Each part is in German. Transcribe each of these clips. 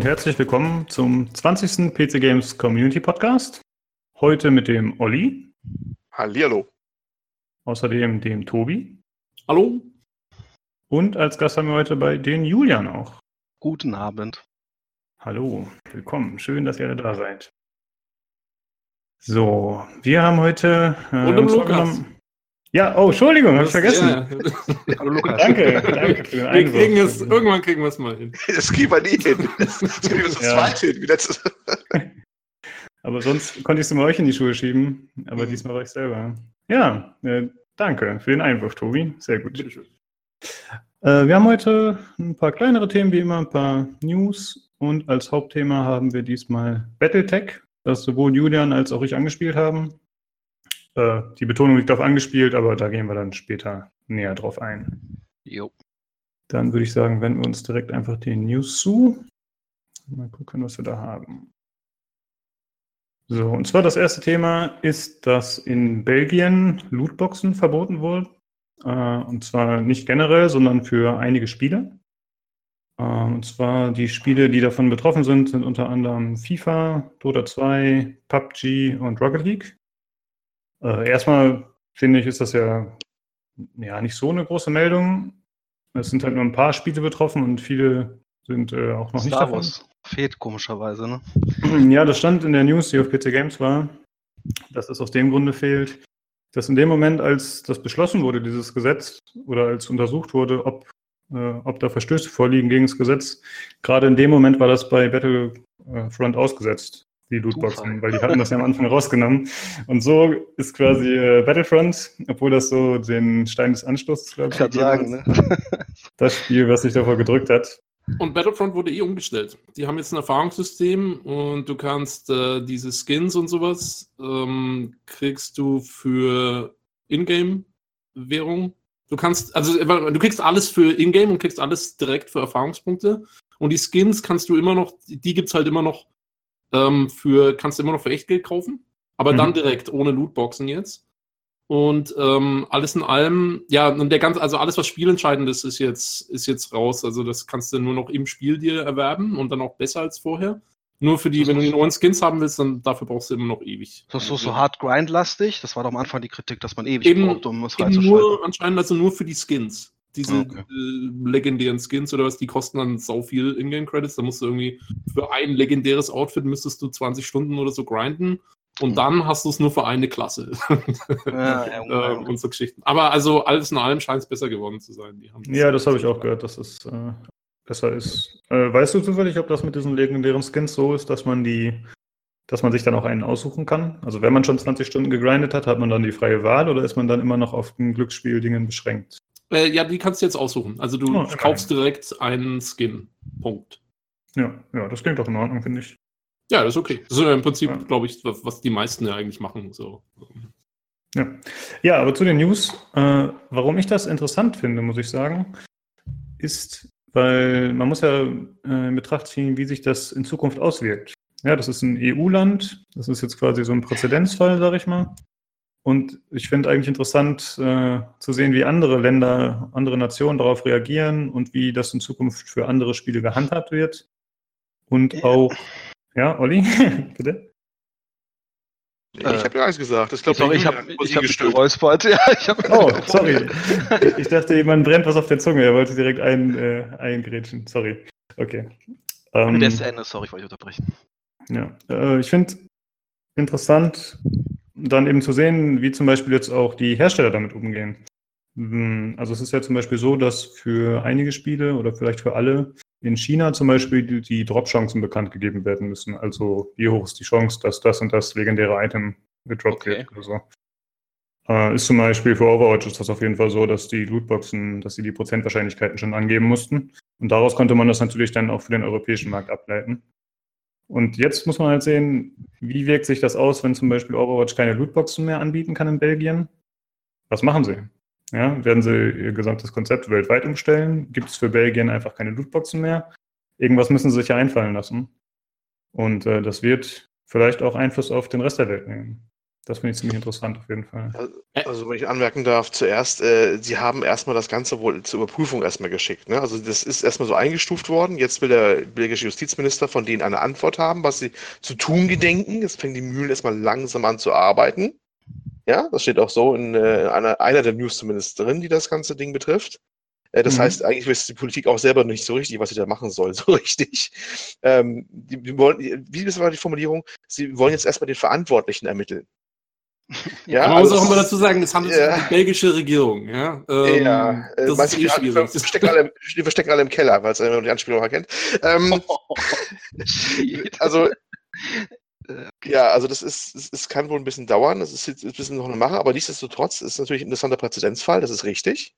und herzlich willkommen zum 20. PC Games Community Podcast. Heute mit dem Olli. Hallihallo. Außerdem dem Tobi. Hallo. Und als Gast haben wir heute bei den Julian auch. Guten Abend. Hallo, willkommen. Schön, dass ihr alle da seid. So, wir haben heute. Äh, und uns Lukas. Ja, oh, Entschuldigung, habe ich vergessen. Ja. Hallo Lukas. Danke, danke für den Einwurf. Kriegen es, irgendwann kriegen wir es mal hin. Das kriegen wir nie hin. Das kriegen wir so ja. zweit hin, wie letztes. Aber sonst konnte ich es immer euch in die Schuhe schieben. Aber mhm. diesmal war ich selber. Ja, äh, danke für den Einwurf, Tobi. Sehr gut. Bitteschön. Äh, wir haben heute ein paar kleinere Themen, wie immer, ein paar News. Und als Hauptthema haben wir diesmal Battletech, das sowohl Julian als auch ich angespielt haben. Äh, die Betonung liegt auf angespielt, aber da gehen wir dann später näher drauf ein. Jo. Dann würde ich sagen, wenden wir uns direkt einfach den News zu. Mal gucken, was wir da haben. So, und zwar das erste Thema ist, dass in Belgien Lootboxen verboten wurden. Äh, und zwar nicht generell, sondern für einige Spiele. Äh, und zwar die Spiele, die davon betroffen sind, sind unter anderem FIFA, Dota 2, PUBG und Rocket League. Äh, erstmal finde ich, ist das ja, ja nicht so eine große Meldung. Es sind halt nur ein paar Spiele betroffen und viele sind äh, auch noch Star nicht davon. Wars fehlt komischerweise, ne? Ja, das stand in der News, die auf PC Games war, dass es aus dem Grunde fehlt, dass in dem Moment, als das beschlossen wurde, dieses Gesetz, oder als untersucht wurde, ob, äh, ob da Verstöße vorliegen gegen das Gesetz, gerade in dem Moment war das bei Battlefront ausgesetzt die Lootboxen, weil die hatten das ja am Anfang rausgenommen. Und so ist quasi äh, Battlefront, obwohl das so den Stein des Anstoßes, glaube ich, ich sagen, ne? das Spiel, was sich davor gedrückt hat. Und Battlefront wurde eh umgestellt. Die haben jetzt ein Erfahrungssystem und du kannst äh, diese Skins und sowas ähm, kriegst du für Ingame-Währung. Du kannst, also du kriegst alles für Ingame und kriegst alles direkt für Erfahrungspunkte. Und die Skins kannst du immer noch, die gibt es halt immer noch ähm, für, kannst du immer noch für Echtgeld kaufen, aber mhm. dann direkt ohne Lootboxen jetzt. Und ähm, alles in allem, ja, und der ganze, also alles, was spielentscheidend ist, ist jetzt, ist jetzt raus. Also das kannst du nur noch im Spiel dir erwerben und dann auch besser als vorher. Nur für die, wenn du die neuen Skins haben willst, dann dafür brauchst du immer noch ewig. Das ist so, so hart grindlastig. Das war doch am Anfang die Kritik, dass man ewig eben, braucht, um es reinzuschalten. Nur anscheinend also nur für die Skins diese ah, okay. äh, legendären Skins oder was, die kosten dann sau viel Ingame-Credits. Da musst du irgendwie für ein legendäres Outfit müsstest du 20 Stunden oder so grinden. Und mhm. dann hast du es nur für eine Klasse. Ja, ja, äh, und so Geschichten. Aber also alles in allem scheint es besser geworden zu sein. ja, das habe ich auch gehört, dass es äh, besser ist. Äh, weißt du zufällig, ob das mit diesen legendären Skins so ist, dass man die, dass man sich dann auch einen aussuchen kann? Also wenn man schon 20 Stunden gegrindet hat, hat man dann die freie Wahl oder ist man dann immer noch auf den Glücksspieldingen beschränkt? Äh, ja, die kannst du jetzt aussuchen. Also du oh, okay. kaufst direkt einen Skin. Punkt. Ja, ja, das klingt doch in Ordnung, finde ich. Ja, das ist okay. Das ist ja im Prinzip, ja. glaube ich, was die meisten ja eigentlich machen. So. Ja. ja, aber zu den News, äh, warum ich das interessant finde, muss ich sagen, ist, weil man muss ja äh, in Betracht ziehen, wie sich das in Zukunft auswirkt. Ja, das ist ein EU-Land, das ist jetzt quasi so ein Präzedenzfall, sage ich mal. Und ich finde eigentlich interessant äh, zu sehen, wie andere Länder, andere Nationen darauf reagieren und wie das in Zukunft für andere Spiele gehandhabt wird. Und ja. auch, ja, Olli, bitte? Ich äh, habe ja alles gesagt. Das glaub, sorry, ich habe ich hab geräuspert. Ja, ich hab oh, sorry. Ich dachte, jemand brennt was auf der Zunge. Er wollte direkt ein, äh, eingrätschen. Sorry. Okay. Ähm, der ist Ende. Sorry, ich wollte unterbrechen. Ja, äh, ich finde interessant, dann eben zu sehen, wie zum Beispiel jetzt auch die Hersteller damit umgehen. Hm, also es ist ja zum Beispiel so, dass für einige Spiele oder vielleicht für alle in China zum Beispiel die, die Drop-Chancen bekannt gegeben werden müssen. Also wie hoch ist die Chance, dass das und das legendäre Item gedroppt okay. wird oder so. Äh, ist zum Beispiel für Overwatch ist das auf jeden Fall so, dass die Lootboxen, dass sie die Prozentwahrscheinlichkeiten schon angeben mussten. Und daraus konnte man das natürlich dann auch für den europäischen Markt ableiten. Und jetzt muss man halt sehen, wie wirkt sich das aus, wenn zum Beispiel Overwatch keine Lootboxen mehr anbieten kann in Belgien? Was machen sie? Ja, werden sie ihr gesamtes Konzept weltweit umstellen? Gibt es für Belgien einfach keine Lootboxen mehr? Irgendwas müssen sie sich ja einfallen lassen. Und äh, das wird vielleicht auch Einfluss auf den Rest der Welt nehmen. Das finde ich ziemlich interessant auf jeden Fall. Also, wenn ich anmerken darf, zuerst, äh, sie haben erstmal das Ganze wohl zur Überprüfung erstmal geschickt. Ne? Also das ist erstmal so eingestuft worden. Jetzt will der belgische Justizminister von denen eine Antwort haben, was sie zu tun gedenken. Jetzt fängt die Mühlen erstmal langsam an zu arbeiten. Ja, das steht auch so in äh, einer, einer der News zumindest drin, die das ganze Ding betrifft. Äh, das Mhm. heißt, eigentlich weiß die Politik auch selber nicht so richtig, was sie da machen soll, so richtig. Ähm, die, die wollen, wie ist war die Formulierung? Sie wollen jetzt erstmal den Verantwortlichen ermitteln. Ja, Man muss also auch immer dazu sagen, es handelt sich Ja. um die belgische Regierung. Ja, ähm, ja, äh, das ist eh die, schwierig. verstecken alle, im- die verstecken alle im Keller, weil es äh, die Anspielung erkennt. Ähm, Shit. also, Äh, ja, also das ist, es, es kann wohl ein bisschen dauern, das ist jetzt ein bisschen noch eine Mache, aber nichtsdestotrotz ist es natürlich ein interessanter Präzedenzfall, das ist richtig.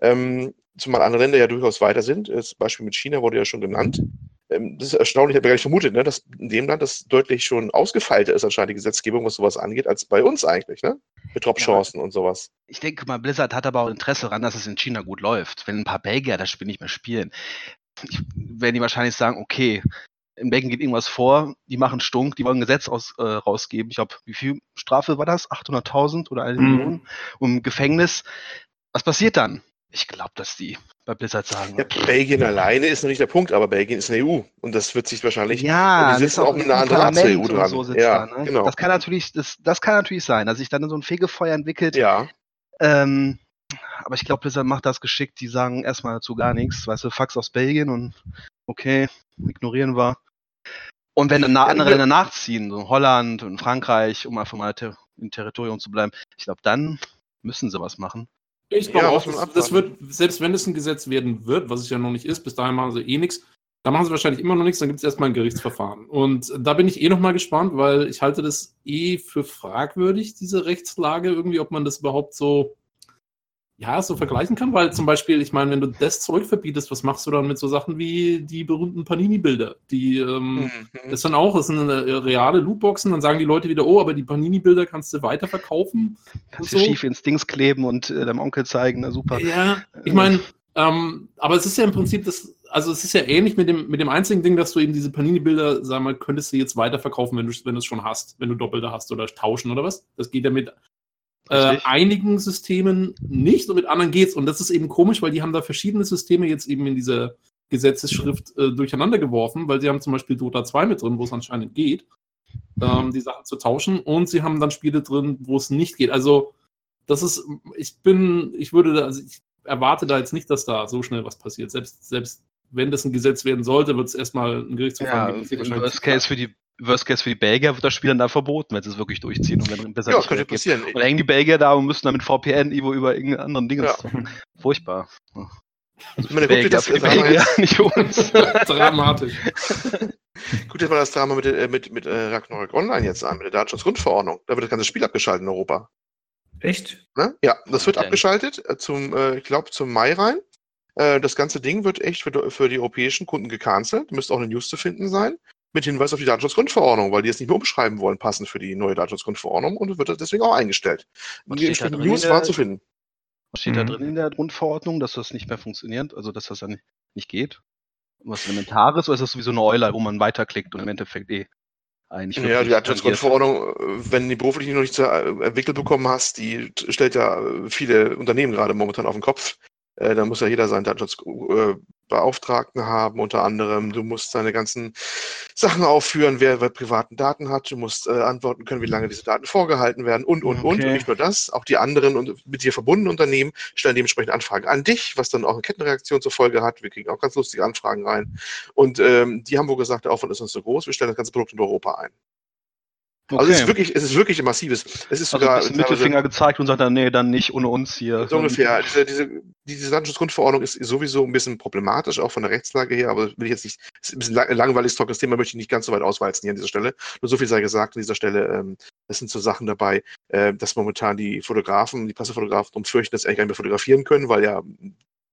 Ähm, zumal andere Länder ja durchaus weiter sind. Das Beispiel mit China wurde ja schon genannt. Ähm, das ist erstaunlich, ich habe gar nicht vermutet, ne, dass in dem Land das deutlich schon ausgefeilter ist, anscheinend die Gesetzgebung, was sowas angeht, als bei uns eigentlich, ne? Mit Top-Chancen und sowas. Ich denke mal, Blizzard hat aber auch Interesse daran, dass es in China gut läuft. Wenn ein paar Belgier das Spiel nicht mehr spielen, ich, werden die wahrscheinlich sagen, okay, in Belgien geht irgendwas vor, die machen Stunk, die wollen ein Gesetz aus, äh, rausgeben. Ich glaube, wie viel Strafe war das? 800.000 oder eine Mhm. Million? Um Gefängnis. Was passiert dann? Ich glaube, dass die bei Blizzard sagen. Ja, Belgien alleine ist noch nicht der Punkt, aber Belgien ist eine EU und das wird sich wahrscheinlich Ja, und die sitzen auch mit einer anderen Art EU dran. So sitzt ja, da, ne? genau. Das kann natürlich, das, das kann natürlich sein, dass sich dann so ein Fegefeuer entwickelt. Ja, Ähm, aber ich glaube, Blizzard macht das geschickt. Die sagen erstmal dazu gar nichts. Weißt du, Fax aus Belgien und okay, ignorieren wir. Und wenn dann andere Länder nachziehen, so Holland und Frankreich, um einfach mal im Territorium zu bleiben, ich glaube, dann müssen sie was machen. Ich Ja, glaube auch, muss man das, das wird, selbst wenn es ein Gesetz werden wird, was es ja noch nicht ist, bis dahin machen sie eh nichts, da machen sie wahrscheinlich immer noch nichts, dann gibt es erstmal ein Gerichtsverfahren. Und da bin ich eh nochmal gespannt, weil ich halte das eh für fragwürdig, diese Rechtslage, irgendwie, ob man das überhaupt so, ja, so vergleichen kann, weil zum Beispiel, ich meine, wenn du das Zeug verbietest, was machst du dann mit so Sachen wie die berühmten Panini-Bilder, die, ähm, Mhm. das sind auch, das sind äh, reale Lootboxen, dann sagen die Leute wieder, oh, aber die Panini-Bilder kannst du weiterverkaufen. Kannst du so. schief ins Dings kleben und äh, deinem Onkel zeigen, na super. Ja, ich meine, ähm, aber es ist ja im Prinzip das, also es ist ja ähnlich mit dem, mit dem einzigen Ding, dass du eben diese Panini-Bilder, sag mal, könntest du jetzt weiterverkaufen, wenn du wenn du es schon hast, wenn du Doppelte hast oder tauschen oder was. Das geht ja mit äh, einigen Systemen nicht und mit anderen geht's. Und das ist eben komisch, weil die haben da verschiedene Systeme jetzt eben in dieser Gesetzesschrift äh, durcheinander geworfen, weil sie haben zum Beispiel Dota 2 mit drin, wo es anscheinend geht, ähm, die Sachen zu tauschen, und sie haben dann Spiele drin, wo es nicht geht. Also das ist, ich bin, ich würde da, also ich erwarte da jetzt nicht, dass da so schnell was passiert. Selbst, selbst wenn das ein Gesetz werden sollte, wird es erstmal ein Ja, Gerichtsverfahren im geben. Worst Case für die Worst Case für die Belgier wird das Spiel dann da verboten, wenn sie es wirklich durchziehen und wenn besser ja, nicht könnte passieren. Und dann hängen die Belgier da und müssen dann mit VPN irgendwo über irgendeinen anderen Ding. Ja. Furchtbar. Ich meine, guck dir das für die Belgier, jetzt- nicht für uns. Dramatisch. guck dir mal das Drama mit, äh, mit, mit äh, Ragnarok Online jetzt an, mit der Datenschutzgrundverordnung. Da wird das ganze Spiel abgeschaltet in Europa. Echt? Ne? Ja, das wird Okay. abgeschaltet äh, zum, äh, ich glaube, zum Mai rein. Äh, das ganze Ding wird echt für, für die europäischen Kunden gecancelt. Müsste auch eine News zu finden sein. Mit Hinweis auf die Datenschutzgrundverordnung, weil die es nicht mehr umschreiben wollen, passend für die neue Datenschutzgrundverordnung und wird deswegen auch eingestellt. Was Die steht da entsprechende drin News in war der- zu finden. Was steht da Mhm. drin in der Grundverordnung, dass das nicht mehr funktioniert? Also, dass das dann nicht geht? Was Elementares oder ist das sowieso eine Eule, wo man weiterklickt und im Endeffekt eh eigentlich Ja, die? Datenschutzgrundverordnung, wenn die beruflich noch nicht äh, entwickelt bekommen hast, die stellt ja viele Unternehmen gerade momentan auf den Kopf. Äh, da muss ja jeder seinen Datenschutzbeauftragten haben, unter anderem. Du musst deine ganzen Sachen aufführen, wer, wer privaten Daten hat. Du musst äh, antworten können, wie lange diese Daten vorgehalten werden und, und, und. Okay. Und nicht nur das, auch die anderen und mit dir verbundenen Unternehmen stellen dementsprechend Anfragen an dich, was dann auch eine Kettenreaktion zur Folge hat. Wir kriegen auch ganz lustige Anfragen rein. Und ähm, die haben wohl gesagt, der Aufwand ist uns so groß, wir stellen das ganze Produkt in Europa ein. Also es ist wirklich, es ist wirklich ein massives. Es ist also sogar bisschen teilweise- Mittelfinger gezeigt und sagt dann, nee, dann nicht ohne uns hier. so ungefähr. Diese, diese, diese Datenschutzgrundverordnung ist sowieso ein bisschen problematisch, auch von der Rechtslage her, aber will ich jetzt nicht, ist ein bisschen lang, langweiliges trockenes Thema, möchte ich nicht ganz so weit auswalzen hier an dieser Stelle. Nur so viel sei gesagt an dieser Stelle, ähm, es sind so Sachen dabei, äh, dass momentan die Fotografen, die Pressefotografen darum fürchten, dass sie eigentlich gar nicht mehr fotografieren können, weil ja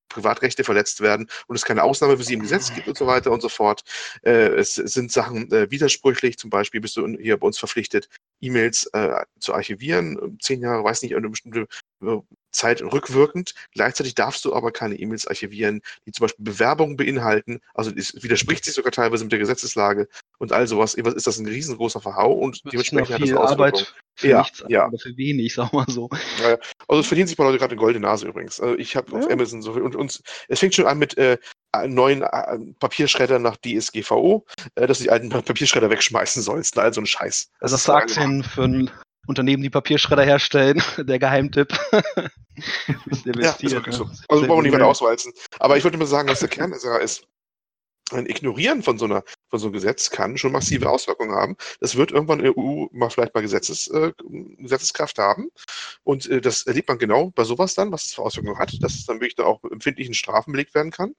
Privatrechte verletzt werden und es keine Ausnahme für sie im Gesetz gibt und so weiter und so fort. Äh, es sind Sachen äh, widersprüchlich, zum Beispiel bist du hier bei uns verpflichtet, E-Mails äh, zu archivieren, zehn Jahre, weiß nicht, eine bestimmte äh, Zeit rückwirkend. Gleichzeitig darfst du aber keine E-Mails archivieren, die zum Beispiel Bewerbungen beinhalten. Also es widerspricht sich sogar teilweise mit der Gesetzeslage und all sowas. Ist das ein riesengroßer Verhau und Das dementsprechend hat das. Arbeit für Ja, nichts, ja. oder für wenig, sagen wir mal so. Also es verdienen sich mal Leute gerade eine goldene Nase übrigens. Also ich habe auf Ja. Amazon so viel und uns, es fängt schon an mit äh, neuen äh, Papierschreddern nach DSGVO, äh, dass du die alten Papierschredder wegschmeißen sollst. Ne? Also ein Scheiß. Also ist das so für Aktien für ein Unternehmen, die Papierschredder herstellen, der Geheimtipp. Ja, ist wirklich so. ne? Also Sehr wollen wir nicht weiter auswalzen. Aber ich würde mal sagen, was der Kern ist. Ein Ignorieren von so einer von so einem Gesetz kann schon massive Auswirkungen haben. Das wird irgendwann in der EU mal vielleicht mal Gesetzes, äh, Gesetzeskraft haben. Und äh, das erlebt man genau bei sowas dann, was es für Auswirkungen hat, dass es dann wirklich dann auch mit empfindlichen Strafen belegt werden kann.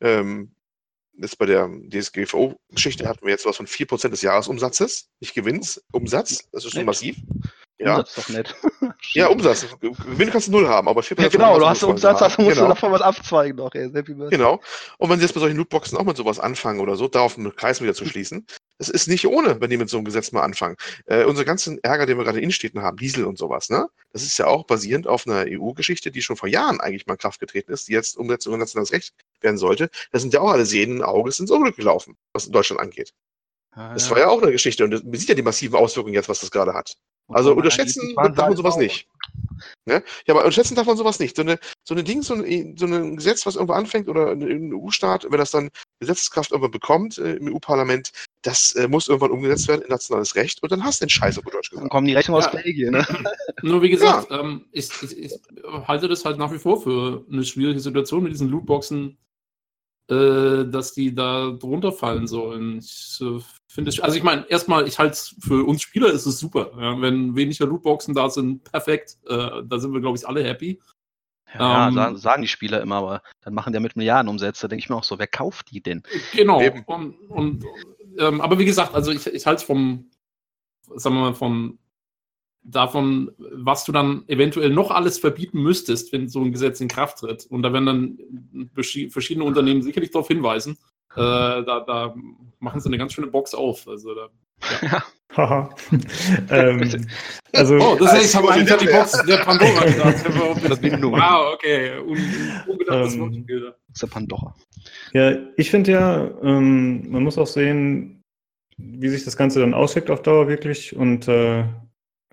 Ähm, jetzt bei der DSGVO-Geschichte hatten wir jetzt was von 4% des Jahresumsatzes, nicht Gewinns, Umsatz. Das ist schon massiv. Ja, Das ist doch nett. ja, Umsatz. Gewinn kannst du null haben, aber 4% Ja, genau, du Umsatz hast Umsatz, haben. also musst genau. du davon was abzweigen noch, ey. Genau. Und wenn sie jetzt bei solchen Lootboxen auch mit sowas anfangen oder so, darauf einen Kreis wieder zu schließen, das ist nicht ohne, wenn die mit so einem Gesetz mal anfangen. Äh, unser ganzen Ärger, den wir gerade in Innenstädten haben, Diesel und sowas, ne? Das ist ja auch basierend auf einer EU-Geschichte, die schon vor Jahren eigentlich mal in Kraft getreten ist, die jetzt Umsetzung in nationales Recht werden sollte. Da sind ja auch alle Sehnen Auges ins Unglück gelaufen, was in Deutschland angeht. Ja, Das war ja auch eine Geschichte und man sieht ja die massiven Auswirkungen jetzt, was das gerade hat. Und Also unterschätzen darf man halt sowas auch- nicht. Ne? Ja, aber unterschätzen darf man sowas nicht. So eine, so eine Ding, so ein, so ein Gesetz, was irgendwo anfängt oder ein ein EU-Staat, wenn das dann Gesetzeskraft irgendwann bekommt äh, im EU-Parlament, das äh, muss irgendwann umgesetzt werden in nationales Recht und dann hast du den Scheiß auf Deutsch Dann gesagt. kommen die Rechnungen aus Ja. Belgien, ne? Nur wie gesagt, ähm, ich, ich, ich halte das halt nach wie vor für eine schwierige Situation mit diesen Lootboxen, äh, dass die da drunter fallen sollen. Ich äh, finde es, also ich meine, erstmal, ich halte es für uns Spieler ist es super. Ja, wenn weniger Lootboxen da sind, perfekt. Äh, da sind wir, glaube ich, alle happy. Ja, Ähm, sagen, sagen die Spieler immer, aber dann machen die ja mit Milliardenumsätze. Da denke ich mir auch so, wer kauft die denn? Genau. Und, und, ähm, aber wie gesagt, also ich, ich halte es vom, sagen wir mal, von davon, was du dann eventuell noch alles verbieten müsstest, wenn so ein Gesetz in Kraft tritt. Und da werden dann verschiedene Unternehmen sicherlich darauf hinweisen. Äh, da, da machen sie eine ganz schöne Box auf. Also da, Haha. ähm, also, oh, das heißt, ich habe eigentlich die Box der Pandora gedacht. Verbindung. wow, okay. Un, unbedachtes Ähm. Das ist der Pandora. ja, ich finde ja, ähm, man muss auch sehen, wie sich das Ganze dann auswirkt auf Dauer wirklich. Und, äh,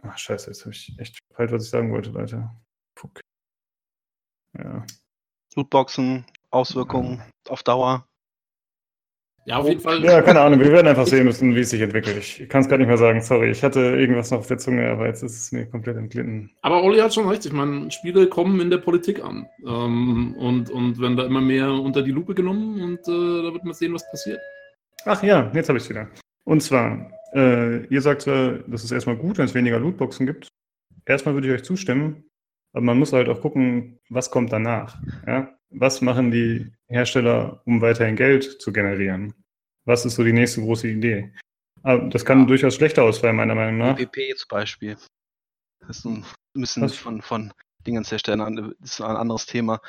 ach, scheiße, jetzt habe ich echt verpeilt, was ich sagen wollte, Leute. Fuck. Ja. Lootboxen, Auswirkungen auf Dauer. Ja, auf jeden Fall. ja, keine Ahnung, wir werden einfach sehen müssen, wie es sich entwickelt. Ich kann es gar nicht mehr sagen, sorry. Ich hatte irgendwas noch auf der Zunge, aber jetzt ist es mir komplett entglitten. Aber Olli hat schon recht. Ich meine, Spiele kommen in der Politik an. Ähm, und, und werden da immer mehr unter die Lupe genommen und äh, da wird man sehen, was passiert. Ach ja, jetzt habe ich es wieder. Und zwar, äh, ihr sagt zwar, das ist erstmal gut, wenn es weniger Lootboxen gibt. Erstmal würde ich euch zustimmen, aber man muss halt auch gucken, was kommt danach. Ja? Was machen die Hersteller, um weiterhin Geld zu generieren? Was ist so die nächste große Idee? Aber das kann Ja. durchaus schlechter ausfallen, meiner Meinung nach. WPP zum Beispiel. Das ist ein bisschen Was? von, von Dingens herstellen, das ist ein anderes Thema.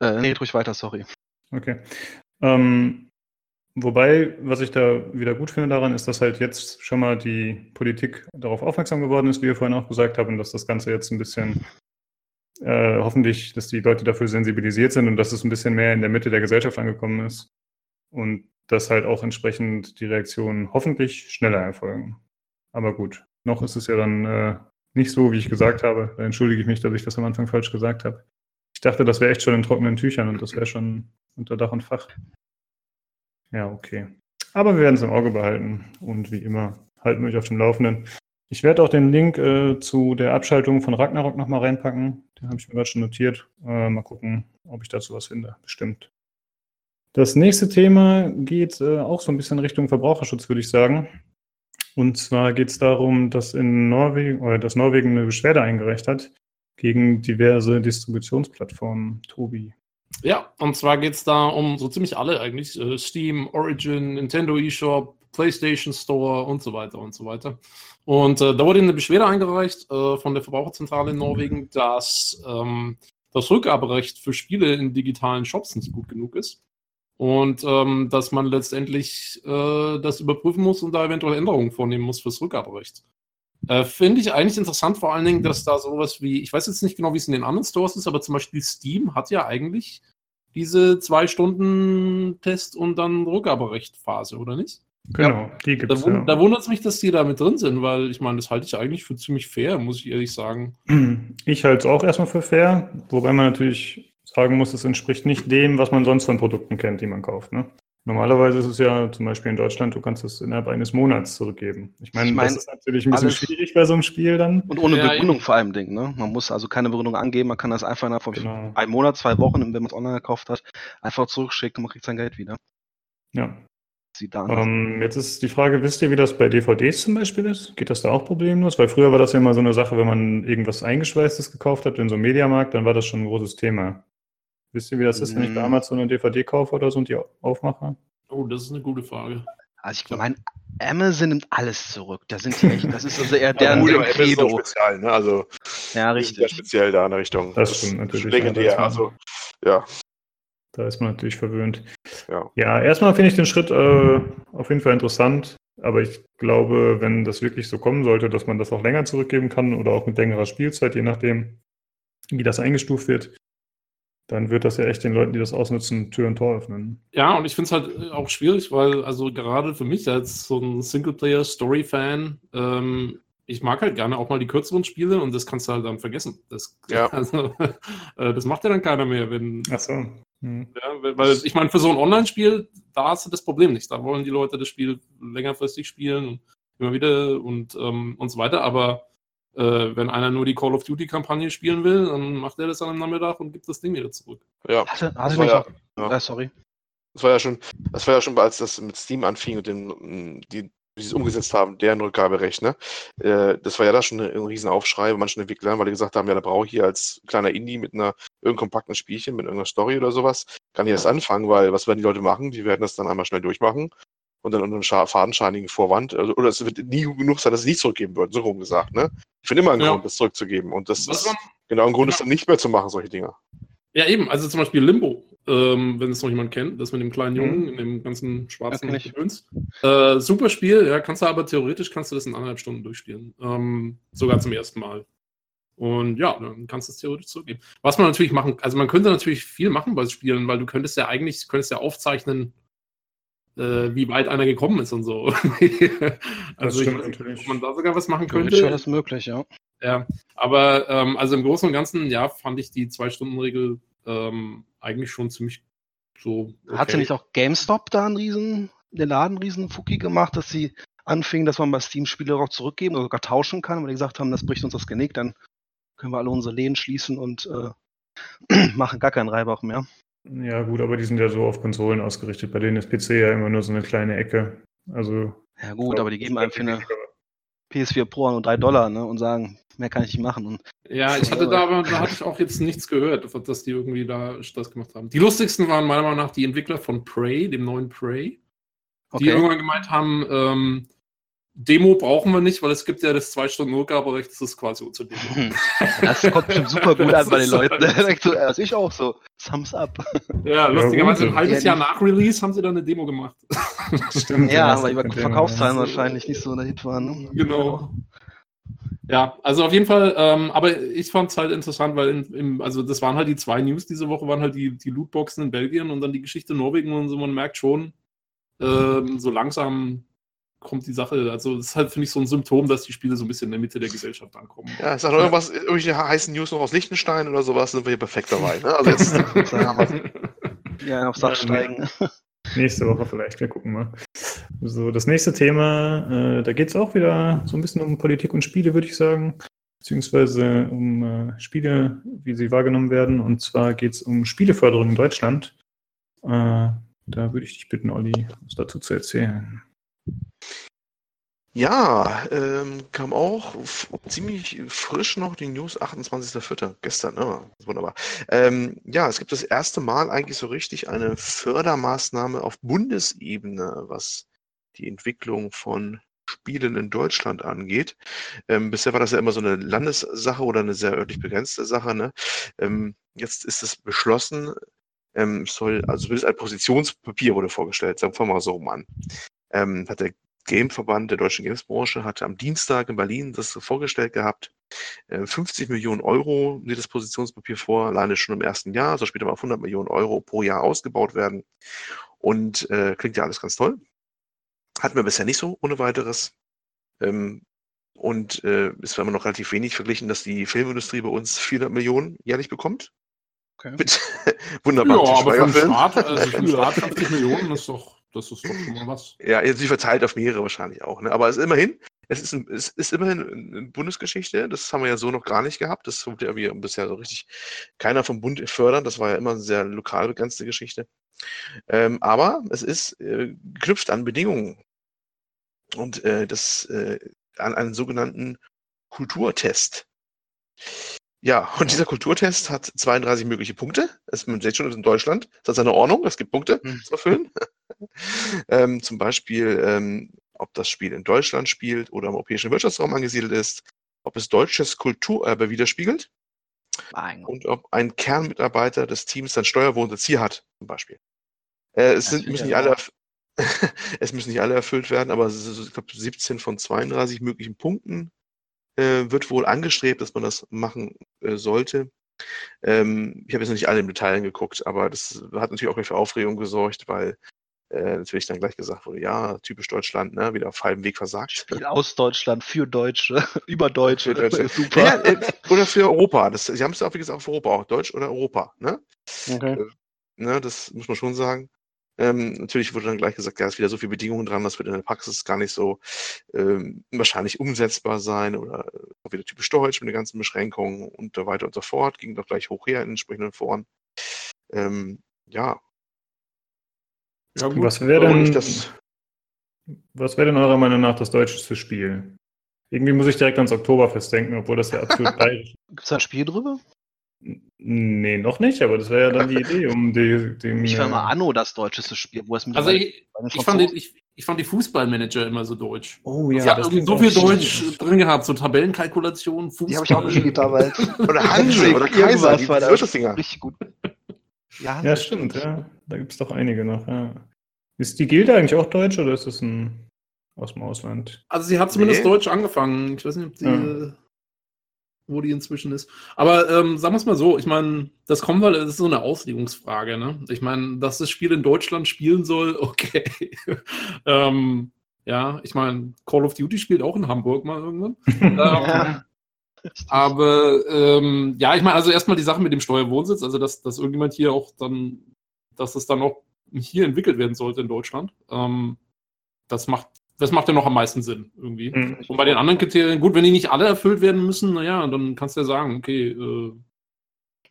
Äh, nee, ruhig weiter, sorry. Okay. Ähm, wobei, was ich da wieder gut finde daran, ist, dass halt jetzt schon mal die Politik darauf aufmerksam geworden ist, wie ihr vorhin auch gesagt habt, und dass das Ganze jetzt ein bisschen äh, hoffentlich, dass die Leute dafür sensibilisiert sind und dass es ein bisschen mehr in der Mitte der Gesellschaft angekommen ist. Und dass halt auch entsprechend die Reaktionen hoffentlich schneller erfolgen. Aber gut, noch ist es ja dann äh, nicht so, wie ich gesagt habe. Da entschuldige ich mich, dass ich das am Anfang falsch gesagt habe. Ich dachte, das wäre echt schon in trockenen Tüchern und das wäre schon unter Dach und Fach. Ja, okay. Aber wir werden es im Auge behalten und wie immer halten wir euch auf dem Laufenden. Ich werde auch den Link äh, zu der Abschaltung von Ragnarok nochmal reinpacken. Den habe ich mir gerade schon notiert. Äh, mal gucken, ob ich dazu was finde. Bestimmt. Das nächste Thema geht äh, auch so ein bisschen Richtung Verbraucherschutz, würde ich sagen. Und zwar geht es darum, dass in Norwegen oder dass Norwegen eine Beschwerde eingereicht hat gegen diverse Distributionsplattformen. Tobi. Ja, und zwar geht es da um so ziemlich alle eigentlich. Äh, Steam, Origin, Nintendo eShop, PlayStation Store und so weiter und so weiter. Und äh, da wurde eine Beschwerde eingereicht äh, von der Verbraucherzentrale in Norwegen, dass ähm, das Rückgaberecht für Spiele in digitalen Shops nicht gut genug ist. Und ähm, dass man letztendlich äh, das überprüfen muss und da eventuell Änderungen vornehmen muss fürs Rückgaberecht. Äh, Finde ich eigentlich interessant, vor allen Dingen, dass da sowas wie, ich weiß jetzt nicht genau, wie es in den anderen Stores ist, aber zum Beispiel Steam hat ja eigentlich diese zwei Stunden Test und dann Rückgaberecht-Phase, oder nicht? Genau, die gibt Da, es. wund Ja. da wundert es mich, dass die da mit drin sind, weil ich meine, das halte ich eigentlich für ziemlich fair, muss ich ehrlich sagen. Ich halte es auch erstmal für fair, wobei man natürlich sagen muss, es entspricht nicht dem, was man sonst von Produkten kennt, die man kauft. Ne? Normalerweise ist es ja zum Beispiel in Deutschland, du kannst es innerhalb eines Monats zurückgeben. Ich meine, Ich mein, das ist natürlich ein bisschen schwierig bei so einem Spiel dann. Und ohne Ja, Begründung vor allem Ding, ne? Man muss also keine Begründung angeben, man kann das einfach innerhalb von Genau. einem Monat, zwei Wochen, wenn man es online gekauft hat, einfach zurückschicken und man kriegt sein Geld wieder. Ja. Sieht da anders. Ähm, jetzt ist die Frage, wisst ihr, wie das bei DVDs zum Beispiel ist? Geht das da auch problemlos? Weil früher war das ja immer so eine Sache, wenn man irgendwas Eingeschweißtes gekauft hat in so einem Mediamarkt, dann war das schon ein großes Thema. Wisst ihr, wie das ist, wenn ich bei Mm. Amazon eine DVD kaufe oder so und die aufmache? Oh, das ist eine gute Frage. Also ich meine, Amazon nimmt alles zurück. Da sind die echt, das ist also eher deren gut, aber Apple ist Credo. speziell, ne? Also, Ja, die sind ja richtig. speziell da in der Richtung. Das stimmt natürlich, ist ja, Legendär. das Also, ja. Da ist man natürlich verwöhnt. Ja. Ja, erstmal finde ich den Schritt äh, auf jeden Fall interessant, aber ich glaube, wenn das wirklich so kommen sollte, dass man das auch länger zurückgeben kann oder auch mit längerer Spielzeit, je nachdem, wie das eingestuft wird, dann wird das ja echt den Leuten, die das ausnutzen, Tür und Tor öffnen. Ja, und ich finde es halt äh, auch schwierig, weil, also gerade für mich als so ein Singleplayer-Story-Fan, ähm, ich mag halt gerne auch mal die kürzeren Spiele und das kannst du halt dann vergessen. Das, Ja. also, äh, das macht ja dann keiner mehr, wenn, Ach so. Hm. ja, weil- weil ich meine, für so ein Online-Spiel, da hast du das Problem nicht. Da wollen die Leute das Spiel längerfristig spielen und immer wieder und, ähm, und so weiter. Aber äh, wenn einer nur die Call of Duty-Kampagne spielen will, dann macht er das dann am Nachmittag und gibt das Ding wieder zurück. ja. Hatte, Das hatte war nicht ja, auch, ja. ja, sorry. Das war ja schon, das war ja schon, als das mit Steam anfing und dem, die, wie sie es umgesetzt haben, deren Rückgaberecht, ne? Äh, das war ja da schon ein, ein Riesenaufschrei bei manchen Entwicklern, weil die gesagt haben, ja, da brauche ich hier als kleiner Indie mit einer irgendeinem kompakten Spielchen, mit irgendeiner Story oder sowas, kann ich das anfangen, weil was werden die Leute machen? Die werden das dann einmal schnell durchmachen unter einem fadenscheinigen Vorwand, also, oder es wird nie genug sein, dass sie nicht zurückgeben würden, so rum gesagt, ne? Ich finde immer einen Ja. Grund, das zurückzugeben und das Was ist man, genau ein Grund, Genau. es dann nicht mehr zu machen, solche Dinge. Ja, eben. Also zum Beispiel Limbo, ähm, wenn es noch jemand kennt, das mit dem kleinen Jungen Mhm. in dem ganzen schwarzen Ja. Gedöns. Äh, super Spiel, ja, kannst du aber theoretisch kannst du das in anderthalb Stunden durchspielen. Ähm, sogar zum ersten Mal. Und ja, dann kannst du es theoretisch zurückgeben. Was man natürlich machen, also man könnte natürlich viel machen bei Spielen, weil du könntest ja eigentlich, könntest ja aufzeichnen, äh, wie weit einer gekommen ist und so. also ich stimmt weiß nicht, natürlich. ob man da sogar was machen könnte. das möglich, ja. Ja, aber ähm, also im Großen und Ganzen, ja, fand ich die Zwei-Stunden-Regel ähm, eigentlich schon ziemlich so. Hat sie nicht auch GameStop da einen riesen, den Laden einen riesen Fuki gemacht, dass sie anfingen, dass man bei Steam Spiele auch zurückgeben oder sogar tauschen kann, weil die gesagt haben, das bricht uns das Genick, dann können wir alle unsere Läden schließen und äh, machen gar keinen Reibach mehr. Ja, gut, aber die sind ja so auf Konsolen ausgerichtet. Bei denen ist PC ja immer nur so eine kleine Ecke. Also. Ja gut, aber die geben einem für eine weniger- PS4 Pro nur 3 Dollar ne, und sagen, mehr kann ich nicht machen. Und Ja, ich hatte da aber, da hatte ich auch jetzt nichts gehört, dass die irgendwie da Stress gemacht haben. Die lustigsten waren meiner Meinung nach die Entwickler von Prey, dem neuen Prey, die okay, irgendwann gemeint haben, ähm, Demo brauchen wir nicht, weil es gibt ja das zwei Stunden Rückgaberecht, das ist quasi unsere Demo. Das kommt bestimmt super gut an bei den Das ist Leuten. Direkt so, also ich auch so, Thumbs up. Ja, lustigerweise gut. ein halbes Ja, Jahr nach Release haben sie dann eine Demo gemacht. Stimmt, Ja, aber über Verkaufszahlen wahrscheinlich nicht so der Hit waren. Ne? Genau. Ja, also auf jeden Fall, ähm, aber ich fand es halt interessant, weil in, im, also das waren halt die zwei News diese Woche, waren halt die, die Lootboxen in Belgien und dann die Geschichte Norwegen und so, man merkt schon, ähm, so langsam kommt die Sache, also das ist halt, finde ich, so ein Symptom, dass die Spiele so ein bisschen in der Mitte der Gesellschaft ankommen. Ja, ist noch irgendwas, irgendwelche heißen News noch aus Liechtenstein oder sowas, sind wir hier perfekt dabei. Ne? Also jetzt, Ja, auf Sach Ja, steigen. Nächste Woche vielleicht, wir gucken mal. So, das nächste Thema, äh, da geht es auch wieder so ein bisschen um Politik und Spiele, würde ich sagen. Beziehungsweise um äh, Spiele, wie sie wahrgenommen werden. Und zwar geht es um Spieleförderung in Deutschland. Äh, da würde ich dich bitten, Olli, was dazu zu erzählen. Ja, ähm, kam auch ziemlich frisch noch die News, 28.04. gestern, ne? wunderbar. Ähm, ja, es gibt das erste Mal eigentlich so richtig eine Fördermaßnahme auf Bundesebene, was die Entwicklung von Spielen in Deutschland angeht. Ähm, bisher war das ja immer so eine Landessache oder eine sehr örtlich begrenzte Sache. Ne? Ähm, jetzt ist es beschlossen, ähm, soll, also zumindest ein Positionspapier wurde vorgestellt, sagen wir mal so an. Ähm, hat der Gameverband der deutschen Gamesbranche hatte am Dienstag in Berlin das vorgestellt gehabt. 50 äh, Millionen Euro sieht das Positionspapier vor, alleine schon im ersten Jahr, soll später mal auf 100 Millionen Euro pro Jahr ausgebaut werden. Und äh, klingt ja alles ganz toll. Hatten wir bisher nicht so ohne weiteres. Ähm, und äh, ist immer noch relativ wenig verglichen, dass die Filmindustrie bei uns 400 Millionen jährlich bekommt. Okay. Mit wunderbaren Ja, aber für einen Start, also für einen Start 50 Millionen ist doch, das ist doch schon mal was. Ja, sie verteilt auf mehrere wahrscheinlich auch. Ne? Aber es ist immerhin, es ist, ein, es ist immerhin eine Bundesgeschichte. Das haben wir ja so noch gar nicht gehabt. Das wurde ja bisher so richtig keiner vom Bund fördern. Das war ja immer eine sehr lokal begrenzte Geschichte. Ähm, aber es ist äh, geknüpft an Bedingungen. Und äh, das äh, an einen sogenannten Kulturtest. Ja, und dieser Kulturtest hat 32 mögliche Punkte. Es, man sieht schon, in Deutschland. Das hat seine Ordnung. Es gibt Punkte hm. zu erfüllen. ähm, zum Beispiel, ähm, ob das Spiel in Deutschland spielt oder im europäischen Wirtschaftsraum angesiedelt ist, ob es deutsches Kulturerbe widerspiegelt Nein. und ob ein Kernmitarbeiter des Teams sein Steuerwohnsitz hier hat, zum Beispiel. Äh, es sind, müssen nicht alle, es müssen nicht alle erfüllt werden, aber ich glaube 17 von 32 möglichen Punkten äh, wird wohl angestrebt, dass man das machen äh, sollte. Ähm, ich habe jetzt noch nicht alle im Detail geguckt, aber das hat natürlich auch für Aufregung gesorgt, weil äh, natürlich dann gleich gesagt wurde, ja, typisch Deutschland, ne, wieder auf halbem Weg versagt. Spiel aus Deutschland für Deutsche, über Deutsche, für Deutsche. super. Ja, äh, oder für Europa. Das, sie haben es auch, wie gesagt, auf Europa, auch Deutsch oder Europa. Ne? Okay. Äh, ne, das muss man schon sagen. Ähm, natürlich wurde dann gleich gesagt, ja, es ist wieder so viele Bedingungen dran, das wird in der Praxis gar nicht so ähm, wahrscheinlich umsetzbar sein oder auch wieder typisch deutsch mit den ganzen Beschränkungen und so weiter und so fort. Ging doch gleich hoch her in entsprechenden Foren. Ähm, ja. ja gut. Was wäre denn, was wäre denn eurer Meinung nach das deutscheste Spiel? Irgendwie muss ich direkt ans Oktoberfest denken, obwohl das ja absolut bayerisch Gibt es da ein Spiel drüber? Nee, noch nicht, aber das wäre ja dann die Idee, um die, dem. Ich war mal Anno das deutscheste Spiel, wo es mit Also ich, ich, fand den, ich, ich fand die Fußballmanager immer so deutsch. Oh ja. Ich habe so viel Deutsch stimmt. drin gehabt, so Tabellenkalkulation, Fußball. Die habe ich auch gespielt damals. oder Hansi oder Kaiser, die war da richtig gut. Ja, ja stimmt, ja. Da gibt es doch einige noch, ja. Ist die Gilde eigentlich auch deutsch oder ist das ein aus dem Ausland? Also sie hat zumindest nee. deutsch angefangen. Ich weiß nicht, ob die. Ja wo die inzwischen ist. Aber ähm, sagen wir es mal so, ich meine, das kommt, weil es ist so eine Auslegungsfrage. Ne? Ich meine, dass das Spiel in Deutschland spielen soll, okay. ähm, ja, ich meine, Call of Duty spielt auch in Hamburg mal irgendwann. ähm, ja. Aber ähm, ja, ich meine, also erstmal die Sache mit dem Steuerwohnsitz, also dass, dass irgendjemand hier auch dann, dass es dann auch hier entwickelt werden sollte in Deutschland. Ähm, das macht das macht ja noch am meisten Sinn irgendwie. Mhm. Und bei den anderen Kriterien, gut, wenn die nicht alle erfüllt werden müssen, naja, dann kannst du ja sagen, okay. Äh,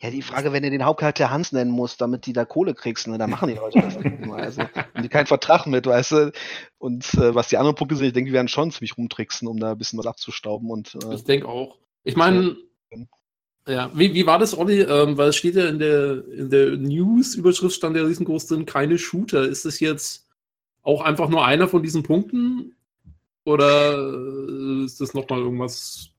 ja, die Frage, wenn du den Hauptcharakter Hans nennen musst, damit die da Kohle kriegst, ne, dann machen die Leute das nicht immer. Also, haben die keinen Vertrag mit, weißt du. Und äh, was die anderen Punkte sind, ich denke, die werden schon ziemlich rumtricksen, um da ein bisschen was abzustauben. Und, äh, ich denke auch. Ich meine, ja, wie, wie war das, Olli? Ähm, weil es steht ja in der, in der News-Überschrift stand ja riesengroß drin, keine Shooter. Ist es jetzt auch einfach nur einer von diesen Punkten? Oder äh, ist das nochmal irgendwas?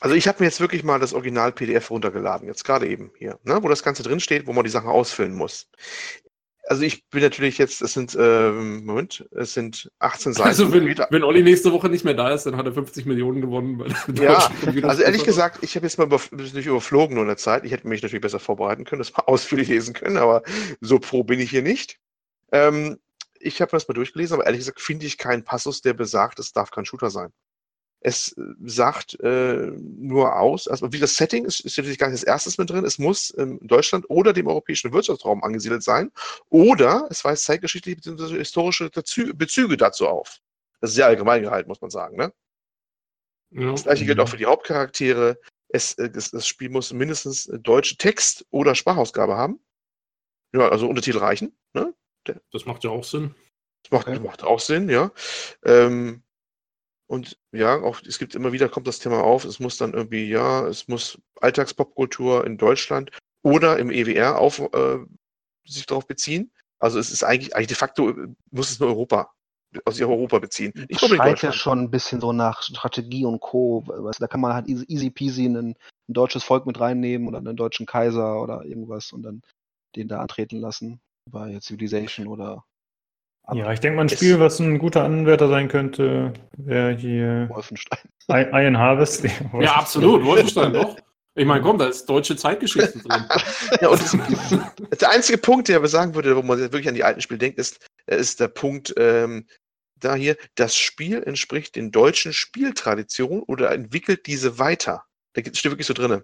Also ich habe mir jetzt wirklich mal das Original-PDF runtergeladen, jetzt gerade eben hier, ne, wo das Ganze drin steht, wo man die Sachen ausfüllen muss. Also ich bin natürlich jetzt, es sind, ähm, Moment, es sind 18 Seiten. Also wenn, wenn Olli nächste Woche nicht mehr da ist, dann hat er 50 Millionen gewonnen. ja, also ehrlich gesagt, ich habe jetzt mal überf nicht überflogen nur in der Zeit. Ich hätte mich natürlich besser vorbereiten können, das mal ausführlich lesen können, aber so pro bin ich hier nicht. Ähm, ich habe das mal durchgelesen, aber ehrlich gesagt finde ich keinen Passus, der besagt, es darf kein Shooter sein. Es äh, sagt äh, nur aus, also wie das Setting ist, ist natürlich gar nicht das erstes mit drin. Es muss in Deutschland oder dem europäischen Wirtschaftsraum angesiedelt sein oder es weist zeitgeschichtliche bzw. historische Bezüge dazu auf. Das ist sehr allgemein gehalten, muss man sagen. Ne? Ja. Das gleiche gilt auch für die Hauptcharaktere. Es, äh, das, das Spiel muss mindestens deutsche Text- oder Sprachausgabe haben. Ja, also Untertitel reichen. Ne? Das macht ja auch Sinn. Das macht, macht auch Sinn, ja. Ähm, und ja, auch es gibt immer wieder kommt das Thema auf, es muss dann irgendwie, ja, es muss Alltagspopkultur in Deutschland oder im EWR auf, äh, sich darauf beziehen. Also es ist eigentlich, eigentlich de facto äh, muss es nur Europa, aus Europa beziehen. Ich glaube schreit ja schon ein bisschen so nach Strategie und Co. Weißt, da kann man halt easy peasy ein, ein deutsches Volk mit reinnehmen oder einen deutschen Kaiser oder irgendwas und dann den da antreten lassen bei Civilization oder Ja, ich denke mal, ein Spiel, was ein guter Anwärter sein könnte, wäre hier Wolfenstein. I- Iron Harvest. Ja, absolut, Wolfenstein doch. Ich meine, komm, da ist deutsche Zeitgeschichte drin. Ja, und das, der einzige Punkt, der aber sagen würde, wo man wirklich an die alten Spiele denkt, ist, äh, ist der Punkt, ähm, da hier, das Spiel entspricht den deutschen Spieltraditionen oder entwickelt diese weiter. Da steht wirklich so drin.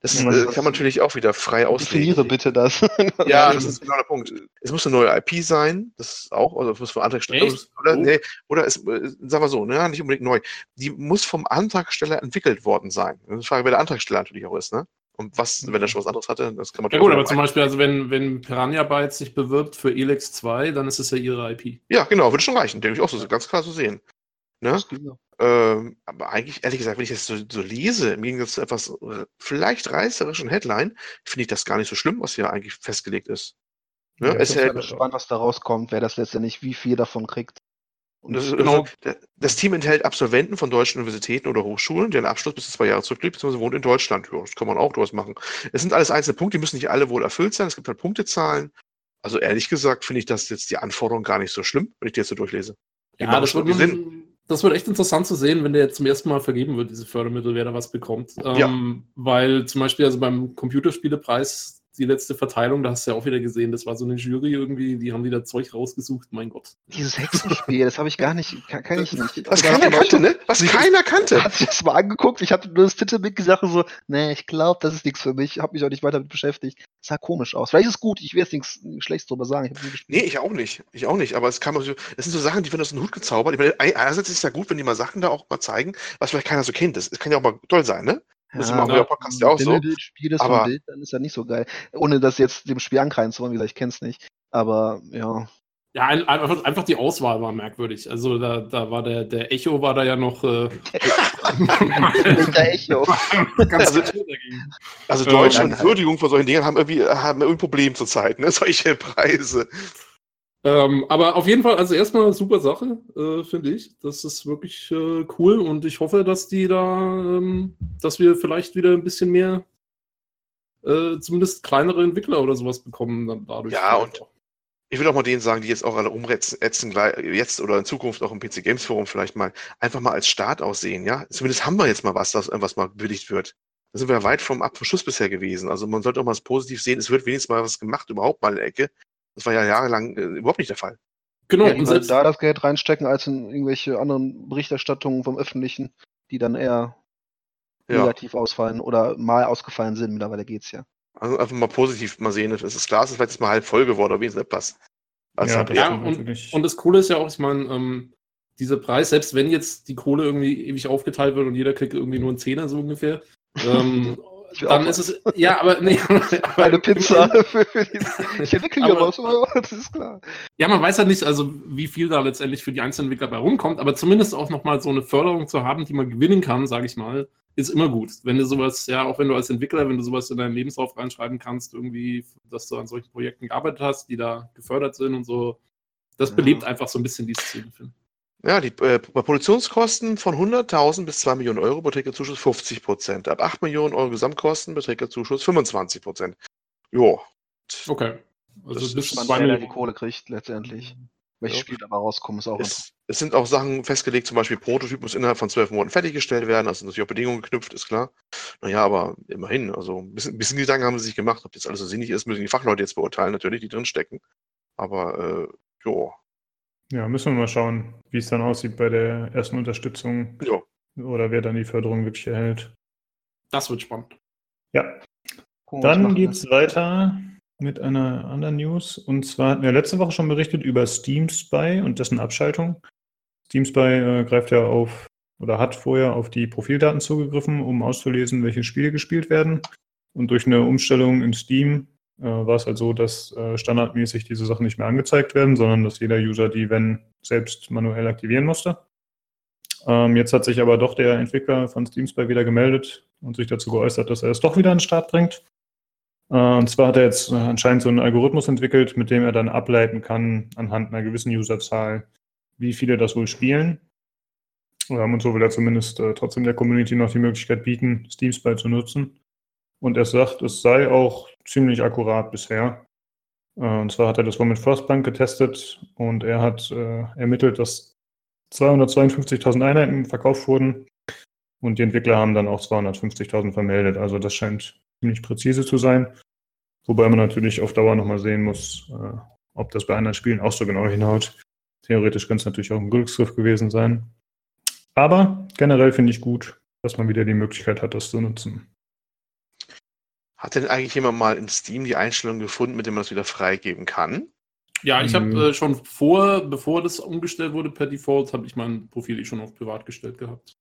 Das Ja, äh, kann man natürlich auch wieder frei Definiere auslegen. bitte das. Ja, das ist genau der Punkt. Es muss eine neue IP sein, das ist auch, also es muss vom Antragsteller, Echt? oder, Oh. nee, oder es, äh, sagen wir so, ne, nicht unbedingt neu. Die muss vom Antragsteller entwickelt worden sein. Das ist die Frage, wer der Antragsteller natürlich auch ist, ne? Und was, wenn er schon was anderes hatte, das kann man Ja gut, aber noch zum Beispiel, also wenn, wenn Piranha Bytes sich bewirbt für Elex 2, dann ist es ja ihre IP. Ja, genau, würde schon reichen. Denke ich auch so, ganz klar so sehen. Ne? Ähm, aber eigentlich, ehrlich gesagt, wenn ich das so, so lese, im Gegensatz zu etwas äh, vielleicht reißerischen Headline, finde ich das gar nicht so schlimm, was hier eigentlich festgelegt ist. Ne? Ja, es Ich bin hält, halt- gespannt, was da rauskommt, wer das letztendlich, wie viel davon kriegt. Und das, ist- genau. also, das Team enthält Absolventen von deutschen Universitäten oder Hochschulen, deren Abschluss bis zu zwei Jahre zurückliegt, beziehungsweise wohnt in Deutschland. Ja, das kann man auch durchaus machen. Es sind alles einzelne Punkte, die müssen nicht alle wohl erfüllt sein. Es gibt halt Punktezahlen. Also ehrlich gesagt finde ich das jetzt die Anforderung gar nicht so schlimm, wenn ich die jetzt so durchlese. Die Ja, das schon wird, irgendwie man, das wird echt interessant zu sehen, wenn der jetzt zum ersten Mal vergeben wird, diese Fördermittel, wer da was bekommt. Ja. Ähm, weil zum Beispiel also beim Computerspielepreis, die letzte Verteilung, da hast du ja auch wieder gesehen, das war so eine Jury irgendwie, die haben die da Zeug rausgesucht, mein Gott. Dieses Hexenspiel, das habe ich gar nicht, kann, kann ich nicht. Was keiner kannte, ne? Was keiner kannte. Hat sich das mal angeguckt, ich hatte nur das Titelbild gesagt und so, nee, ich glaube, das ist nichts für mich, habe mich auch nicht weiter damit beschäftigt. sah komisch aus. Vielleicht ist es gut, ich will jetzt nichts Schlechtes drüber sagen. Ich. Nee, ich auch nicht. Ich auch nicht. Aber es kam so, das sind so Sachen, die werden aus dem Hut gezaubert. Ich meine, ein- einerseits ist es ja gut, wenn die mal Sachen da auch mal zeigen, was vielleicht keiner so kennt. Das, das kann ja auch mal toll sein, ne? Das machen wir ja Podcast ja auch so. Wenn du das Spiel aber- von Bild, dann ist das nicht so geil. Ohne das jetzt dem Spiel ankreiden zu wollen, wie gesagt, ich kenn's nicht. Aber ja. Ja, ein, einfach, einfach die Auswahl war merkwürdig. Also da, da war der, der Echo war da ja noch äh, Der Echo. ganz Also- dagegen. Also Deutsche nein, und. Würdigung von solchen Dingen haben irgendwie, haben irgendwie ein Problem zurzeit, ne? Solche Preise. Ähm, aber auf jeden Fall, also erstmal super Sache, äh, finde ich. Das ist wirklich äh, cool und ich hoffe, dass die da, ähm, dass wir vielleicht wieder ein bisschen mehr, äh, zumindest kleinere Entwickler oder sowas bekommen dann dadurch. Ja, und-. Ich will auch mal denen sagen, die jetzt auch alle umretzen, jetzt oder in Zukunft auch im PC Games Forum vielleicht mal einfach mal als Start aussehen, ja? Zumindest haben wir jetzt mal was, irgendwas mal bewilligt wird. Da sind wir weit vom Ab vom Schuss bisher gewesen. Also man sollte auch mal positiv sehen, es wird wenigstens mal was gemacht, überhaupt mal in der Ecke. Das war ja jahrelang äh, überhaupt nicht der Fall. Genau, Ja, und selbst, da das Geld reinstecken, als in irgendwelche anderen Berichterstattungen vom Öffentlichen, die dann eher Ja. negativ ausfallen oder mal ausgefallen sind. Mittlerweile geht's ja. Also einfach mal positiv mal sehen. Das ist Glas ist vielleicht jetzt mal halb voll geworden, aber wenigstens etwas. Also Ja, ja, das ja, stimmt und, und das Coole ist ja auch, ich meine, ähm, dieser Preis, selbst wenn jetzt die Kohle irgendwie ewig aufgeteilt wird und jeder kriegt irgendwie nur einen Zehner so ungefähr, ähm, dann ist es, ja, aber nee. aber Eine Pizza. für, für die, ich entwickle was, das ist klar. Ja, man weiß ja nicht, also wie viel da letztendlich für die einzelnen Entwickler bei rumkommt, aber zumindest auch nochmal so eine Förderung zu haben, die man gewinnen kann, sage ich mal, ist immer gut. Wenn du sowas, ja, auch wenn du als Entwickler, wenn du sowas in deinen Lebenslauf reinschreiben kannst, irgendwie, dass du an solchen Projekten gearbeitet hast, die da gefördert sind und so, das Ja. belebt einfach so ein bisschen die Szene. finde ich. Ja, die äh, bei Produktionskosten von 100.000 bis 2 Millionen Euro beträgt der Zuschuss 50 Prozent. Ab 8 Millionen Euro Gesamtkosten beträgt der Zuschuss 25 Prozent. Jo. Okay. Also Das bis ist Man zwei wer die. Kohle kriegt, letztendlich. Welches Ja. Spiel dabei rauskommt, ist auch Es, es sind auch Sachen festgelegt, zum Beispiel Prototyp muss innerhalb von zwölf Monaten fertiggestellt werden, also natürlich auch Bedingungen geknüpft, ist klar. Naja, aber immerhin, also ein bisschen, ein bisschen Gedanken haben sie sich gemacht, ob das alles so sinnig ist, müssen die Fachleute jetzt beurteilen, natürlich, die drinstecken. Aber, äh, jo. Ja, müssen wir mal schauen, wie es dann aussieht bei der ersten Unterstützung Jo. oder wer dann die Förderung wirklich erhält. Das wird spannend. Ja, was dann machen, geht's weiter mit einer anderen News. Und zwar hatten wir letzte Woche schon berichtet über Steam Spy und dessen Abschaltung. Steam Spy äh, greift ja auf oder hat vorher auf die Profildaten zugegriffen, um auszulesen, welche Spiele gespielt werden. Und durch eine Umstellung in Steam war es halt so, dass äh, standardmäßig diese Sachen nicht mehr angezeigt werden, sondern dass jeder User die, wenn, selbst manuell aktivieren musste. Ähm, jetzt hat sich aber doch der Entwickler von Steam Spy wieder gemeldet und sich dazu geäußert, dass er es doch wieder an den Start bringt. Äh, Und zwar hat er jetzt äh, anscheinend so einen Algorithmus entwickelt, mit dem er dann ableiten kann, anhand einer gewissen Userzahl, wie viele das wohl spielen. Und so will er zumindest äh, trotzdem der Community noch die Möglichkeit bieten, Steam Spy zu nutzen. Und er sagt, es sei auch ziemlich akkurat bisher. Äh, und zwar hat er das wohl mit Frostbank getestet und er hat äh, ermittelt, dass 252.000 Einheiten verkauft wurden und die Entwickler haben dann auch 250.000 vermeldet. Also das scheint ziemlich präzise zu sein. Wobei man natürlich auf Dauer nochmal sehen muss, äh, ob das bei anderen Spielen auch so genau hinhaut. Theoretisch könnte es natürlich auch ein Glücksgriff gewesen sein. Aber generell finde ich gut, dass man wieder die Möglichkeit hat, das zu nutzen. Hat denn eigentlich jemand mal in Steam die Einstellung gefunden, mit der man das wieder freigeben kann? Ja, ich habe Mhm. äh, schon vor, bevor das umgestellt wurde per Default, habe ich mein Profil eh schon auf privat gestellt gehabt.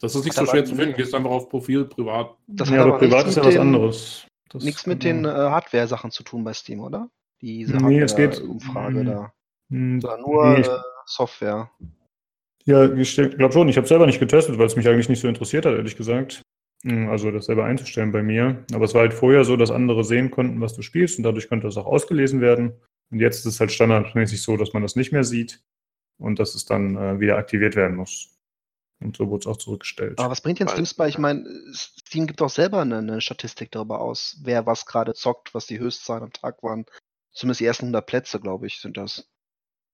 Das ist nicht Hat so schwer zu finden. Gehst einfach auf Profil, privat. Das ja, aber aber privat ist ja was den- anderes. Das Nichts mit kann den äh, Hardware-Sachen zu tun bei Steam, oder? Diese Nee, es geht- Umfrage da. Hm, Sondern nur nee, ich- äh, Software. Ja, ich glaube schon. Ich habe selber nicht getestet, weil es mich eigentlich nicht so interessiert hat, ehrlich gesagt. Hm, Also das selber einzustellen bei mir. Aber es war halt vorher so, dass andere sehen konnten, was du spielst und dadurch konnte das auch ausgelesen werden. Und jetzt ist es halt standardmäßig so, dass man das nicht mehr sieht und dass es dann äh, wieder aktiviert werden muss. Und so wurde es auch zurückgestellt. Aber was bringt denn Steam bei? Ich meine, Steam gibt doch selber eine, eine Statistik darüber aus, wer was gerade zockt, was die Höchstzahlen am Tag waren. Zumindest die ersten 100 Plätze, glaube ich, sind das.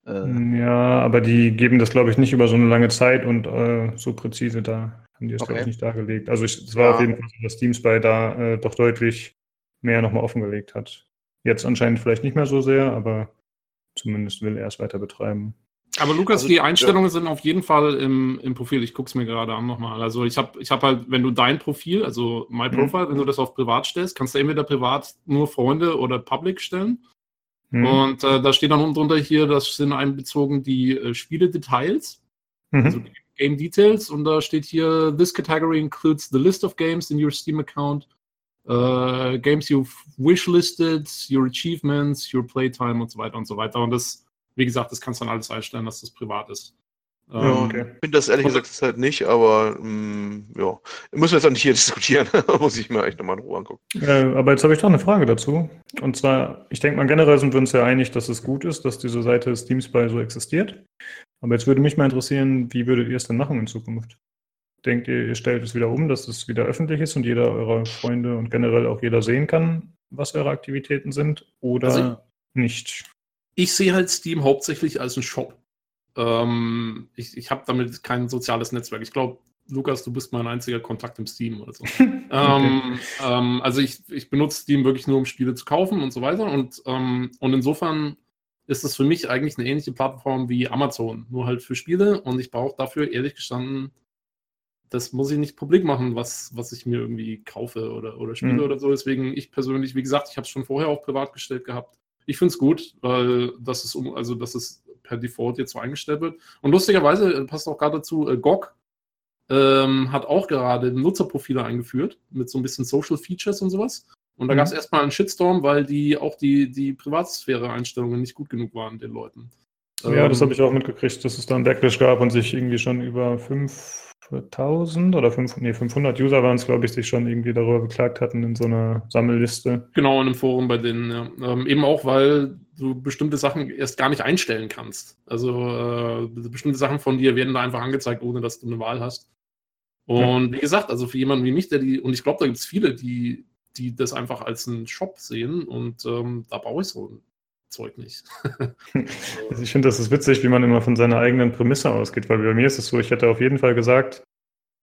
Äh, Hm, Ja, aber die geben das, glaube ich, nicht über so eine lange Zeit und äh, so präzise da haben die das, glaube Okay. ich, nicht dargelegt. Also es war Ja. auf jeden Fall so, dass Steam Spy da äh, doch deutlich mehr nochmal offengelegt hat. Jetzt anscheinend vielleicht nicht mehr so sehr, aber zumindest will er es weiter betreiben. Aber Lukas, Also, die Einstellungen sind auf jeden Fall im, im Profil. Ich gucke es mir gerade an nochmal. Also ich habe ich hab halt, wenn du dein Profil, also My Mhm. Profile, wenn du das auf privat stellst, kannst du entweder privat nur Freunde oder Public stellen. Hm. Und äh, da steht dann unten drunter hier, das sind einbezogen die äh, Spiele-Details, Mhm. also Game Details. Und da steht hier, this category includes the list of games in your Steam account, äh, games you've wishlisted, your achievements, your playtime und so weiter und so weiter. Und das, wie gesagt, das kannst du dann alles einstellen, dass das privat ist. Ja, Ähm, okay. Ich finde das ehrlich gesagt halt nicht, aber mm, ja. Müssen wir jetzt auch nicht hier diskutieren. Muss ich mir echt nochmal in Ruhe angucken. Äh, aber jetzt habe ich doch eine Frage dazu. Und zwar, ich denke mal, generell sind wir uns ja einig, dass es gut ist, dass diese Seite Steam Spy so existiert. Aber jetzt würde mich mal interessieren, wie würdet ihr es denn machen in Zukunft? Denkt ihr, ihr stellt es wieder um, dass es wieder öffentlich ist und jeder eurer Freunde und generell auch jeder sehen kann, was eure Aktivitäten sind? Oder Also- nicht? ich sehe halt Steam hauptsächlich als einen Shop. Ähm, ich ich habe damit kein soziales Netzwerk. Ich glaube, Lukas, du bist mein einziger Kontakt im Steam oder so. ähm, ähm, also ich, ich benutze Steam wirklich nur, um Spiele zu kaufen und so weiter. Und, ähm, und insofern ist es für mich eigentlich eine ähnliche Plattform wie Amazon, nur halt für Spiele. Und ich brauche dafür, ehrlich gestanden, das muss ich nicht publik machen, was, was ich mir irgendwie kaufe oder, oder spiele Mhm. oder so. Deswegen, ich persönlich, wie gesagt, ich habe es schon vorher auch privat gestellt gehabt. Ich finde es gut, weil das ist um, also dass es per Default jetzt so eingestellt wird. Und lustigerweise äh, passt auch gerade dazu, äh, GOG ähm, hat auch gerade Nutzerprofile eingeführt mit so ein bisschen Social Features und sowas. Und da Mhm. gab es erstmal einen Shitstorm, weil die auch die, die Privatsphäre-Einstellungen nicht gut genug waren, den Leuten. Ja, das Ähm, habe ich auch mitgekriegt, dass es da einen Backlash gab und sich irgendwie schon über 5000 oder 5, nee, 500 User waren es, glaube ich, sich schon irgendwie darüber beklagt hatten in so einer Sammelliste. Genau, in einem Forum bei denen, ja. Ähm, eben auch, weil du bestimmte Sachen erst gar nicht einstellen kannst. Also äh, bestimmte Sachen von dir werden da einfach angezeigt, ohne dass du eine Wahl hast. Und wie gesagt, also für jemanden wie mich, der die, und ich glaube, da gibt es viele, die, die das einfach als einen Shop sehen und ähm, da brauche ich so ein Zeug nicht. Also ich finde, das ist witzig, wie man immer von seiner eigenen Prämisse ausgeht, weil bei mir ist es so, ich hätte auf jeden Fall gesagt,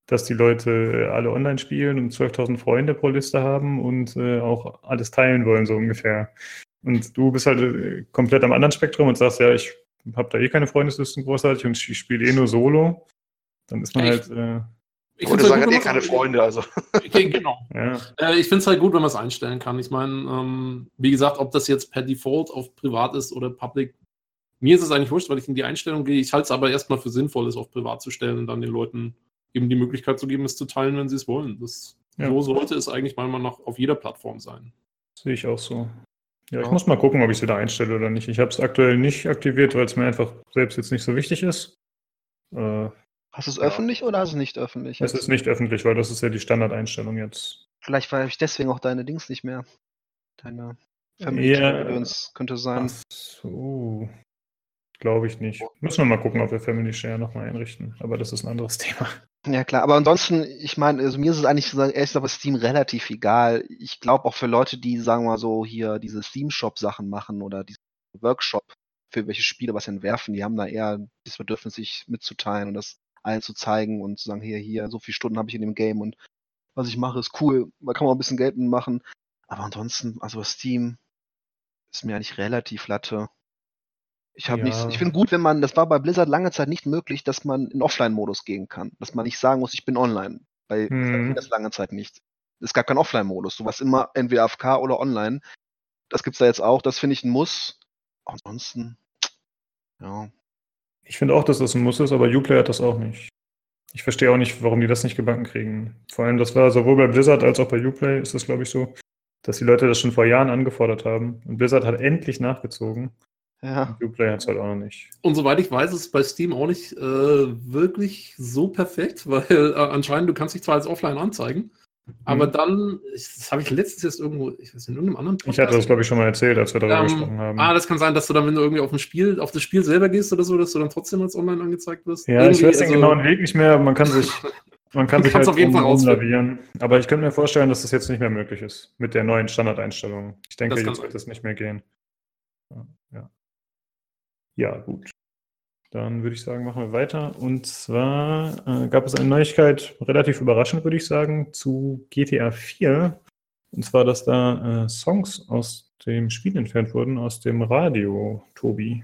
dass die Leute alle online spielen und 12.000 Freunde pro Liste haben und äh, auch alles teilen wollen, so ungefähr. Und du bist halt äh, komplett am anderen Spektrum und sagst, ja, ich habe da eh keine Freundeslisten großartig und ich spiele eh nur Solo. Dann ist man Ja, halt, äh, Ich Und find's sagen, halt hat eh gut, keine Freunde, also. Okay, genau. ja. Äh, ich finde es halt gut, wenn man es einstellen kann. Ich meine, ähm, wie gesagt, ob das jetzt per Default auf privat ist oder public, mir ist es eigentlich wurscht, weil ich in die Einstellung gehe. Ich halte es aber erstmal für sinnvoll, es auf privat zu stellen und dann den Leuten eben die Möglichkeit zu geben, es zu teilen, wenn sie es wollen. Das, Ja. So sollte es eigentlich meiner Meinung nach auf jeder Plattform sein. Sehe ich auch so. Ja, ich muss mal gucken, ob ich sie da einstelle oder nicht. Ich habe es aktuell nicht aktiviert, weil es mir einfach selbst jetzt nicht so wichtig ist. Äh, Hast du es Ja. öffentlich oder hast du es nicht öffentlich? es ist nicht öffentlich, weil das ist ja die Standardeinstellung jetzt. Vielleicht war ich deswegen auch deine Dings nicht mehr. Deine Ja. Family-Gedöns könnte sein. Ach so. glaube ich nicht. Müssen wir mal gucken, ob wir Family Share nochmal einrichten. Aber das ist ein anderes Thema. Ja klar, aber ansonsten, ich meine, also mir ist es eigentlich ehrlich gesagt Steam relativ egal. Ich glaube auch für Leute, die, sagen wir mal so, hier diese Steam-Shop-Sachen machen oder diese Workshop für welche Spiele was entwerfen, die haben da eher das Bedürfnis, sich mitzuteilen und das allen zu zeigen und zu sagen, hier, hier, so viele Stunden habe ich in dem Game und was ich mache, ist cool. Da kann man ein bisschen Geld mitmachen. Aber ansonsten, also Steam ist mir eigentlich relativ latte. Ich habe Ja. nichts. Ich finde gut, wenn man, das war bei Blizzard lange Zeit nicht möglich, dass man in Offline-Modus gehen kann. Dass man nicht sagen muss, ich bin online. Bei Blizzard ging das lange Zeit nicht. Es gab keinen Offline-Modus. Du warst immer entweder AFK oder online. Das gibt's da jetzt auch. Das finde ich ein Muss. Ansonsten, ja. Ich finde auch, dass das ein Muss ist, aber Uplay hat das auch nicht. Ich verstehe auch nicht, warum die das nicht gebacken kriegen. Vor allem, das war sowohl bei Blizzard als auch bei Uplay ist das, glaube ich, so, dass die Leute das schon vor Jahren angefordert haben. Und Blizzard hat endlich nachgezogen. Ja. Und Uplay hat es halt auch noch nicht. Und soweit ich weiß, ist es bei Steam auch nicht äh, wirklich so perfekt, weil äh, anscheinend du kannst dich zwar als offline anzeigen, aber Mhm. dann, ich, das habe ich letztens erst irgendwo, ich weiß nicht, in irgendeinem anderen Ich hatte das, glaube ich, schon mal erzählt, als wir darüber gesprochen ähm, haben. ah, das kann sein, dass du dann, wenn du irgendwie auf ein Spiel, auf das Spiel selber gehst oder so, dass du dann trotzdem als online angezeigt wirst. ja, ich Irgendwie, weiß den also- genauen Weg nicht mehr. Man kann sich, man kann sich halt auf jeden Fall rausfinden. navigieren. Aber ich könnte mir vorstellen, dass das jetzt nicht mehr möglich ist mit der neuen Standardeinstellung. Ich denke, jetzt sein. wird das nicht mehr gehen. Ja. ja gut. Dann würde ich sagen, machen wir weiter. Und zwar äh, gab es eine Neuigkeit, relativ überraschend, würde ich sagen, zu GTA 4. Und zwar, dass da äh, Songs aus dem Spiel entfernt wurden, aus dem Radio, Tobi.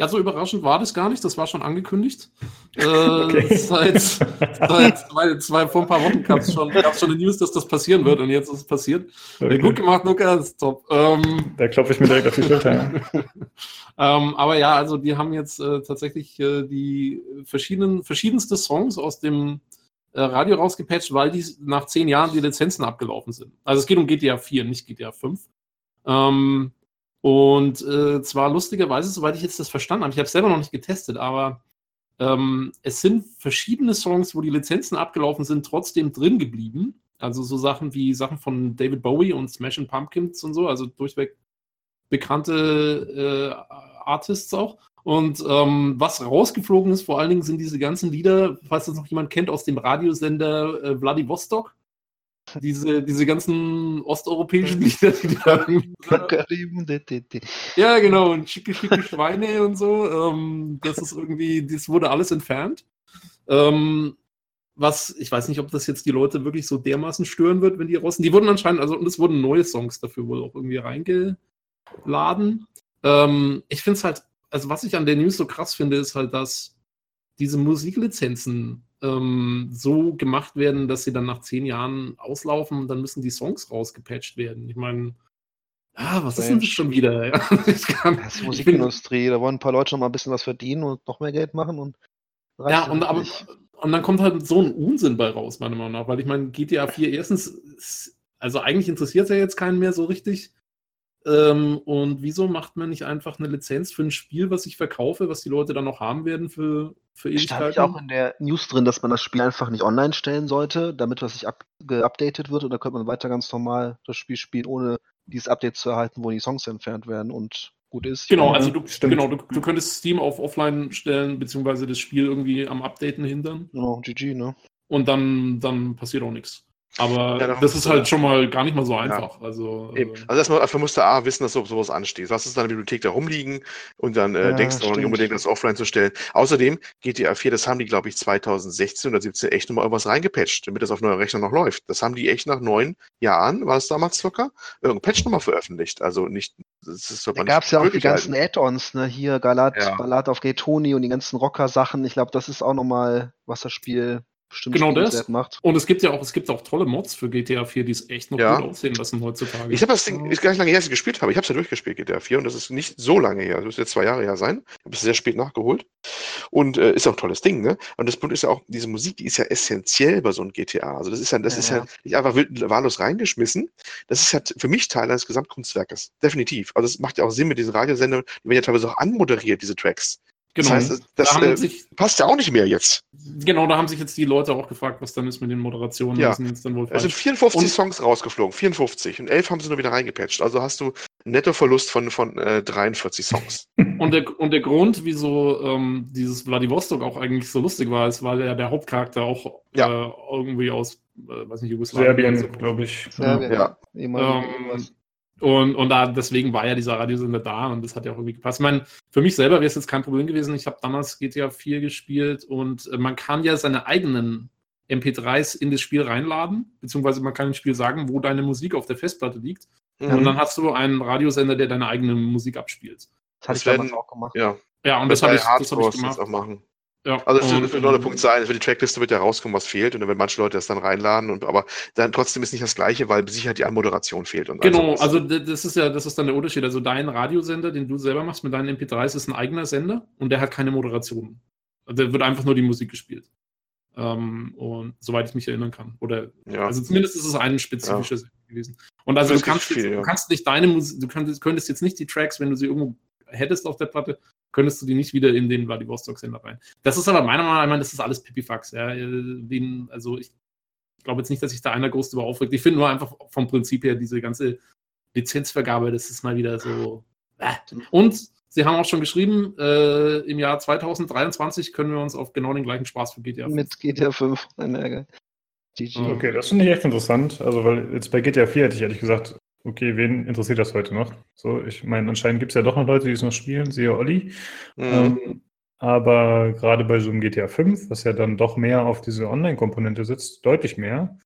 Ja, so überraschend war das gar nicht, das war schon angekündigt. Äh, Okay. Seit, seit zwei, zwei, vor ein paar Wochen gab es schon, gab's schon eine News, dass das passieren wird und jetzt ist es passiert. Okay. Gut gemacht, Lukas, top. Ähm, Da klopfe ich mir direkt auf die Schulter. ähm, aber ja, also die haben jetzt äh, tatsächlich äh, die verschiedenen, verschiedenste Songs aus dem äh, Radio rausgepatcht, weil die nach zehn Jahren die Lizenzen abgelaufen sind. Also es geht um GTA 4, nicht GTA 5. Ähm, und äh, zwar lustigerweise, soweit ich jetzt das verstanden habe, ich habe es selber noch nicht getestet, aber ähm, es sind verschiedene Songs, wo die Lizenzen abgelaufen sind, trotzdem drin geblieben. Also so Sachen wie Sachen von David Bowie und Smashing Pumpkins und so, also durchweg bekannte äh, Artists auch. Und ähm, was rausgeflogen ist, vor allen Dingen sind diese ganzen Lieder, falls das noch jemand kennt, aus dem Radiosender äh, Vladivostok. Diese, diese ganzen osteuropäischen Lieder, die da ja, genau, und schicke, schicke Schweine und so. Ähm, das ist irgendwie, das wurde alles entfernt. Ähm, was, ich weiß nicht, ob das jetzt die Leute wirklich so dermaßen stören wird, wenn die raus sind. Die wurden anscheinend, also, und es wurden neue Songs dafür wohl auch irgendwie reingeladen. Ähm, ich finde es halt, also was ich an der News so krass finde, ist halt, dass diese Musiklizenzen ähm, so gemacht werden, dass sie dann nach zehn Jahren auslaufen und dann müssen die Songs rausgepatcht werden. Ich meine, ah, was ist denn das Mensch. schon wieder? Ja, ich kann, Das ist bin, Musikindustrie, da wollen ein paar Leute noch mal ein bisschen was verdienen und noch mehr Geld machen und ja, und, aber, und dann kommt halt so ein Unsinn bei raus, meiner Meinung nach, weil ich meine, GTA 4 erstens, also eigentlich interessiert es ja jetzt keinen mehr so richtig. Ähm, und wieso macht man nicht einfach eine Lizenz für ein Spiel, was ich verkaufe, was die Leute dann noch haben werden für, für Stand Ewigkeiten? nicht auch in der News drin, dass man das Spiel einfach nicht online stellen sollte, damit das nicht up geupdatet wird und dann könnte man weiter ganz normal das Spiel spielen, ohne dieses Update zu erhalten, wo die Songs entfernt werden und gut ist. Genau, Ja, also du, stimmt. genau, du, du könntest Steam auf Offline stellen, beziehungsweise das Spiel irgendwie am Updaten hindern. Genau, GG, ne? Und dann, dann passiert auch nichts. Aber Ja, das ist halt schon mal gar nicht mal so einfach. Also, Eben. äh, Also erstmal dafür musst du A wissen, dass so, sowas ansteht. Du hast es in deiner Bibliothek da rumliegen und dann äh, Ja, denkst du auch nicht unbedingt, das offline zu stellen. Außerdem, GTA 4, das haben die, glaube ich, 2016 oder 17 echt nochmal irgendwas reingepatcht, damit das auf neuer Rechner noch läuft. Das haben die echt nach neun Jahren, war es damals circa, irgendein Patch nochmal veröffentlicht. Also nicht, das ist Da gab es ja auch die ganzen. Add-ons, ne? Hier Galat, Ja. Ballad auf Gay Tony und die ganzen Rocker-Sachen. Ich glaube, das ist auch nochmal, was das Spiel bestimmt Genau das. macht. und es gibt ja auch, es gibt auch tolle Mods für GTA 4, die es echt noch Ja. gut aussehen lassen heutzutage. Ich habe das Ding, ist gar nicht lange her, dass ich gespielt habe. Ich habe es ja durchgespielt, GTA 4, und das ist nicht so lange her. Das müsste jetzt zwei Jahre her sein. Ich habe es sehr spät nachgeholt. Und äh, ist auch ein tolles Ding, ne? Und das Punkt ist ja auch, diese Musik, die ist ja essentiell bei so einem GTA. Also das ist ja, das ist ja Ja. nicht einfach wild, wahllos reingeschmissen. Das ist ja für mich Teil eines Gesamtkunstwerkes. Definitiv. Also es macht ja auch Sinn mit diesen Radiosendern, die werden ja teilweise auch anmoderiert, diese Tracks. Genau. Das heißt, das da haben äh, sich, passt ja auch nicht mehr jetzt. genau, da haben sich jetzt die Leute auch gefragt, was dann ist mit den Moderationen. Ja. Das sind jetzt dann wohl Es sind falsch. 54 Und- Songs rausgeflogen, 54. Und 11 haben sie nur wieder reingepatcht. Also hast du Nettoverlust von, von äh, 43 Songs. Und der, und der Grund, wieso ähm, dieses Vladivostok auch eigentlich so lustig war, ist, weil ja der Hauptcharakter auch Ja. äh, irgendwie aus, äh, weiß nicht, Jugoslawien. Serbien, glaube ich. Serbien. Ja. Ehemalige Ähm. Und, und da, deswegen war ja dieser Radiosender da und das hat ja auch irgendwie gepasst. Ich meine, für mich selber wäre es jetzt kein Problem gewesen. Ich habe damals GTA 4 gespielt und äh, man kann ja seine eigenen MP3s in das Spiel reinladen, beziehungsweise man kann im Spiel sagen, wo deine Musik auf der Festplatte liegt. Mhm. Und dann hast du einen Radiosender, der deine eigene Musik abspielt. Das hatte das ich damals auch gemacht. ja, Ja, und das habe ich, das hab ich gemacht. auch machen. Ja. Also und, wird, wird noch der ähm, Punkt sein, für die Trackliste wird ja rauskommen, was fehlt. Und dann werden manche Leute das dann reinladen. Und, aber dann trotzdem ist nicht das Gleiche, weil sicher die Anmoderation fehlt. Und Genau, also das ist ja, das ist dann der Unterschied. Also dein Radiosender, den du selber machst mit deinen MP3s, ist ein eigener Sender und der hat keine Moderation. Also Der wird einfach nur die Musik gespielt. Ähm, und soweit ich mich erinnern kann. Oder ja. also zumindest ist es ein spezifischer Sender gewesen. Und also du kannst, viel, jetzt, ja. du kannst nicht deine Musik, du könntest, könntest jetzt nicht die Tracks, wenn du sie irgendwo hättest auf der Platte, könntest du die nicht wieder in den Vladivostok-Sender rein. Das ist aber meiner Meinung nach, das ist alles Pipifax. Ja. Den, also ich glaube jetzt nicht, dass sich da einer groß drüber aufregt. Ich finde nur einfach vom Prinzip her diese ganze Lizenzvergabe, das ist mal wieder so. Äh. Und sie haben auch schon geschrieben, äh, im Jahr 2023 können wir uns auf genau den gleichen Spaß für GTA Mit GTA 5. Nein, Ärger. GG. Okay. Okay, das finde ich echt interessant. Also, weil jetzt bei GTA 4 hätte ich ehrlich gesagt, okay, wen interessiert das heute noch? So, ich meine, anscheinend gibt es ja doch noch Leute, die es noch spielen, siehe Olli. Mhm. Ähm, aber gerade bei so einem GTA 5, was ja dann doch mehr auf diese Online-Komponente sitzt, deutlich mehr,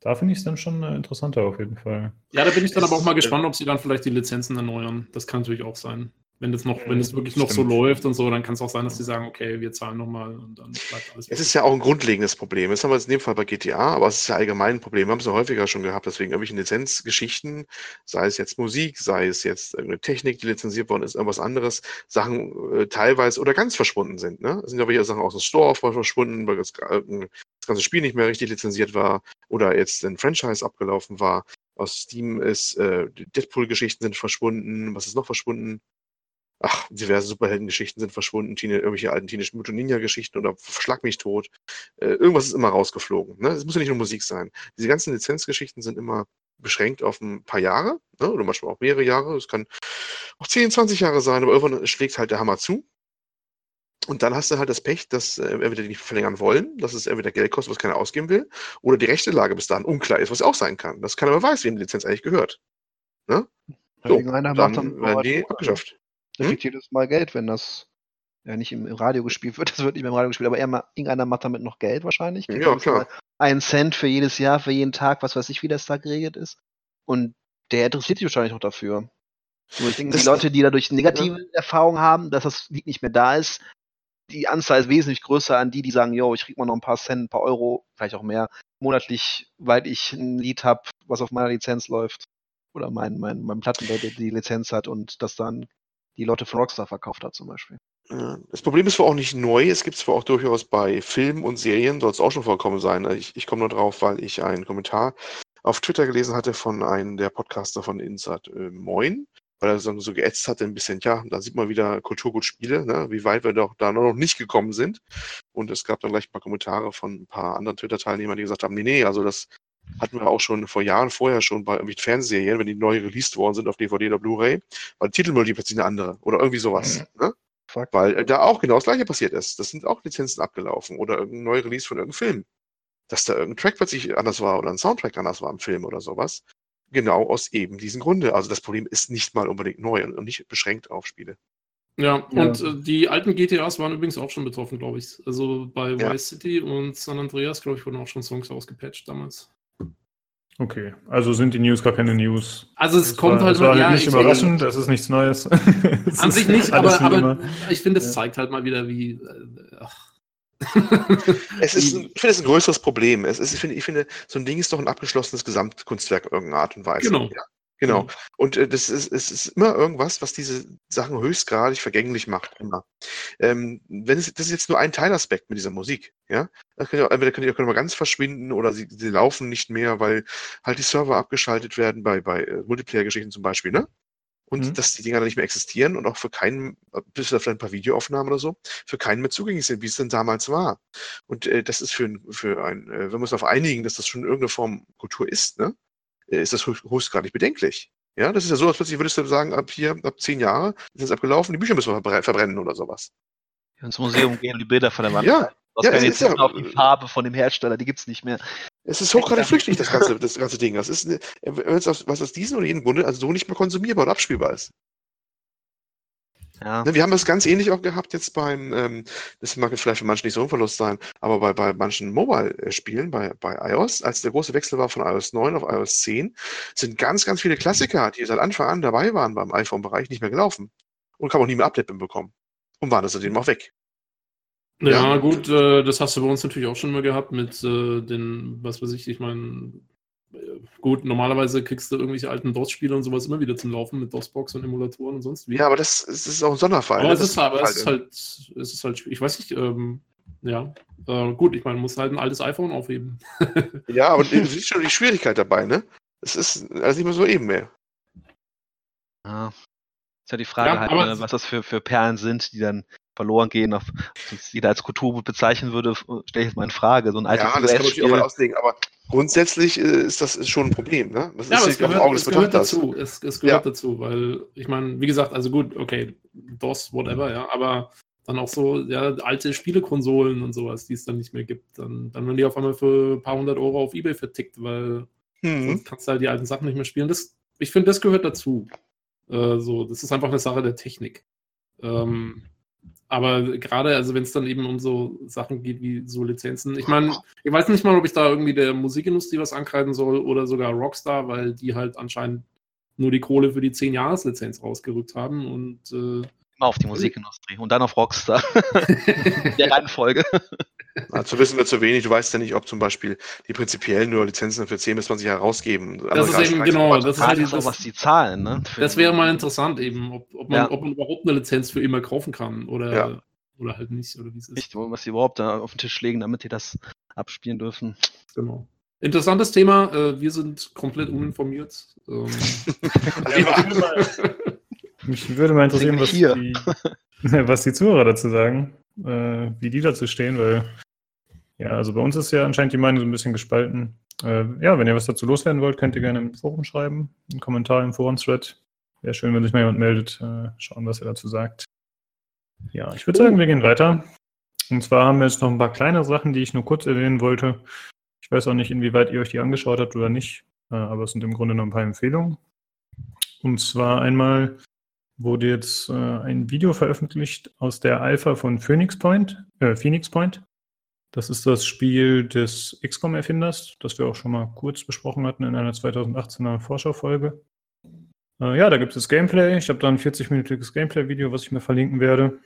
da finde ich es dann schon äh, interessanter auf jeden Fall. Ja, da bin ich dann aber auch mal gespannt, ob sie dann vielleicht die Lizenzen erneuern. Das kann natürlich auch sein. Wenn das noch, wenn es wirklich noch Stimmt. so läuft und so, dann kann es auch sein, dass sie sagen, okay, wir zahlen nochmal und dann bleibt alles. Es ist ja auch ein grundlegendes Problem. Das haben wir jetzt in dem Fall bei GTA, aber es ist ja allgemein ein Problem. Wir haben es ja häufiger schon gehabt, deswegen irgendwelche Lizenzgeschichten, sei es jetzt Musik, sei es jetzt irgendeine Technik, die lizenziert worden ist, irgendwas anderes, Sachen äh, teilweise oder ganz verschwunden sind. Ne? Es sind aber hier Sachen aus dem Store auch mal verschwunden, weil das, äh, das ganze Spiel nicht mehr richtig lizenziert war oder jetzt ein Franchise abgelaufen war. Aus Steam ist äh, die Deadpool-Geschichten sind verschwunden. Was ist noch verschwunden? Ach, diverse Superheldengeschichten sind verschwunden, Tine, irgendwelche alten Teenage Mutant Ninja-Geschichten oder Schlag mich tot. Äh, irgendwas ist immer rausgeflogen. Ne? Es muss ja nicht nur Musik sein. Diese ganzen Lizenzgeschichten sind immer beschränkt auf ein paar Jahre ne? oder manchmal auch mehrere Jahre. Es kann auch 10, 20 Jahre sein, aber irgendwann schlägt halt der Hammer zu. Und dann hast du halt das Pech, dass äh, entweder die nicht verlängern wollen, dass es entweder Geld kostet, was keiner ausgeben will, oder die rechte Lage bis dahin unklar ist, was auch sein kann. Dass keiner mehr weiß, wem die Lizenz eigentlich gehört. So, Irgendeiner macht Dann werden die abgeschafft. Der Hm? kriegt jedes Mal Geld, wenn das ja nicht im, im Radio gespielt wird. Das wird nicht mehr im Radio gespielt, aber eher mal, irgendeiner macht damit noch Geld wahrscheinlich. Kriegt Ja, klar. Einen Cent für jedes Jahr, für jeden Tag, was weiß ich, wie das da geregelt ist. Und der interessiert sich wahrscheinlich auch dafür. Nur ich denke, die Leute, die dadurch negative Erfahrungen haben, dass das Lied nicht mehr da ist, die Anzahl ist wesentlich größer an die, die sagen, yo, ich krieg mal noch ein paar Cent, ein paar Euro, vielleicht auch mehr, monatlich, weil ich ein Lied habe, was auf meiner Lizenz läuft. Oder mein, mein, mein Plattenlabel die Lizenz hat und das dann die Leute von Rockstar verkauft hat zum Beispiel. Das Problem ist zwar auch nicht neu, es gibt es zwar auch durchaus bei Filmen und Serien, soll es auch schon vorkommen sein. Ich, ich komme nur drauf, weil ich einen Kommentar auf Twitter gelesen hatte von einem der Podcaster von Insat äh, Moin, weil er so, so geätzt hatte ein bisschen, ja, da sieht man wieder Kulturgutspiele, ne, wie weit wir doch da noch nicht gekommen sind. Und es gab dann gleich ein paar Kommentare von ein paar anderen Twitter-Teilnehmern, die gesagt haben, nee, nee, also das hatten wir auch schon vor Jahren vorher schon bei irgendwelchen Fernsehserien, wenn die neu released worden sind auf DVD oder Blu-ray, war die Titelmelodie plötzlich eine andere oder irgendwie sowas. Ne? Fuck. Weil äh, da auch genau das gleiche passiert ist. Das sind auch Lizenzen abgelaufen oder irgendein neuer Release von irgendeinem Film. Dass da irgendein Track plötzlich anders war oder ein Soundtrack anders war im Film oder sowas. Genau aus eben diesem Grunde. Also das Problem ist nicht mal unbedingt neu und nicht beschränkt auf Spiele. Ja, Ja. und äh, die alten GTAs waren übrigens auch schon betroffen, glaube ich. Also bei Ja. Vice City und San Andreas, glaube ich, wurden auch schon Songs ausgepatcht damals. Okay, also sind die News gar keine News. Also es Das kommt war, halt das war ja, nicht ich- überraschend, das ist nichts Neues. Es An ist sich nicht, aber, aber ich finde, es Ja. zeigt halt mal wieder, wie. Äh, ach. Es ist, ein, ich finde es ein größeres Problem. Es ist, ich, finde, ich finde, so ein Ding ist doch ein abgeschlossenes Gesamtkunstwerk in irgendeiner Art und Weise. Genau. Ja, genau. Und äh, das ist, es ist immer irgendwas, was diese Sachen höchstgradig vergänglich macht. Immer. Ähm, wenn es, das ist jetzt nur ein Teilaspekt mit dieser Musik. Ja, da können ja, entweder können die können mal ganz verschwinden oder sie, sie laufen nicht mehr, weil halt die Server abgeschaltet werden bei, bei äh, Multiplayer-Geschichten zum Beispiel, ne? Und Mhm. dass die Dinger dann nicht mehr existieren und auch für keinen, bis da vielleicht ein paar Videoaufnahmen oder so, für keinen mehr zugänglich sind, wie es denn damals war. Und äh, das ist für, ein- für ein, äh, wenn wir uns darauf einigen, dass das schon irgendeine Form Kultur ist, ne, ist das höchst- höchstgradig bedenklich. Ja, das ist ja so, als plötzlich würdest du sagen, ab hier, ab zehn Jahre ist es abgelaufen, die Bücher müssen wir verbre- verbrennen oder sowas. Ins Museum gehen und die Bilder von der Wand. Ja, Was ja, jetzt ist ja- auf die Farbe von dem Hersteller, die gibt's nicht mehr. Es ist hochgradig flüchtig, das ganze, das ganze Ding. Das ist, eine- wenn es aus- was aus diesem oder jenem Grunde also so nicht mehr konsumierbar oder abspielbar ist. Ja. Ne, Wir haben das ganz ähnlich auch gehabt jetzt beim, ähm, das mag jetzt vielleicht für manche nicht so ein Verlust sein, aber bei, bei manchen Mobile-Spielen, bei, bei iOS, als der große Wechsel war von iOS 9 auf iOS 10, sind ganz, ganz viele Klassiker, die seit Anfang an dabei waren beim iPhone-Bereich, nicht mehr gelaufen. Und kann auch nie mehr Update bekommen. Und waren das seitdem auch weg. Ja, Ja. gut, äh, das hast du bei uns natürlich auch schon mal gehabt mit äh, den, was weiß ich, ich meine, gut, normalerweise kriegst du irgendwelche alten DOS-Spiele und sowas immer wieder zum Laufen mit DOS-Box und Emulatoren und sonst wie. Ja, aber das, das ist auch ein Sonderfall. aber ne? es ist, aber halt es ist halt, es ist halt, schwierig. ich weiß nicht, ähm, ja, äh, gut, ich meine, muss halt ein altes iPhone aufheben. Ja, aber du siehst schon die Schwierigkeit dabei, ne? Es ist also nicht mehr so eben mehr. ja. Ist ja die Frage Ja, halt, aber- ne, was das für, für Perlen sind, die dann verloren gehen, auf, was jeder als Kulturgut bezeichnen würde, stelle ich jetzt mal in Frage. So ein altes Ja, das kann man natürlich auch mal auslegen, aber grundsätzlich äh, ist das ist schon ein Problem, ne? Das Ja, aber es gehört, des es gehört dazu. Es, es gehört Ja. dazu, weil ich meine, wie gesagt, also gut, okay, DOS, whatever, ja, aber dann auch so, ja, alte Spielekonsolen und sowas, die es dann nicht mehr gibt. Dann, dann werden die auf einmal für ein paar hundert Euro auf Ebay vertickt, weil Mhm. sonst kannst du halt die alten Sachen nicht mehr spielen. Das, ich finde, das gehört dazu. Äh, so, das ist einfach eine Sache der Technik. Ähm, aber gerade, also wenn es dann eben um so Sachen geht wie so Lizenzen, ich meine, ich weiß nicht mal, ob ich da irgendwie der Musikindustrie was ankreiden soll oder sogar Rockstar, weil die halt anscheinend nur die Kohle für die 10-Jahres-Lizenz rausgerückt haben und äh, Immer auf die Musikindustrie und dann auf Rockstar. Der Reihenfolge. Also wissen wir zu wenig. Du weißt ja nicht, ob zum Beispiel die prinzipiell nur Lizenzen für 10 bis 20 Jahre rausgeben. Das ist eben, genau, das ist halt das, was die zahlen, ne? Das wäre mal interessant eben, ob, ob, man, Ja. ob man überhaupt eine Lizenz für immer kaufen kann oder, Ja. oder halt nicht, oder wie es ist. Nicht, was die überhaupt da auf den Tisch legen, damit die das abspielen dürfen. Genau. Interessantes Thema, äh, wir sind komplett uninformiert. Ähm, Mich würde mal interessieren, was die, was die Zuhörer dazu sagen, äh, wie die dazu stehen, weil ja, also bei uns ist ja anscheinend die Meinung so ein bisschen gespalten. Äh, ja, wenn ihr was dazu loswerden wollt, könnt ihr gerne im Forum schreiben, einen Kommentar im Forum-Thread. Wäre schön, wenn sich mal jemand meldet. Äh, schauen, was er dazu sagt. Ja, ich würde sagen, wir gehen weiter. Und zwar haben wir jetzt noch ein paar kleine Sachen, die ich nur kurz erwähnen wollte. Ich weiß auch nicht, inwieweit ihr euch die angeschaut habt oder nicht, äh, aber es sind im Grunde noch ein paar Empfehlungen. Und zwar einmal wurde jetzt äh, ein Video veröffentlicht aus der Alpha von Phoenix Point, äh, Phoenix Point. Das ist das Spiel des XCOM-Erfinders, das wir auch schon mal kurz besprochen hatten in einer 2018er Vorschaufolge. Äh, ja, da gibt es Gameplay. Ich habe da ein 40-minütiges Gameplay-Video, was ich mir verlinken werde.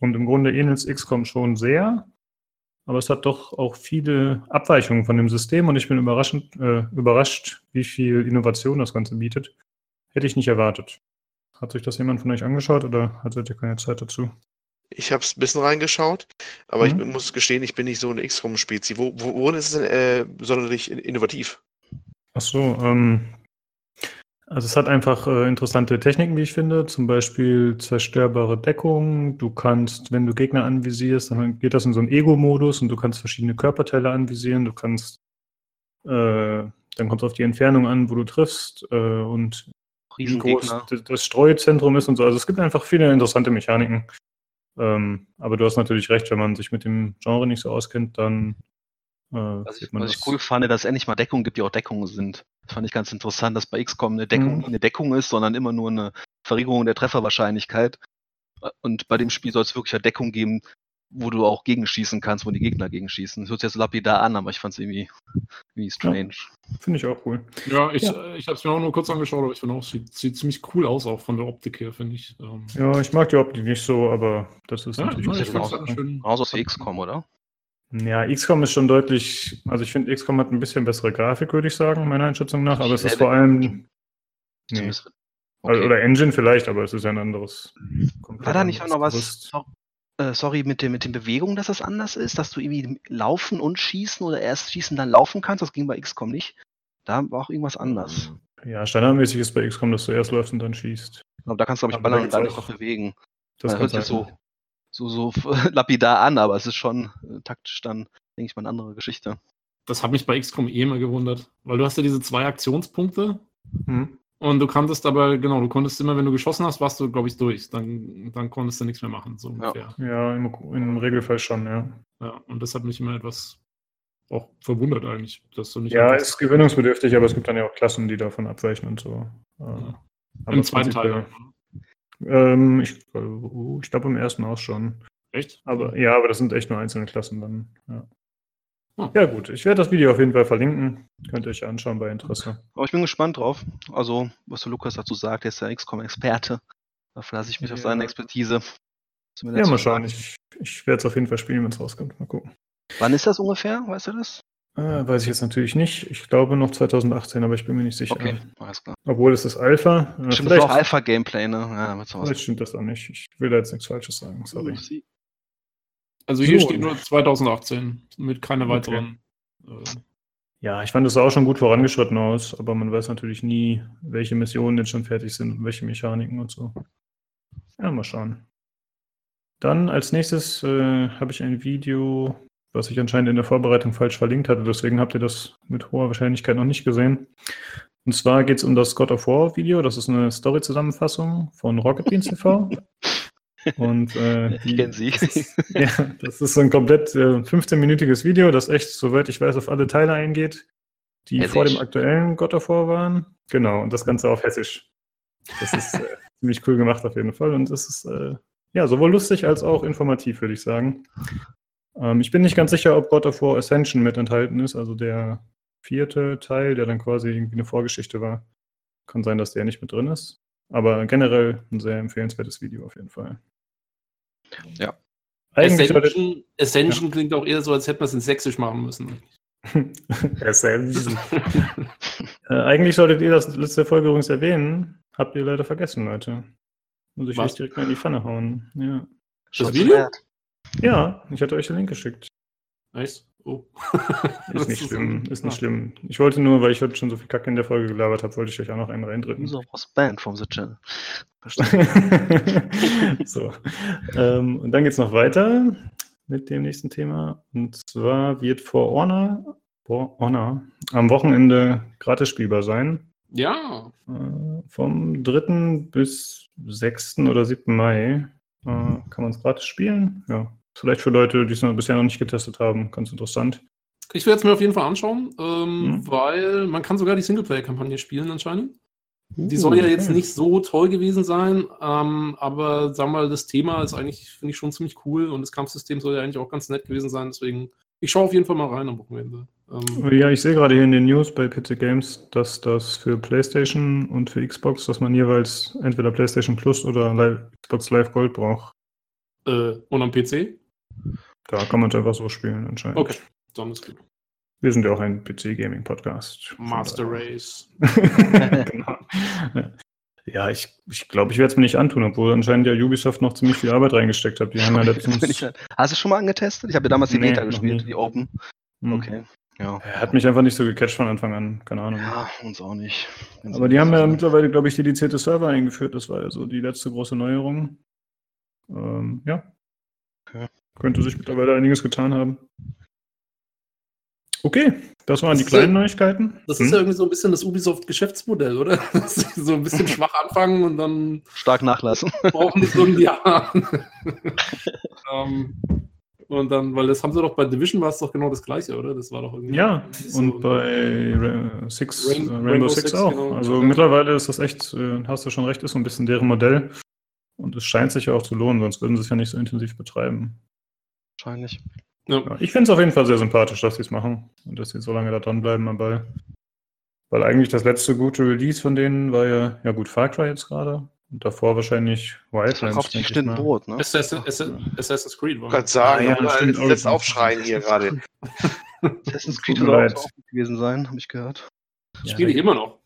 Und im Grunde ähnelt es XCOM schon sehr, aber es hat doch auch viele Abweichungen von dem System und ich bin überraschend, äh, überrascht, wie viel Innovation das Ganze bietet. Hätte ich nicht erwartet. Hat sich das jemand von euch angeschaut oder hattet ihr keine Zeit dazu? Ich habe es ein bisschen reingeschaut, aber ich Mhm. muss gestehen, ich bin nicht so eine XCOM-Spezi. Wo, wo, worin ist es denn äh, sonderlich in- innovativ? Ach so, ähm, also es hat einfach äh, interessante Techniken, wie ich finde. Zum Beispiel zerstörbare Deckung. Du kannst, wenn du Gegner anvisierst, dann geht das in so einen Ego-Modus und du kannst verschiedene Körperteile anvisieren. Du kannst, äh, dann kommt es auf die Entfernung an, wo du triffst äh, und wie groß das Streuzentrum ist und so. Also es gibt einfach viele interessante Mechaniken. Ähm, aber du hast natürlich recht, wenn man sich mit dem Genre nicht so auskennt, dann äh, Was ich, was ich cool fand, dass es endlich mal Deckungen gibt, die auch Deckungen sind. Das fand ich ganz interessant, dass bei XCOM eine Deckung Mhm. nie eine Deckung ist, sondern immer nur eine Verringerung der Trefferwahrscheinlichkeit. Und bei dem Spiel soll es wirklich eine Deckung geben, wo du auch gegenschießen kannst, wo die Gegner gegenschießen. Das hört sich jetzt lapidar an, aber ich fand es irgendwie, irgendwie strange. Finde ich auch cool. ja, ich, Ja. äh, ich habe es mir auch nur kurz angeschaut, aber ich finde auch, sieht, sieht ziemlich cool aus, auch von der Optik her, finde ich. Ähm, Ja, ich mag die Optik nicht so, aber das ist ja, natürlich. ja, das ich schön. Raus aus wie XCOM, oder? Ja, XCOM ist schon deutlich, also ich finde, XCOM hat ein bisschen bessere Grafik, würde ich sagen, meiner Einschätzung nach, aber es ist vor allem, nee, also- Okay. oder Engine vielleicht, aber es ist ja ein anderes. War da nicht auch noch was, äh, sorry, mit, den- mit den Bewegungen, dass das anders ist? Dass du irgendwie laufen und schießen oder erst schießen, dann laufen kannst? Das ging bei XCOM nicht. Da war auch irgendwas anders. Ja, standardmäßig ist bei XCOM, dass du erst läufst und dann schießt. Aber da kannst du, glaube ich, Aber ballern und dann noch bewegen. Das Das hört sich so, so, so lapidar an, aber es ist schon äh, taktisch dann, denke ich mal, eine andere Geschichte. Das hat mich bei XCOM eh immer gewundert, weil du hast ja diese zwei Aktionspunkte Hm. Und du konntest aber, genau, du konntest immer, wenn du geschossen hast, warst du, glaube ich, durch. Dann, dann konntest du nichts mehr machen, so ungefähr. Ja, im, im Regelfall schon, ja. Ja, und das hat mich immer etwas auch verwundert eigentlich, dass du nicht. Ja, ist gewöhnungsbedürftig, aber es gibt dann ja auch Klassen, die davon abweichen und so. Äh, Ja. aber Im zweiten Teil. prinzipiell- Ähm, ich ich glaube im ersten auch schon. Echt? Aber ja, aber das sind echt nur einzelne Klassen dann. Ja. Ja gut, ich werde das Video auf jeden Fall verlinken. Könnt ihr euch anschauen bei Interesse. Aber ich bin gespannt drauf. Also, was der Lukas dazu sagt, der ist ja XCOM-Experte. Da verlasse ich mich auf Ja. seine Expertise. Er Ja, mal schauen. Ich, ich werde es auf jeden Fall spielen, wenn es rauskommt. Mal gucken. Wann ist das ungefähr? Weißt du das? Äh, weiß ich jetzt natürlich nicht. Ich glaube noch 2018, aber ich bin mir nicht sicher. Okay, alles klar. Obwohl es ist Alpha. Äh, Stimmt, das vielleicht, auch Alpha-Gameplay, ne? Ja, was. vielleicht stimmt das auch nicht. Ich will da jetzt nichts Falsches sagen. Sorry. Also hier So. steht nur 2018 mit keiner Okay. weiteren. Äh, Ja, ich fand es auch schon gut vorangeschritten aus, aber man weiß natürlich nie, welche Missionen jetzt schon fertig sind und welche Mechaniken und so. Ja, mal schauen. Dann als nächstes äh, habe ich ein Video, was ich anscheinend in der Vorbereitung falsch verlinkt hatte, deswegen habt ihr das mit hoher Wahrscheinlichkeit noch nicht gesehen. Und zwar geht es um das God of War Video, das ist eine Story-Zusammenfassung von Rocket Beans TV. Und äh, Ich kenn sie. Das ist, ja, das ist so ein komplett äh, 15-minütiges Video, das echt, soweit ich weiß, auf alle Teile eingeht, die Hessisch. vor dem aktuellen God of War waren. Genau, und das Ganze auf Hessisch. Das ist äh, ziemlich cool gemacht auf jeden Fall. Und es ist äh, ja sowohl lustig als auch informativ, würde ich sagen. Ähm, ich bin nicht ganz sicher, ob God of War Ascension mit enthalten ist, also der vierte Teil, der dann quasi irgendwie eine Vorgeschichte war. Kann sein, dass der nicht mit drin ist. Aber generell ein sehr empfehlenswertes Video auf jeden Fall. Ja. Eigentlich Ascension, Ascension klingt auch eher so, als hätte man es in Sächsisch machen müssen. Ascension. äh, eigentlich solltet ihr das letzte Folge übrigens erwähnen. Habt ihr leider vergessen, Leute. Muss ich euch direkt mal in die Pfanne hauen. Ja. Das Video? ja, ich hatte euch den Link geschickt. Echt? Oh. Ist nicht schlimm, ist nicht schlimm. Ich wollte nur, weil ich heute schon so viel Kacke in der Folge gelabert habe, wollte ich euch auch noch einen reindrücken. User was banned from the channel. so. Ähm, und dann geht es noch weiter mit dem nächsten Thema. Und zwar wird For Honor, For Honor am Wochenende gratis spielbar sein. Ja, Äh, vom 3. bis 6. oder 7. Mai äh, kann man es gratis spielen. Ja. Vielleicht für Leute, die es bisher noch nicht getestet haben, ganz interessant. ich werde es mir auf jeden Fall anschauen, ähm, Mhm. weil man kann sogar die Singleplayer-Kampagne spielen anscheinend. Die soll ja jetzt okay. nicht so toll gewesen sein, ähm, aber sag mal, das Thema ist eigentlich, finde ich, schon ziemlich cool und das Kampfsystem soll ja eigentlich auch ganz nett gewesen sein, deswegen, ich schaue auf jeden Fall mal rein am Wochenende. Ähm, Ja, ich sehe gerade hier in den News bei PC Games, dass das für PlayStation und für Xbox, dass man jeweils entweder PlayStation Plus oder Live, Xbox Live Gold braucht. äh, und am PC? Da kann man es einfach so spielen anscheinend. Okay, dann ist gut. Wir sind ja auch ein PC-Gaming-Podcast. Master Race. genau. Ja, ich glaube, ich, glaub, ich werde es mir nicht antun, obwohl anscheinend ja Ubisoft noch ziemlich viel Arbeit reingesteckt hat. Die haben ja letztens. Hast du schon mal angetestet? Ich habe ja damals die Nee, Beta gespielt, die Open. Hm. Okay. Ja. Er hat mich einfach nicht so gecatcht von Anfang an, keine Ahnung. Ja, uns auch nicht. Ganz Aber die haben ja mittlerweile, glaube ich, dedizierte Server eingeführt. Das war ja so die letzte große Neuerung. Ähm, ja. Okay. Könnte sich mittlerweile einiges getan haben. Okay, das waren Das die kleinen ja- Neuigkeiten. Das Hm? ist ja irgendwie so ein bisschen das Ubisoft-Geschäftsmodell, oder? Dass sie so ein bisschen schwach anfangen und dann Stark nachlassen. brauchen die so ein Jahr. ähm, und dann, weil das haben sie doch bei Division war es doch genau das gleiche, oder? Das war doch irgendwie. Ja, so- und bei Ra Six, Rain- äh, Rainbow, Rainbow Six, Six, auch. genau. Also Ja. mittlerweile ist das echt, äh, hast du schon recht, ist so ein bisschen deren Modell. Und es scheint sich ja auch zu lohnen, sonst würden sie es ja nicht so intensiv betreiben. Wahrscheinlich. Ja. Ja, ich finde es auf jeden Fall sehr sympathisch, dass sie es machen und dass sie so lange da dranbleiben am Ball. Weil eigentlich das letzte gute Release von denen war ja, ja gut, Far Cry jetzt gerade. Und davor wahrscheinlich Das Wildlands. verkauft sich denke ich geschnitten mal. Brot, ne? Assassin, Assassin, Assassin's Creed war. Ich kann sagen, Ah, ja, ja, stimmt, ja, auch. aufschreien hier gerade. Assassin's Creed soll auch gewesen sein, habe ich gehört. Spiele ich immer noch.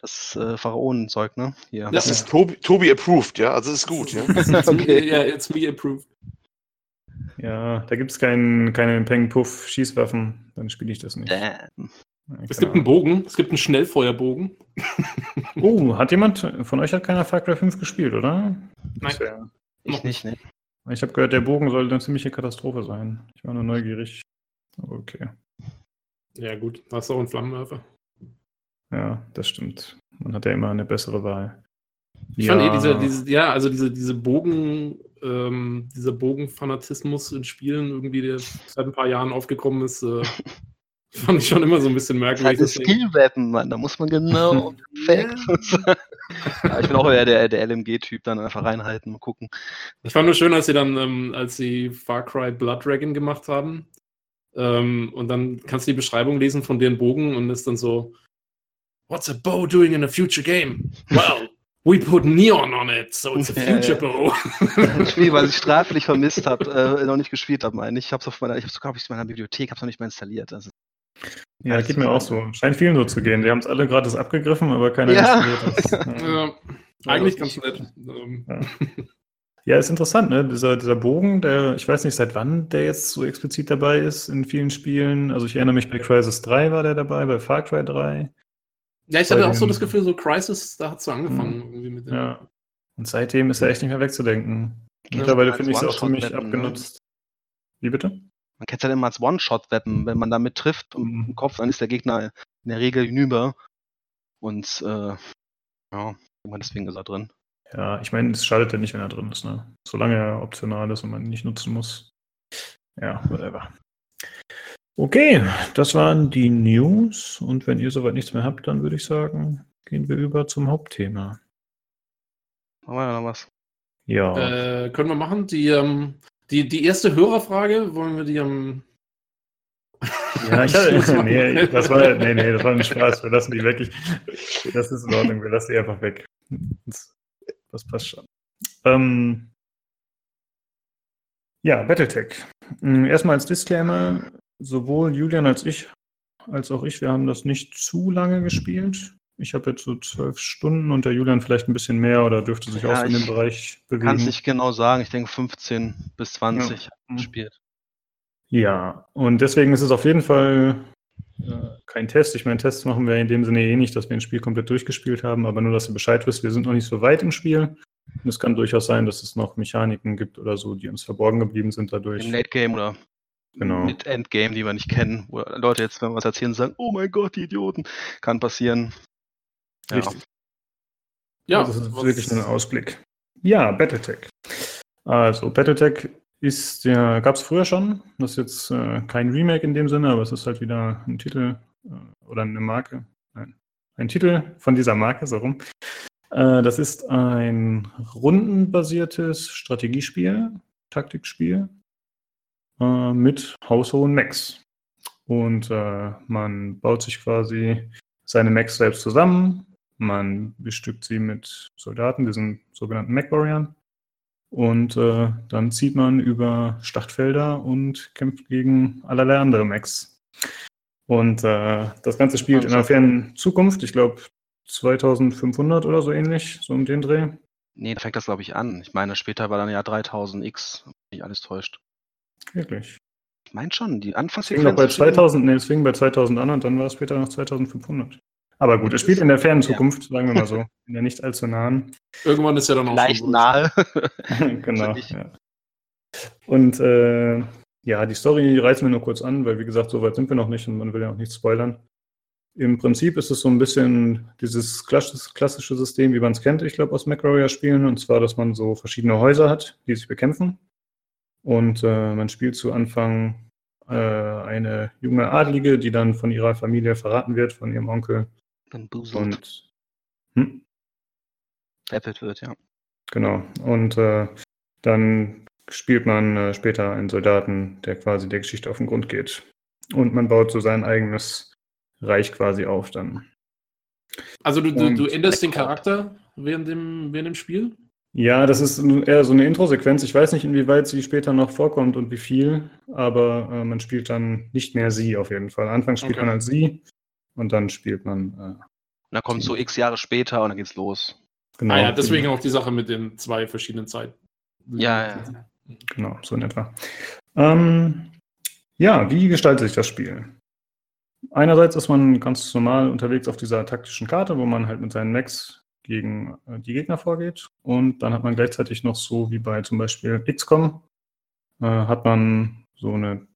Das äh, Pharaonenzeug, ne? Hier. Das ist Tobi, Tobi approved, ja, also ist gut, ja. Okay. Ja, it's me approved. Ja, da gibt es kein, keine Peng-Puff-Schießwaffen. Dann spiele ich das nicht. Damn. Ja, Es gibt einen Bogen, es gibt einen Schnellfeuerbogen. Oh, hat jemand, von euch hat keiner Far Cry 5 gespielt, oder? Nein. wär- Ich nicht, ne? Ich habe gehört, der Bogen soll eine ziemliche Katastrophe sein. Ich war nur neugierig. Aber okay. Ja, gut, hast du auch einen Flammenwerfer. Ja, das stimmt. Man hat ja immer eine bessere Wahl. Ich fand eh diese, diese, ja, also diese, diese Bogen, ähm, dieser Bogenfanatismus in Spielen, irgendwie, der seit ein paar Jahren aufgekommen ist, äh, fand ich schon immer so ein bisschen Das ist merkwürdig. halt ein deswegen- Skill-Weapon, Mann. Da muss man genau perfekt. ja, ich bin auch eher der, der LMG-Typ, dann einfach reinhalten und gucken. Ich fand nur schön, als sie dann, ähm, als sie Far Cry Blood Dragon gemacht haben. Ähm, und dann kannst du die Beschreibung lesen von deren Bogen und ist dann so: What's a bow doing in a future game? Well, we put neon on it, so it's a Ja, future ja. bow. Ein Spiel, was ich straflich vermisst habe, äh, noch nicht gespielt habe, meine ich. Ich habe es auf meiner, ich hab's sogar auf meiner Bibliothek, habe es noch nicht mal installiert. Also, Ja, geht mir auch so. Scheint vielen so zu gehen. Die haben es alle gratis abgegriffen, aber keiner Ja. installiert das. Ja. ja, eigentlich ganz nett. Ähm, Ja, ist interessant, ne? Dieser, dieser Bogen, der, ich weiß nicht, seit wann der jetzt so explizit dabei ist in vielen Spielen. Also ich erinnere mich, bei Crisis 3 war der dabei, bei Far Cry 3. ja, ich hatte auch so das Gefühl, so Crisis, da hat es so angefangen. Irgendwie mit dem, Ja. Und seitdem ist er echt nicht mehr wegzudenken. Mittlerweile finde ich es auch ziemlich One-Shot-Weapon, ne? abgenutzt. Wie bitte? man kennt es halt immer als One-Shot-Weapon. Wenn man damit trifft und Mhm. im Kopf, dann ist der Gegner in der Regel hinüber. Und äh, ja, immer deswegen ist er drin. Ja, ich meine, es schadet ja nicht, wenn er drin ist, ne? Solange er optional ist und man ihn nicht nutzen muss. Ja, whatever. Okay, das waren die News. Und wenn ihr soweit nichts mehr habt, dann würde ich sagen, gehen wir über zum Hauptthema. Haben wir noch was? Ja. Äh, können wir machen? Die, ähm, die, die erste Hörerfrage, wollen wir die am. Ja, ich nee, das war, nee, nee, das war ein Spaß. Wir lassen die weg. Ich, das ist in Ordnung. Wir lassen die einfach weg. Das, das passt schon. Ähm, ja, Battletech. Mm, Erstmal als Disclaimer: Sowohl Julian als ich, als auch ich, wir haben das nicht zu lange gespielt. Ich habe jetzt so zwölf Stunden und der Julian vielleicht ein bisschen mehr oder dürfte sich Ja, auch in dem ich Bereich Kann es bewegen. nicht genau sagen. Ich denke 15 bis 20 Ja. gespielt. Ja, und deswegen ist es auf jeden Fall äh, kein Test. Ich meine, Tests machen wir in dem Sinne eh nicht, dass wir ein Spiel komplett durchgespielt haben, aber nur, dass ihr Bescheid wisst, wir sind noch nicht so weit im Spiel. Und es kann durchaus sein, dass es noch Mechaniken gibt oder so, die uns verborgen geblieben sind dadurch. Im Late Game oder Genau. mit Endgame, die wir nicht kennen, wo Leute jetzt, wenn wir was erzählen, sagen, oh mein Gott, die Idioten. Kann passieren. Ja. Richtig. Ja, das ist was- wirklich nur ein Ausblick. Ja, Battletech. Also, Battletech ist ja, gab es früher schon. Das ist jetzt äh, kein Remake in dem Sinne, aber es ist halt wieder ein Titel äh, oder eine Marke. Nein, ein Titel von dieser Marke, so rum. Äh, das ist ein rundenbasiertes Strategiespiel, Taktikspiel äh, mit haushohen Mechs. Und äh, man baut sich quasi seine Mechs selbst zusammen. Man bestückt sie mit Soldaten, diesen sogenannten Mech-Warriors. Und äh, dann zieht man über Schlachtfelder und kämpft gegen allerlei andere Mechs. Und äh, das Ganze spielt in einer fernen Zukunft, ich glaube 2500 oder so ähnlich, so um den Dreh. Nee, da fängt das, glaube ich, an. Ich meine, später war dann ja 3000X, wenn mich alles täuscht. Wirklich. Ich meine schon, die Es fing bei ist schon- 2000, nee, es fing bei 2000 an und dann war es später noch 2500. Aber gut, es spielt in der fernen Ja. Zukunft, sagen wir mal so, in der nicht allzu nahen. Irgendwann ist ja dann auch Leicht nahe. genau. Ja. Und äh, ja, die Story reißen wir nur kurz an, weil wie gesagt, so weit sind wir noch nicht und man will ja auch nichts spoilern. Im Prinzip ist es so ein bisschen dieses klassisch- klassische System, wie man es kennt, ich glaube, aus MacWarrior-Spielen, und zwar, dass man so verschiedene Häuser hat, die sich bekämpfen. Und äh, man spielt zu Anfang äh, eine junge Adlige, die dann von ihrer Familie verraten wird, von ihrem Onkel. Dann buselt, Und hm? veräppelt wird, ja. Genau. Und äh, dann spielt man äh, später einen Soldaten, der quasi der Geschichte auf den Grund geht. Und man baut so sein eigenes Reich quasi auf dann. Also du, du, du änderst den Charakter während dem, während dem Spiel? Ja, das ist eher so eine Intro-Sequenz. Ich weiß nicht, inwieweit sie später noch vorkommt und wie viel, aber äh, man spielt dann nicht mehr sie auf jeden Fall. Anfangs spielt Okay. man als sie und dann spielt man äh, Und dann kommt so x Jahre später und dann geht's los. genau. ah ja, deswegen auch die Sache mit den zwei verschiedenen Zeiten. Ja, ja. Genau, so in etwa. Ähm, ja, wie gestaltet sich das Spiel? Einerseits ist man ganz normal unterwegs auf dieser taktischen Karte, wo man halt mit seinen Mechs gegen äh, die Gegner vorgeht. Und dann hat man gleichzeitig noch so wie bei zum Beispiel XCOM, äh, hat man so eine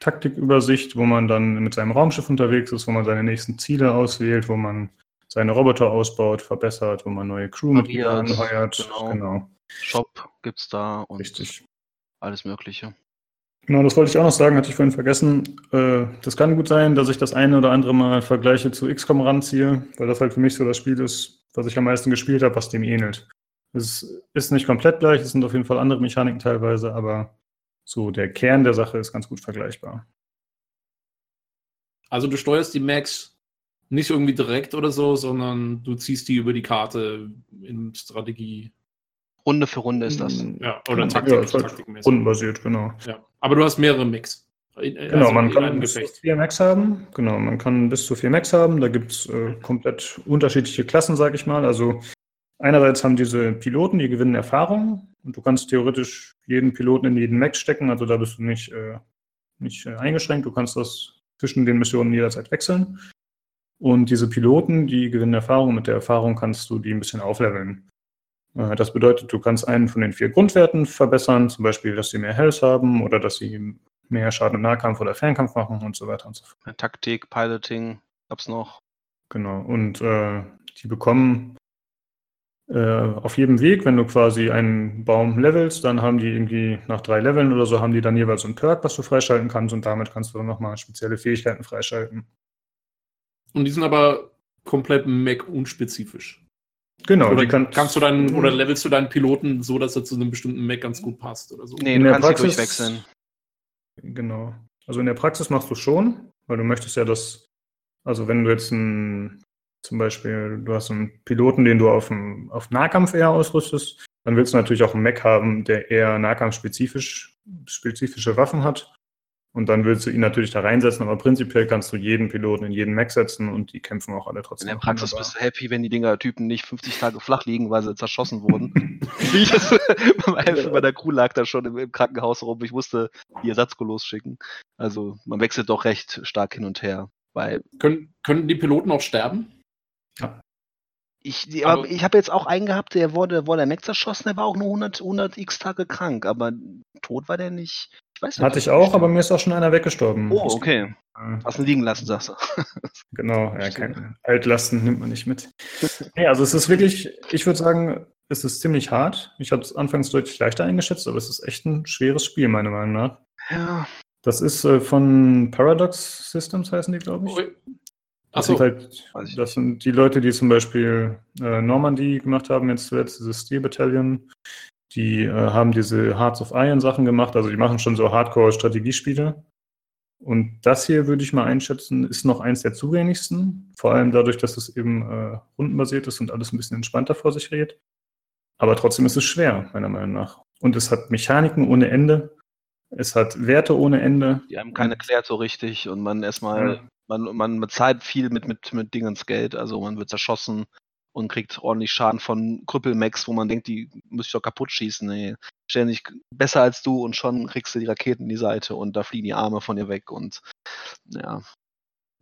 Taktikübersicht, wo man dann mit seinem Raumschiff unterwegs ist, wo man seine nächsten Ziele auswählt, wo man seine Roboter ausbaut, verbessert, wo man neue Crewmitglieder anheuert. genau. genau. Shop gibt's da und Richtig. alles Mögliche. Genau, das wollte ich auch noch sagen, hatte ich vorhin vergessen. Äh, das kann gut sein, dass ich das eine oder andere Mal Vergleiche zu XCOM ranziehe, weil das halt für mich so das Spiel ist, was ich am meisten gespielt habe, was dem ähnelt. Es ist nicht komplett gleich, es sind auf jeden Fall andere Mechaniken teilweise, aber so der Kern der Sache ist ganz gut vergleichbar. Also du steuerst die Max nicht irgendwie direkt oder so, sondern du ziehst die über die Karte in Strategie. Runde für Runde ist das. Ja, oder Ja, Taktik, ist halt taktikmäßig. Rundenbasiert, genau. Ja. Aber du hast mehrere Mix. In- Genau, also man kann bis zu vier Max haben. Genau, man kann bis zu vier Max haben. Da gibt es äh, komplett unterschiedliche Klassen, sag ich mal. Also einerseits haben diese Piloten, die gewinnen Erfahrung und du kannst theoretisch jeden Piloten in jeden Max stecken. Also da bist du nicht, äh, nicht äh, eingeschränkt. Du kannst das zwischen den Missionen jederzeit wechseln. Und diese Piloten, die gewinnen Erfahrung. Mit der Erfahrung kannst du die ein bisschen aufleveln. Äh, Das bedeutet, du kannst einen von den vier Grundwerten verbessern, zum Beispiel, dass sie mehr Health haben oder dass sie mehr Schaden im Nahkampf oder Fernkampf machen und so weiter und so fort. Taktik, Piloting gab's noch. Genau. Und äh, die bekommen äh, auf jedem Weg, wenn du quasi einen Baum levelst, dann haben die irgendwie nach drei Leveln oder so, haben die dann jeweils so ein Perk, was du freischalten kannst und damit kannst du dann nochmal spezielle Fähigkeiten freischalten. Und die sind aber komplett Mac unspezifisch. Genau, oder die kann, kannst du dann, oder levelst du deinen Piloten so, dass er zu einem bestimmten Mac ganz gut passt oder so? Nee, du kannst sie Praxis- durchwechseln. Genau. Also in der Praxis machst du schon, weil du möchtest ja das, also wenn du jetzt ein, zum Beispiel, du hast einen Piloten, den du auf, dem, auf Nahkampf eher ausrüstest, dann willst du natürlich auch einen Mech haben, der eher nahkampfspezifisch, spezifische Waffen hat. Und dann willst du ihn natürlich da reinsetzen, aber prinzipiell kannst du jeden Piloten in jeden Mech setzen und die kämpfen auch alle In trotzdem. der noch Praxis wunderbar. bist du happy, wenn die Dinger-Typen nicht 50 Tage flach liegen, weil sie zerschossen wurden. Wie ich das bei der Crew lag da schon im, im Krankenhaus rum. Ich musste die Ersatzkolos schicken. Also man wechselt doch recht stark hin und her. Weil Können, können die Piloten auch sterben? ich, die, Aber- aber ich habe jetzt auch einen gehabt, der wurde, wurde der Mac zerschossen, der war auch nur 100, 100 x Tage krank, aber tot war der nicht. Ich weiß nicht. Hatte ich auch, aber mir ist auch schon einer weggestorben. Oh, okay. Äh, Hast ihn liegen lassen, sagst du. Genau, ja, keine Altlasten nimmt man nicht mit. Nee, also es ist wirklich, ich würde sagen, es ist ziemlich hart. Ich hatte es anfangs deutlich leichter eingeschätzt, aber es ist echt ein schweres Spiel, meiner Meinung nach. Ja. Das ist äh, von Paradox Systems, heißen die, glaube ich. Das Achso, sind halt, das sind die Leute, die zum Beispiel äh, Normandy gemacht haben, jetzt zuletzt dieses Steel Battalion. Die äh, haben diese Hearts of Iron Sachen gemacht, also die machen schon so Hardcore-Strategiespiele. Und das hier würde ich mal einschätzen, ist noch eins der zugänglichsten. Vor allem dadurch, dass es eben äh, rundenbasiert ist und alles ein bisschen entspannter vor sich geht. Aber trotzdem ist es schwer, meiner Meinung nach. Und es hat Mechaniken ohne Ende. Es hat Werte ohne Ende. Die haben keine erklärt so richtig und man erstmal, Ja. man, man bezahlt viel mit, mit, mit Dingens Geld, also man wird zerschossen und kriegt ordentlich Schaden von Krüppelmax, wo man denkt, die müsste ich doch kaputt schießen. Nee, ständig besser als du und schon kriegst du die Raketen in die Seite und da fliegen die Arme von ihr weg und ja.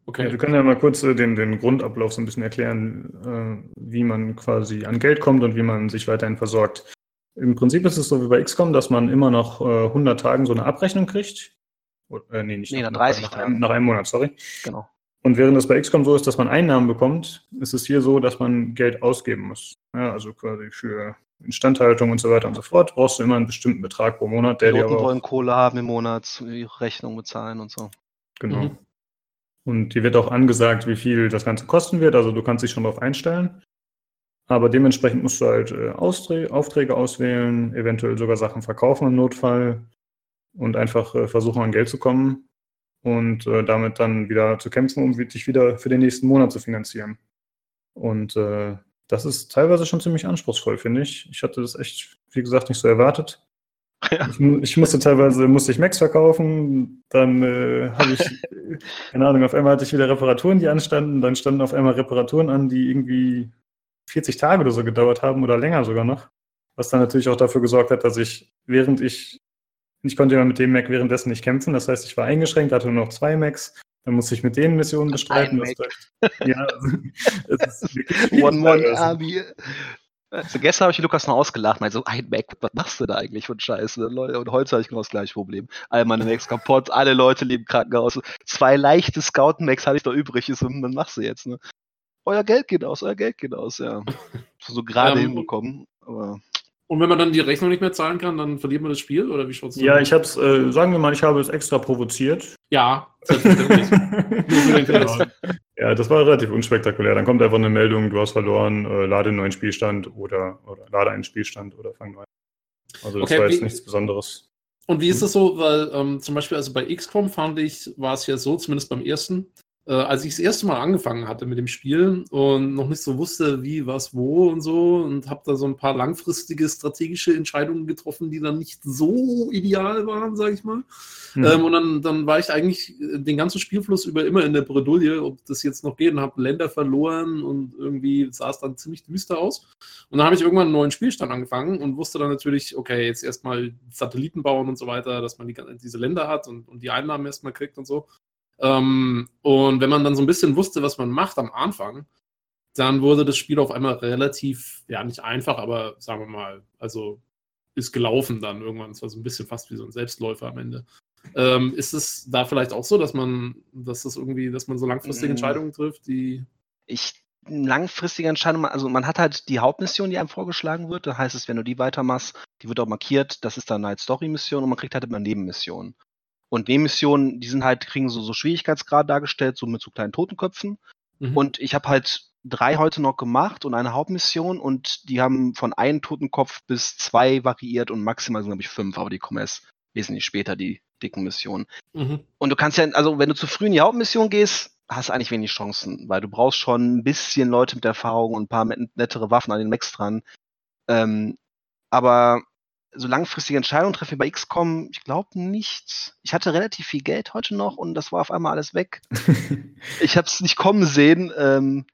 okay. Ja, wir können ja mal kurz äh, den, den Grundablauf so ein bisschen erklären, äh, wie man quasi an Geld kommt und wie man sich weiterhin versorgt. Im Prinzip ist es so wie bei XCOM, dass man immer nach äh, 100 Tagen so eine Abrechnung kriegt. Oder, äh, nee, nicht Nee, nach 100 30 nach, Tagen. einem, nach einem Monat, sorry. Genau. Und während es bei XCOM so ist, dass man Einnahmen bekommt, ist es hier so, dass man Geld ausgeben muss. Ja, also quasi für Instandhaltung und so weiter und so fort brauchst du immer einen bestimmten Betrag pro Monat, der dir Piloten aber auch wollen Kohle haben im Monat, ihre Rechnung bezahlen und so. Genau. Mhm. Und dir wird auch angesagt, wie viel das Ganze kosten wird. Also du kannst dich schon darauf einstellen. Aber dementsprechend musst du halt äh, Aufträge auswählen, eventuell sogar Sachen verkaufen im Notfall und einfach äh, versuchen, an Geld zu kommen und äh, damit dann wieder zu kämpfen, um dich wieder für den nächsten Monat zu finanzieren. Und äh, das ist teilweise schon ziemlich anspruchsvoll, finde ich. Ich hatte das echt, wie gesagt, nicht so erwartet. Ja. Ich, ich musste teilweise musste ich Macs verkaufen, dann äh, habe ich, keine Ahnung, auf einmal hatte ich wieder Reparaturen, die anstanden, dann standen auf einmal Reparaturen an, die irgendwie 40 Tage oder so gedauert haben oder länger sogar noch. Was dann natürlich auch dafür gesorgt hat, dass ich, während ich, ich konnte ja mit dem Mac währenddessen nicht kämpfen, das heißt, ich war eingeschränkt, hatte nur noch zwei Macs, dann musste ich mit denen Missionen bestreiten. Das ja, also, es ist wirklich schwierig One One teilweise. Army. Also gestern habe ich Lukas noch ausgelacht, meinte so, ein Mac, was machst du da eigentlich für einen Scheiße? Leute, und heute habe ich genau das gleiche Problem. All meine Macs kaputt, alle Leute leben Krankenhaus. Zwei leichte Scout-Macs hatte ich da übrig, ist, und dann machst du jetzt, ne? euer Geld geht aus, euer Geld geht aus, ja. So gerade Ähm, hinbekommen. Aber Und wenn man dann die Rechnung nicht mehr zahlen kann, dann verliert man das Spiel oder wie schaut's Ja, ich habe es, äh, sagen wir mal, ich habe es extra provoziert. Ja. Ja, das war relativ unspektakulär. Dann kommt einfach eine Meldung, du hast verloren, äh, lade einen neuen Spielstand oder, oder lade einen Spielstand oder fang neu. an. Also das Okay, war jetzt wie- nichts Besonderes. Und wie ist das so? Weil ähm, zum Beispiel, also bei XCOM fand ich, war es ja so, zumindest beim ersten, äh, als ich das erste Mal angefangen hatte mit dem Spiel und noch nicht so wusste, wie, was, wo und so und habe da so ein paar langfristige strategische Entscheidungen getroffen, die dann nicht so ideal waren, sage ich mal. Hm. Ähm, und dann, dann war ich eigentlich den ganzen Spielfluss über immer in der Bredouille, ob das jetzt noch geht und habe Länder verloren und irgendwie sah es dann ziemlich düster aus. Und dann habe ich irgendwann einen neuen Spielstand angefangen und wusste dann natürlich, okay, jetzt erstmal Satelliten bauen und so weiter, dass man die, diese Länder hat und, und die Einnahmen erstmal kriegt und so. Ähm, und wenn man dann so ein bisschen wusste, was man macht am Anfang, dann wurde das Spiel auf einmal relativ, ja, nicht einfach, aber sagen wir mal, also ist gelaufen dann irgendwann. Es war so ein bisschen fast wie so ein Selbstläufer am Ende. Ähm, ist es da vielleicht auch so, dass man, dass das irgendwie, dass man so langfristige Mm. Entscheidungen trifft, die. ich langfristige Entscheidung, also man hat halt die Hauptmission, die einem vorgeschlagen wird. Da heißt es, wenn du die weitermachst, die wird auch markiert, das ist dann eine Story-Mission und man kriegt halt immer Nebenmissionen. Und Nebenmissionen, die sind halt, kriegen so, so Schwierigkeitsgrad dargestellt, so mit so kleinen Totenköpfen. Mhm. Und ich habe halt drei heute noch gemacht und eine Hauptmission und die haben von einem Totenkopf bis zwei variiert und maximal sind, glaube ich, fünf, aber die kommen erst wesentlich später, die dicken Missionen. Mhm. Und du kannst ja, also wenn du zu früh in die Hauptmission gehst, hast du eigentlich wenig Chancen, weil du brauchst schon ein bisschen Leute mit Erfahrung und ein paar nettere Waffen an den Max dran. Ähm, aber so langfristige Entscheidungen treffen wir bei XCOM, ich glaube nicht. Ich hatte relativ viel Geld heute noch und das war auf einmal alles weg. Ich habe es nicht kommen sehen. Ähm,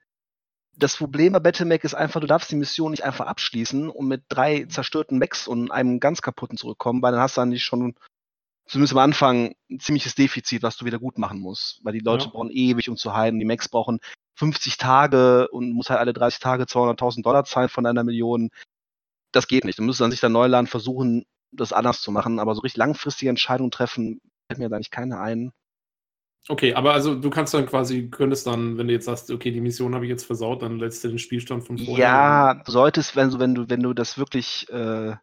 das Problem bei Battlemac ist einfach, du darfst die Mission nicht einfach abschließen und mit drei zerstörten Mechs und einem ganz kaputten zurückkommen, weil dann hast du eigentlich schon zumindest am Anfang ein ziemliches Defizit, was du wieder gut machen musst. Weil die Leute Ja. brauchen ewig, um zu heilen. Die Mechs brauchen 50 Tage und muss halt alle 30 Tage 200.000 Dollar zahlen von einer Million. Das geht nicht. Du musst dann sich dann Neuland versuchen, das anders zu machen. Aber so richtig langfristige Entscheidungen treffen, fällt mir da nicht keine ein. Okay, aber also du kannst dann quasi, könntest dann, wenn du jetzt sagst, okay, die Mission habe ich jetzt versaut, dann lässt du den Spielstand von vorher. Ja, du solltest, wenn du, wenn du, wenn du das wirklich äh,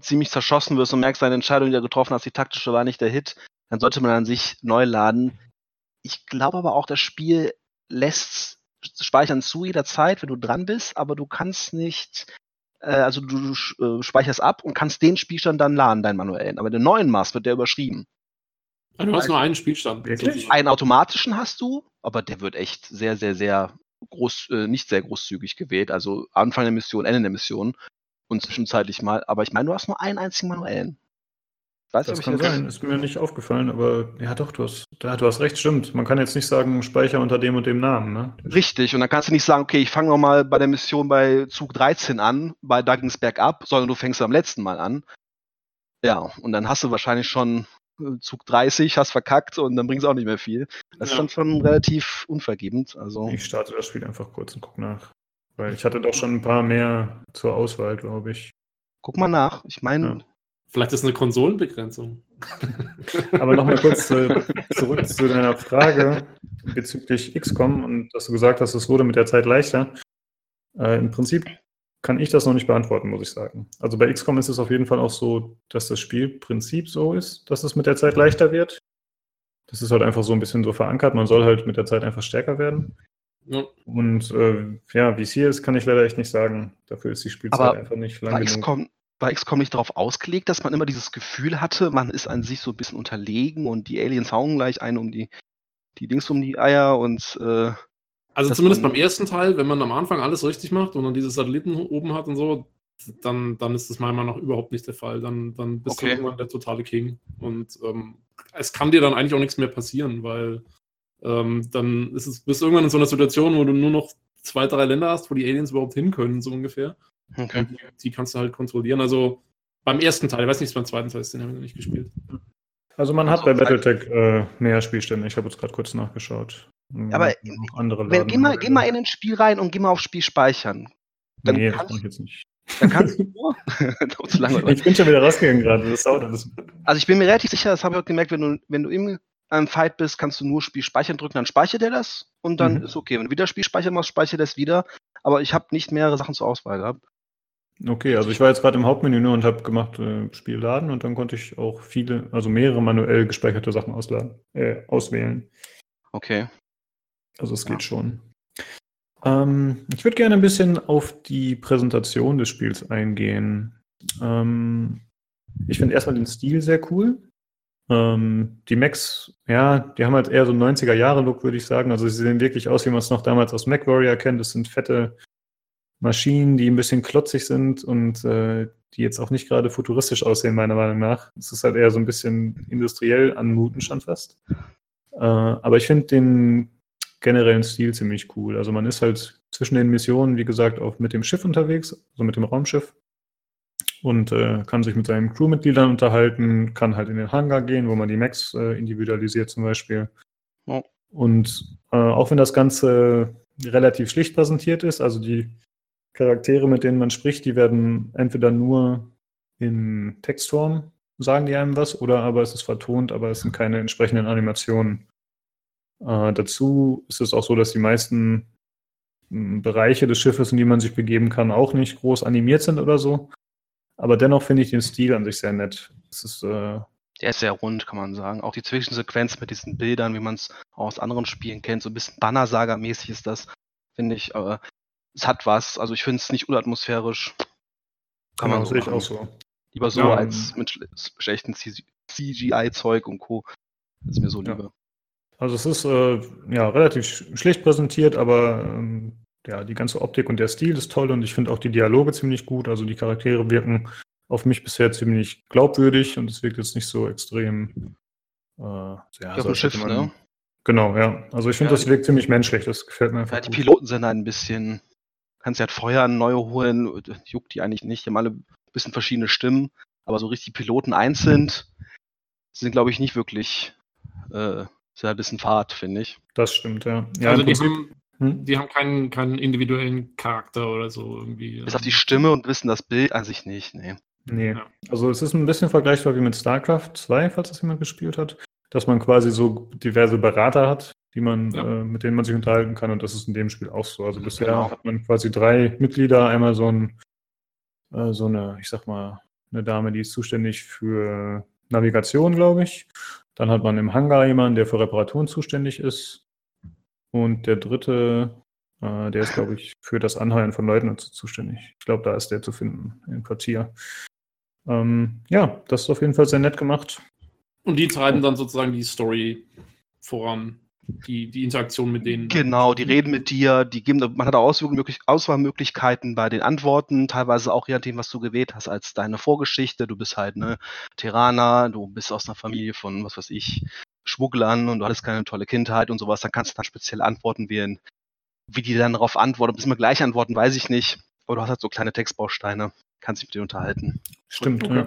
ziemlich zerschossen wirst und merkst, deine Entscheidung, die du getroffen hast, die taktische war nicht der Hit, dann sollte man an sich neu laden. Ich glaube aber auch, das Spiel lässt Speichern zu jeder Zeit, wenn du dran bist, aber du kannst nicht, äh, also du, äh, speicherst ab und kannst den Spielstand dann laden, deinen manuellen. Aber einen neuen machst, wird der überschrieben. Ah, Du hast nur einen Spielstand. Wirklich? Einen automatischen hast du, aber der wird echt sehr, sehr, sehr groß, äh, nicht sehr großzügig gewählt. Also Anfang der Mission, Ende der Mission und zwischenzeitlich mal. Aber ich meine, du hast nur einen einzigen manuellen. Weiß Das kann sein, ist mir nicht aufgefallen, aber ja doch, du hast, ja, du hast recht, stimmt. Man kann jetzt nicht sagen, Speicher unter dem und dem Namen, ne? Richtig, und dann kannst du nicht sagen, okay, ich fange nochmal bei der Mission bei Zug 13 an, bei da ging es bergab, sondern du fängst am letzten Mal an. Ja, und dann hast du wahrscheinlich schon äh, Zug 30, hast verkackt und dann bringt es auch nicht mehr viel. Das ist Ja. dann schon relativ unvergebend. Also. Ich starte das Spiel einfach kurz und guck nach. Weil ich hatte doch schon ein paar mehr zur Auswahl, glaube ich. Guck mal nach. Ich meine, Ja. Vielleicht ist eine Konsolenbegrenzung. Aber nochmal kurz äh, zurück zu deiner Frage bezüglich XCOM und dass du gesagt hast, es wurde mit der Zeit leichter. Äh, Im Prinzip kann ich das noch nicht beantworten, muss ich sagen. Also bei XCOM ist es auf jeden Fall auch so, dass das Spielprinzip so ist, dass es mit der Zeit leichter wird. Das ist halt einfach so ein bisschen so verankert. Man soll halt mit der Zeit einfach stärker werden. Ja. Und äh, ja, wie es hier ist, kann ich leider echt nicht sagen. Dafür ist die Spielzeit Aber einfach nicht lang war genug. XCOM, war XCOM nicht darauf ausgelegt, dass man immer dieses Gefühl hatte, man ist an sich so ein bisschen unterlegen und die Aliens hauen gleich ein um die, die Dings um die Eier und äh, Also zumindest beim ersten Teil, wenn man am Anfang alles richtig macht und dann diese Satelliten oben hat und so, dann, dann ist das meiner Meinung nach überhaupt nicht der Fall. Dann, dann bist Okay. du irgendwann der totale King. Und ähm, es kann dir dann eigentlich auch nichts mehr passieren, weil ähm, dann ist es, bist du irgendwann in so einer Situation, wo du nur noch zwei, drei Länder hast, wo die Aliens überhaupt hin können, so ungefähr. Okay. Die, die kannst du halt kontrollieren. Also beim ersten Teil, ich weiß nicht, was beim zweiten Teil ist, den haben wir noch nicht gespielt. Also man hat Also, bei Battletech äh, mehr Spielstände. Ich habe jetzt gerade kurz nachgeschaut. Aber Noch andere Wenn, Laden- geh, mal, geh mal in ein Spiel rein und geh mal auf Spiel speichern. Dann nee, das mache ich jetzt nicht. Dann kannst du nur. Zu lange, oder? Ich bin schon wieder rausgegangen gerade. Das dauert alles. Also ich bin mir relativ sicher, das habe ich auch gemerkt, wenn du, wenn du im einem Fight bist, kannst du nur Spiel speichern drücken, dann speichert er das und dann Mhm. ist okay. Wenn du wieder Spiel speichern machst, speichert er es wieder. Aber ich habe nicht mehrere Sachen zur Auswahl gehabt. Okay, also ich war jetzt gerade im Hauptmenü nur und habe gemacht äh, Spiel laden und dann konnte ich auch viele, also mehrere manuell gespeicherte Sachen ausladen, äh, auswählen. Okay. Also es Ja. geht schon. Ähm, ich würde gerne ein bisschen auf die Präsentation des Spiels eingehen. Ähm, ich finde erstmal den Stil sehr cool. Ähm, die Macs, ja, die haben halt eher so einen 90er-Jahre-Look, würde ich sagen. Also sie sehen wirklich aus, wie man es noch damals aus MacWarrior kennt. Das sind fette Maschinen, die ein bisschen klotzig sind und äh, die jetzt auch nicht gerade futuristisch aussehen, meiner Meinung nach. Es ist halt eher so ein bisschen industriell anmuten schon fast. Äh, aber ich finde den generellen Stil ziemlich cool. Also man ist halt zwischen den Missionen, wie gesagt, auch mit dem Schiff unterwegs, also mit dem Raumschiff und äh, kann sich mit seinen Crewmitgliedern unterhalten, kann halt in den Hangar gehen, wo man die Macs äh, individualisiert zum Beispiel. Ja. Und äh, auch wenn das Ganze relativ schlicht präsentiert ist, also die Charaktere, mit denen man spricht, die werden entweder nur in Textform sagen die einem was, oder aber es ist vertont, aber es sind keine entsprechenden Animationen. Äh, dazu ist es auch so, dass die meisten mh, Bereiche des Schiffes, in die man sich begeben kann, auch nicht groß animiert sind oder so. Aber dennoch finde ich den Stil an sich sehr nett. Es ist, äh, Der ist sehr rund, kann man sagen. Auch die Zwischensequenz mit diesen Bildern, wie man es aus anderen Spielen kennt, so ein bisschen Banner-Saga-mäßig ist das, finde ich. Aber es hat was. Also ich finde es nicht unatmosphärisch. Kann genau, man so sehe ich auch so. Lieber so Ja, als mit schle schlechten CGI-Zeug und Co. Das ist mir so Ja. lieber. Also es ist äh, ja relativ sch- schlicht präsentiert, aber ähm, ja, die ganze Optik und der Stil ist toll und ich finde auch die Dialoge ziemlich gut. Also die Charaktere wirken auf mich bisher ziemlich glaubwürdig und es wirkt jetzt nicht so extrem. Äh, ja, auf so dem Schiff, man- ne? Genau, ja. Also ich finde, Ja, das wirkt ziemlich menschlich. Das gefällt mir einfach. Ja, die gut. Piloten sind ein bisschen, kannst ja halt feuern, neue holen, juckt die eigentlich nicht. Die haben alle ein bisschen verschiedene Stimmen, aber so richtig Piloten einzeln sind, glaube ich, nicht wirklich, äh, ist ja ein bisschen Fahrt, finde ich. Das stimmt, ja. ja also die haben, hm? die haben keinen, keinen individuellen Charakter oder so irgendwie. Bis auf die Stimme und wissen das Bild an sich nicht, nee. Nee. Ja. Also es ist ein bisschen vergleichbar wie mit StarCraft 2, falls das jemand gespielt hat, dass man quasi so diverse Berater hat, die man, Ja. äh, mit denen man sich unterhalten kann und das ist in dem Spiel auch so. Also bisher Genau. hat man quasi drei Mitglieder, einmal so ein, äh, so eine, ich sag mal, eine Dame, die ist zuständig für Navigation, glaube ich. Dann hat man im Hangar jemanden, der für Reparaturen zuständig ist. Und der dritte, äh, der ist, glaube ich, für das Anheuern von Leuten zuständig. Ich glaube, da ist der zu finden im Quartier. Ähm, ja, das ist auf jeden Fall sehr nett gemacht. Und die treiben dann sozusagen die Story voran. Die, die Interaktion mit denen. Genau, die reden mit dir, die geben, man hat auch Auswahlmöglich- Auswahlmöglichkeiten bei den Antworten, teilweise auch je nachdem, was du gewählt hast als deine Vorgeschichte. Du bist halt ne Terraner, du bist aus einer Familie von, was weiß ich, Schmugglern und du hattest keine tolle Kindheit und sowas, dann kannst du dann spezielle Antworten wählen. Wie die dann darauf antworten, ob das immer gleich antworten, weiß ich nicht. Aber du hast halt so kleine Textbausteine, kannst dich mit denen unterhalten. Stimmt, Okay.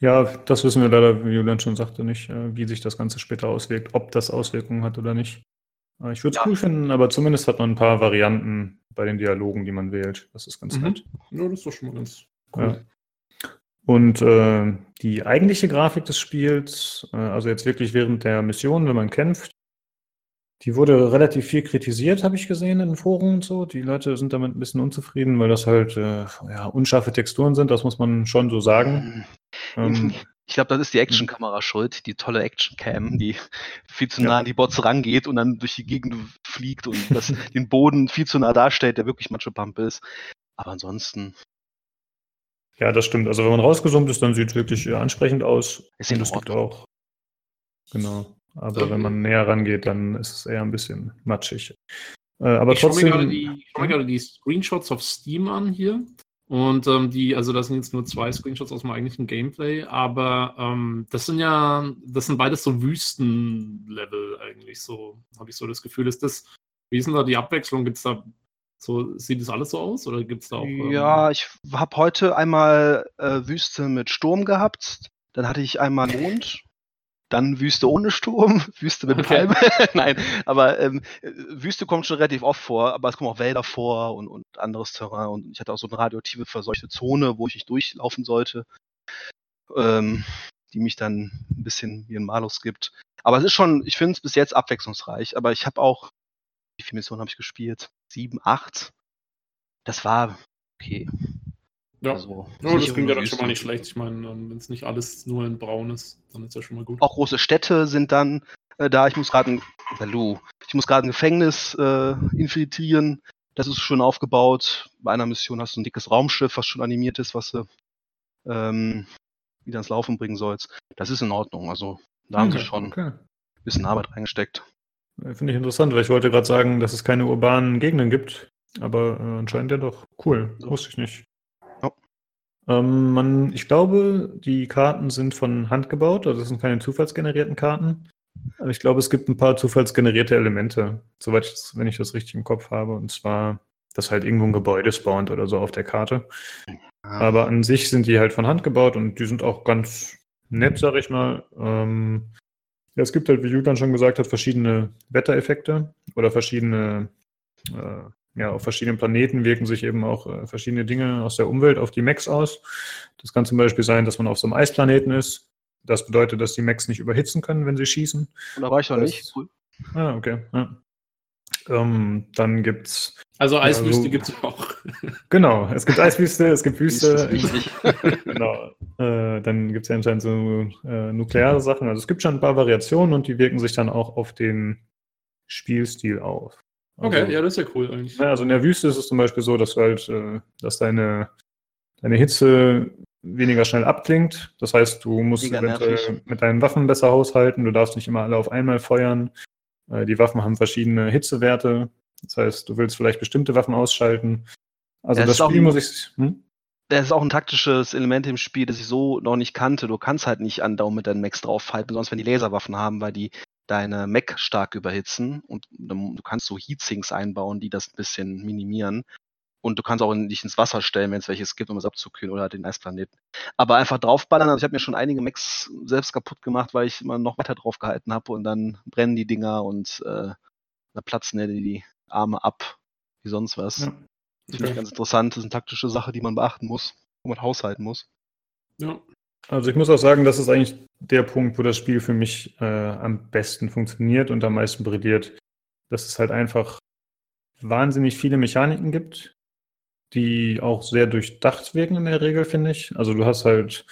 Ja. Das wissen wir leider, wie Julian schon sagte, nicht, äh, wie sich das Ganze später auswirkt, ob das Auswirkungen hat oder nicht. Äh, Ich würde es Ja. cool finden, aber zumindest hat man ein paar Varianten bei den Dialogen, die man wählt. Das ist ganz Mhm. nett. Ja, das ist doch schon mal ganz Ja. Und äh, die eigentliche Grafik des Spiels, äh, also jetzt wirklich während der Mission, wenn man kämpft, die wurde relativ viel kritisiert, habe ich gesehen in den Foren und so. Die Leute sind damit ein bisschen unzufrieden, weil das halt äh, ja, unscharfe Texturen sind, das muss man schon so sagen. Ähm, Ich glaube, das ist die Actionkamera schuld, die tolle Actioncam, die viel zu nah an die Bots rangeht und dann durch die Gegend fliegt und das, den Boden viel zu nah darstellt, der wirklich Matschepampe ist. Aber ansonsten Ja, das stimmt. Also wenn man rausgezoomt ist, dann sieht es wirklich äh, ansprechend aus. Es gibt auch. Genau. Aber Ähm, wenn man näher rangeht, dann ist es eher ein bisschen matschig. Äh, aber ich schaue mir, gerade trotzdem. die- ich schau mir gerade die Screenshots auf Steam an hier. Und ähm, die, also das sind jetzt nur zwei Screenshots aus dem eigentlichen Gameplay, aber ähm, das sind ja, das sind beides so Wüstenlevel eigentlich, so habe ich so das Gefühl. Ist das, wie ist denn da die Abwechslung? Gibt's da so, sieht das alles so aus oder gibt es da auch? ähm, Ja, ich habe heute einmal äh, Wüste mit Sturm gehabt, dann hatte ich einmal Mond, dann Wüste ohne Sturm, Wüste mit Okay. Palme. Nein, aber ähm, äh, Wüste kommt schon relativ oft vor, aber es kommen auch Wälder vor und, und anderes Terrain und ich hatte auch so eine radioaktive verseuchte Zone, wo ich nicht durchlaufen sollte. Ähm, die mich dann ein bisschen wie ein Malus gibt. Aber es ist schon, ich finde es bis jetzt abwechslungsreich. Aber ich habe auch, wie viele Missionen habe ich gespielt? Sieben, acht. Das war okay. Ja, Also, ja das klingt ja dann schon mal nicht schlecht. Ich meine, wenn es nicht alles nur in Braun ist, dann ist ja schon mal gut. Auch große Städte sind dann äh, da. Ich muss gerade ein, Hallo. Ich muss gerade ein Gefängnis äh, infiltrieren. Das ist schön aufgebaut. Bei einer Mission hast du ein dickes Raumschiff, was schon animiert ist, was du ähm, wieder ans Laufen bringen sollst. Das ist in Ordnung. Also da haben sie Okay, schon ein Okay. bisschen Arbeit reingesteckt. Finde ich interessant, weil ich wollte gerade sagen, dass es keine urbanen Gegenden gibt. Aber äh, anscheinend ja doch. Cool. So. Wusste ich nicht. Ähm, man, ich glaube, die Karten sind von Hand gebaut, also es sind keine zufallsgenerierten Karten. Aber ich glaube, es gibt ein paar zufallsgenerierte Elemente, soweit ich das, wenn ich das richtig im Kopf habe. Und zwar, dass halt irgendwo ein Gebäude spawnt oder so auf der Karte. Aber an sich sind die halt von Hand gebaut und die sind auch ganz nett, sag ich mal. Ähm, ja, es gibt halt, wie Julian schon gesagt hat, verschiedene Wettereffekte oder verschiedene, äh, ja, auf verschiedenen Planeten wirken sich eben auch äh, verschiedene Dinge aus der Umwelt auf die Mechs aus. Das kann zum Beispiel sein, dass man auf so einem Eisplaneten ist. Das bedeutet, dass die Mechs nicht überhitzen können, wenn sie schießen. Und da war ich noch Das- nicht. Cool. Ah, okay. Ja. Ähm, dann gibt's Also Eiswüste so- gibt es auch. Genau, es gibt Eiswüste, es gibt Wüste. genau. Äh, dann gibt es ja anscheinend so äh, nukleare Sachen. Also es gibt schon ein paar Variationen und die wirken sich dann auch auf den Spielstil auf. Also, Okay, ja, das ist ja cool eigentlich. also in der Wüste ist es zum Beispiel so, dass du halt, äh, dass deine, deine Hitze weniger schnell abklingt. Das heißt, du musst eventuell nervig. mit deinen Waffen besser haushalten. Du darfst nicht immer alle auf einmal feuern. Äh, die Waffen haben verschiedene Hitzewerte. Das heißt, du willst vielleicht bestimmte Waffen ausschalten. Also das ist auch Spiel ein- muss ich. Hm? Das ist auch ein taktisches Element im Spiel, das ich so noch nicht kannte. Du kannst halt nicht andauernd mit deinen Mechs draufhalten, besonders wenn die Laserwaffen haben, weil die deine Mech stark überhitzen und du kannst so Heatsinks einbauen, die das ein bisschen minimieren. Und du kannst auch in, dich ins Wasser stellen, wenn es welches gibt, um es abzukühlen oder den Eisplaneten. Aber einfach draufballern, also ich habe mir schon einige Mechs selbst kaputt gemacht, weil ich immer noch weiter drauf gehalten habe und dann brennen die Dinger und äh, da platzen ja die, Arme ab, wie sonst was. Ja. Das finde ich ganz interessant. Das ist eine taktische Sache, die man beachten muss, wo man haushalten muss. Ja. Also ich muss auch sagen, das ist eigentlich der Punkt, wo das Spiel für mich äh, am besten funktioniert und am meisten brilliert. Dass es halt einfach wahnsinnig viele Mechaniken gibt, die auch sehr durchdacht wirken in der Regel, finde ich. Also du hast halt,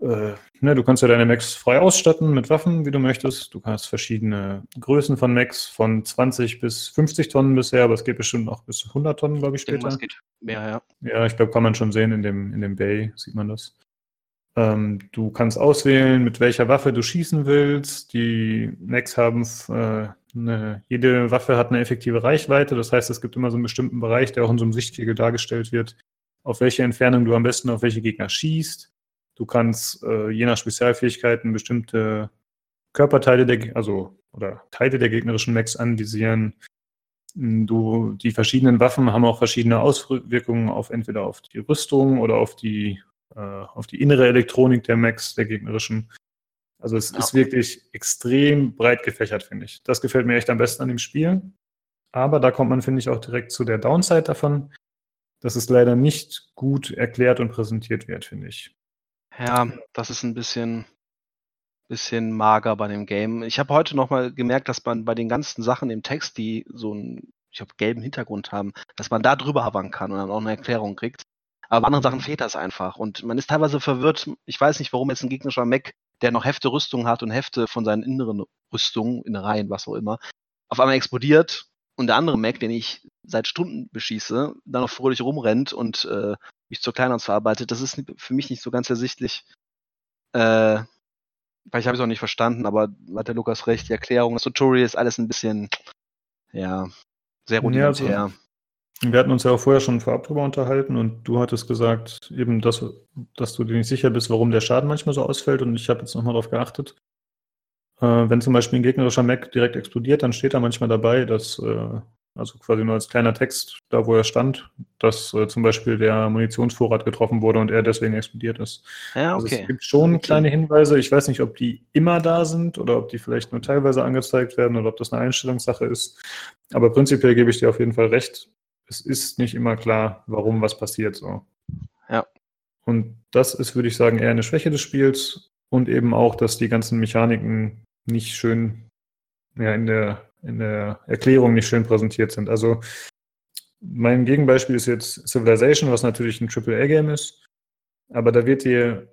äh, ne, du kannst ja deine Mechs frei ausstatten mit Waffen, wie du möchtest. Du hast verschiedene Größen von Mechs, von 20 bis 50 Tonnen bisher, aber es geht bestimmt auch bis 100 Tonnen, glaube ich, später. Irgendwas geht mehr, ja. Ja, ich glaube, kann man schon sehen in dem, in dem Bay, sieht man das. Ähm, du kannst auswählen, mit welcher Waffe du schießen willst. Die Mechs haben, äh, eine, jede Waffe hat eine effektive Reichweite. Das heißt, es gibt immer so einen bestimmten Bereich, der auch in so einem Sichtkegel dargestellt wird, auf welche Entfernung du am besten auf welche Gegner schießt. Du kannst äh, je nach Spezialfähigkeiten bestimmte Körperteile der, also oder Teile der gegnerischen Mechs anvisieren. Du, die verschiedenen Waffen haben auch verschiedene Auswirkungen auf entweder auf die Rüstung oder auf die, äh, auf die innere Elektronik der Mechs, der gegnerischen. Also es Ja. ist wirklich extrem breit gefächert, finde ich. Das gefällt mir echt am besten an dem Spiel. Aber da kommt man, finde ich, auch direkt zu der Downside davon, dass es leider nicht gut erklärt und präsentiert wird, finde ich. Ja, das ist ein bisschen, bisschen mager bei dem Game. Ich habe heute noch mal gemerkt, dass man bei den ganzen Sachen im Text, die so einen, ich glaube, gelben Hintergrund haben, dass man da drüber havern kann und dann auch eine Erklärung kriegt. Aber bei anderen Sachen fehlt das einfach. Und man ist teilweise verwirrt. Ich weiß nicht, warum jetzt ein gegnerischer Mech, der noch Hefte Rüstung hat und Hefte von seinen inneren Rüstungen, Innereien, was auch immer, auf einmal explodiert und der andere Mech, den ich seit Stunden beschieße, dann noch fröhlich rumrennt und äh, mich zur Kleinhands verarbeitet. Das ist für mich nicht so ganz ersichtlich. Äh, weil ich habe es auch nicht verstanden, aber hat der Lukas recht, die Erklärung, das Tutorial ist alles ein bisschen, ja, sehr Ja, also- rudimentär. Wir hatten uns ja auch vorher schon vorab drüber unterhalten und du hattest gesagt, eben, dass, dass du dir nicht sicher bist, warum der Schaden manchmal so ausfällt und ich habe jetzt nochmal darauf geachtet. Äh, wenn zum Beispiel ein gegnerischer Mac direkt explodiert, dann steht da manchmal dabei, dass, äh, also quasi nur als kleiner Text, da wo er stand, dass äh, zum Beispiel der Munitionsvorrat getroffen wurde und er deswegen explodiert ist. ja, Also okay. es gibt schon kleine Hinweise. Ich weiß nicht, ob die immer da sind oder ob die vielleicht nur teilweise angezeigt werden oder ob das eine Einstellungssache ist. Aber prinzipiell gebe ich dir auf jeden Fall recht. Es ist nicht immer klar, warum was passiert. So. Ja. Und das ist, würde ich sagen, eher eine Schwäche des Spiels. und eben auch, dass die ganzen Mechaniken nicht schön ja, in, der, in der Erklärung nicht schön präsentiert sind. Also mein Gegenbeispiel ist jetzt Civilization, was natürlich ein AAA-Game ist, aber da wird dir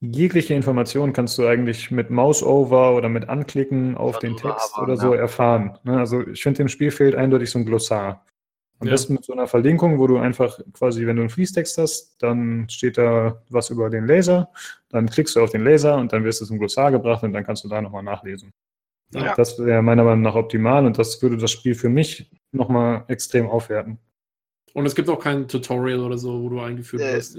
jegliche Information kannst du eigentlich mit Mouse-Over oder mit Anklicken auf den Text oder so erfahren. Ne? Also ich finde, dem Spiel fehlt eindeutig so ein Glossar. Am Ja. besten mit so einer Verlinkung, wo du einfach quasi, wenn du einen Fließtext hast, dann steht da was über den Laser, dann klickst du auf den Laser und dann wirst du zum Glossar gebracht und dann kannst du da nochmal nachlesen. Ja. Das wäre meiner Meinung nach optimal und das würde das Spiel für mich nochmal extrem aufwerten. Und es gibt auch kein Tutorial oder so, wo du eingeführt Äh, wirst.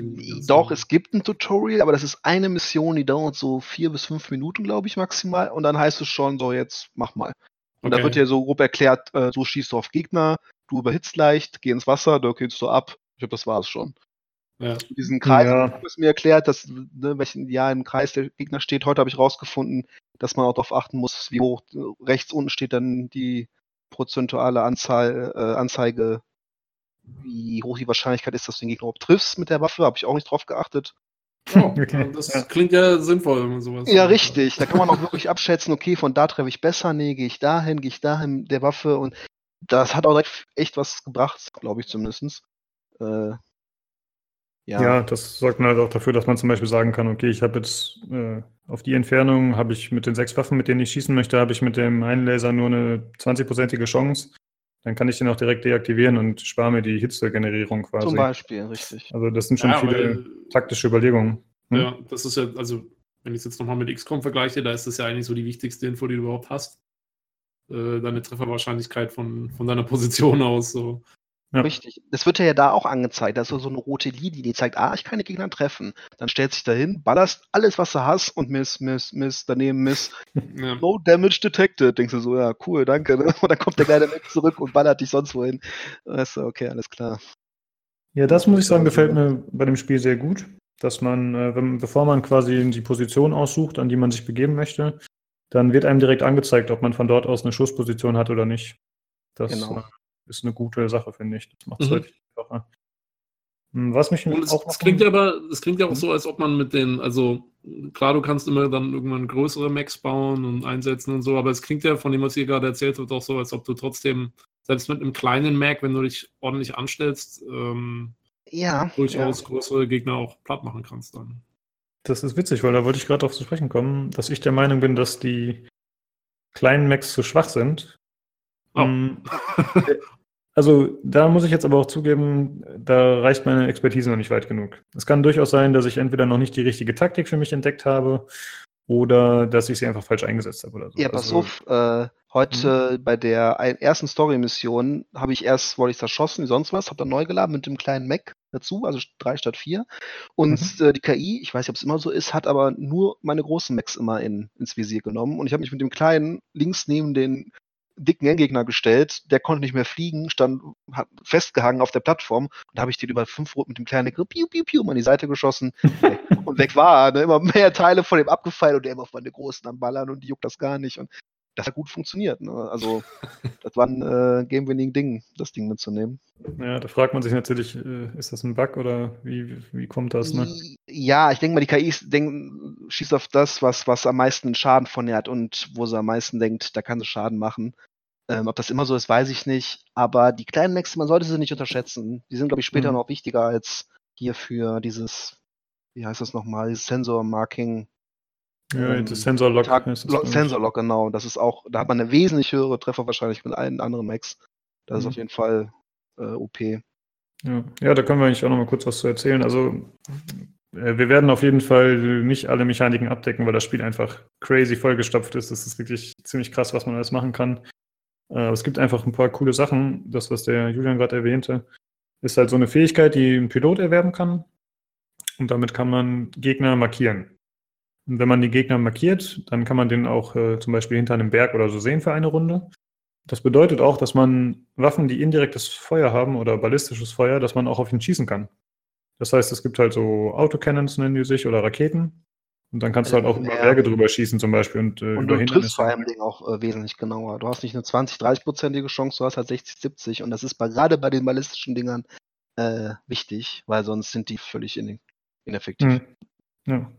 doch, es gibt ein Tutorial, aber das ist eine Mission, die dauert so vier bis fünf Minuten, glaube ich, maximal. Und dann heißt es schon so, jetzt mach mal. Und da Okay. wird dir so grob erklärt, äh, so schießt du auf Gegner, du überhitzt leicht, geh ins Wasser, da killst du ab. Ich glaube, das war es schon. Ja. Diesen Kreis Ja. es mir erklärt, dass, ne, welchen Jahr im Kreis der Gegner steht. Heute habe ich rausgefunden, dass man auch darauf achten muss, wie hoch rechts unten steht dann die prozentuale Anzahl, äh, Anzeige, wie hoch die Wahrscheinlichkeit ist, dass du den Gegner überhaupt triffst mit der Waffe. Habe ich auch nicht drauf geachtet. Oh, Okay, Das ja. klingt ja sinnvoll, wenn man sowas Ja, macht. richtig. Da kann man auch wirklich abschätzen, okay, von da treffe ich besser, nee, gehe ich dahin, gehe ich dahin mit der Waffe und das hat auch echt was gebracht, glaube ich zumindest. Äh, ja. Ja. das sorgt dann halt auch dafür, dass man zum Beispiel sagen kann, okay, ich habe jetzt äh, auf die Entfernung, habe ich mit den sechs Waffen, mit denen ich schießen möchte, habe ich mit dem einen Laser nur eine 20-prozentige Chance. Dann kann ich den auch direkt deaktivieren und spare mir die Hitzegenerierung quasi. Zum Beispiel, richtig. Also das sind schon Ja, viele weil, taktische Überlegungen. Hm? ja, das ist ja, also, wenn ich es jetzt nochmal mit XCOM vergleiche, da ist das ja eigentlich so die wichtigste Info, die du überhaupt hast. Äh, deine Trefferwahrscheinlichkeit von, von deiner Position aus. So. Ja. Richtig. Das wird ja da auch angezeigt. Da ist so so eine rote Linie, die zeigt, ah, ich kann die Gegner treffen. Dann stellt sich dahin, ballerst alles, was du hast und miss, miss, miss, daneben miss. Ja. No damage detected. Denkst du so, ja, cool, danke. ne? Und dann kommt der kleine Mac zurück und ballert dich sonst wohin. Weißt du, okay, alles klar. Ja, das muss ich sagen, gefällt mir bei dem Spiel sehr gut, dass man, äh, wenn, bevor man quasi die Position aussucht, an die man sich begeben möchte, dann wird einem direkt angezeigt, ob man von dort aus eine Schussposition hat oder nicht. Das Genau. äh, ist eine gute Sache, finde ich. Das macht es Mhm. deutlich einfacher. Hm, Was mich Und es, auch es klingt ja aber, es klingt ja auch Mhm. so, als ob man mit den, also klar, du kannst immer dann irgendwann größere Macs bauen und einsetzen und so, aber es klingt ja von dem, was ihr gerade erzählt habt, auch so, als ob du trotzdem, selbst mit einem kleinen Mac, wenn du dich ordentlich anstellst, ähm, Ja. durchaus größere Gegner auch platt machen kannst dann. Das ist witzig, weil da wollte ich gerade darauf zu sprechen kommen, dass ich der Meinung bin, dass die kleinen Macs zu schwach sind. Oh. Hm, Also da muss ich jetzt aber auch zugeben, da reicht meine Expertise noch nicht weit genug. Es kann durchaus sein, dass ich entweder noch nicht die richtige Taktik für mich entdeckt habe oder dass ich sie einfach falsch eingesetzt habe oder so. Ja, pass Also, auf, äh, heute bei der ersten Story-Mission habe ich erst, wurde ich zerschossen, wie sonst was, habe dann neu geladen mit dem kleinen Mac dazu, also drei statt vier. Und äh, die KI, ich weiß nicht, ob es immer so ist, hat aber nur meine großen Macs immer in, ins Visier genommen. Und ich habe mich mit dem kleinen links neben den dicken Endgegner gestellt, der konnte nicht mehr fliegen, stand festgehangen auf der Plattform und da habe ich den über fünf Rot mit dem kleinen Piu, Piu, Piu, Piu an die Seite geschossen und weg war. Ne? Immer mehr Teile von dem abgefallen und der immer auf meine Großen am Ballern und die juckt das gar nicht. Und das hat gut funktioniert. Ne? Also, das war ein äh, Game-Winning-Ding, das Ding mitzunehmen. ja, da fragt man sich natürlich, äh, ist das ein Bug oder wie, wie kommt das? Ne? Ja, ich denke mal, die KI denken, schießt auf das, was, was am meisten Schaden von ihr hat und wo sie am meisten denkt, da kann sie Schaden machen. Ähm, ob das immer so ist, weiß ich nicht. Aber die kleinen Max, man sollte sie nicht unterschätzen. Die sind, glaube ich, später Mhm. noch wichtiger als hier für dieses, wie heißt das nochmal, dieses Sensor-Marking. Ja, ähm, das Sensor Lock. Tag- heißt das, Lo- glaub ich. Sensor Lock, genau. Das ist auch, da hat man eine wesentlich höhere Treffer wahrscheinlich mit allen anderen Max. Das ist Mhm. auf jeden Fall äh, OP. Ja. ja, da können wir eigentlich auch noch mal kurz was zu erzählen. Also äh, wir werden auf jeden Fall nicht alle Mechaniken abdecken, weil das Spiel einfach crazy vollgestopft ist. Das ist wirklich ziemlich krass, was man alles machen kann. Äh, aber es gibt einfach ein paar coole Sachen. Das, was der Julian gerade erwähnte, ist halt so eine Fähigkeit, die ein Pilot erwerben kann. Und damit kann man Gegner markieren. Und wenn man die Gegner markiert, dann kann man den auch äh, zum Beispiel hinter einem Berg oder so sehen für eine Runde. Das bedeutet auch, dass man Waffen, die indirektes Feuer haben oder ballistisches Feuer, dass man auch auf ihn schießen kann. Das heißt, es gibt halt so Autocannons, nennen die sich, oder Raketen. Und dann kannst du halt auch über. Berge drüber schießen zum Beispiel und, äh, Und du triffst vor allem. Ding auch äh, wesentlich genauer. Du hast nicht eine 20, 30-prozentige Chance, du hast halt 60, 70. Und das ist bei, gerade bei den ballistischen Dingern äh, wichtig, weil sonst sind die völlig in, ineffektiv. Hm. Ja.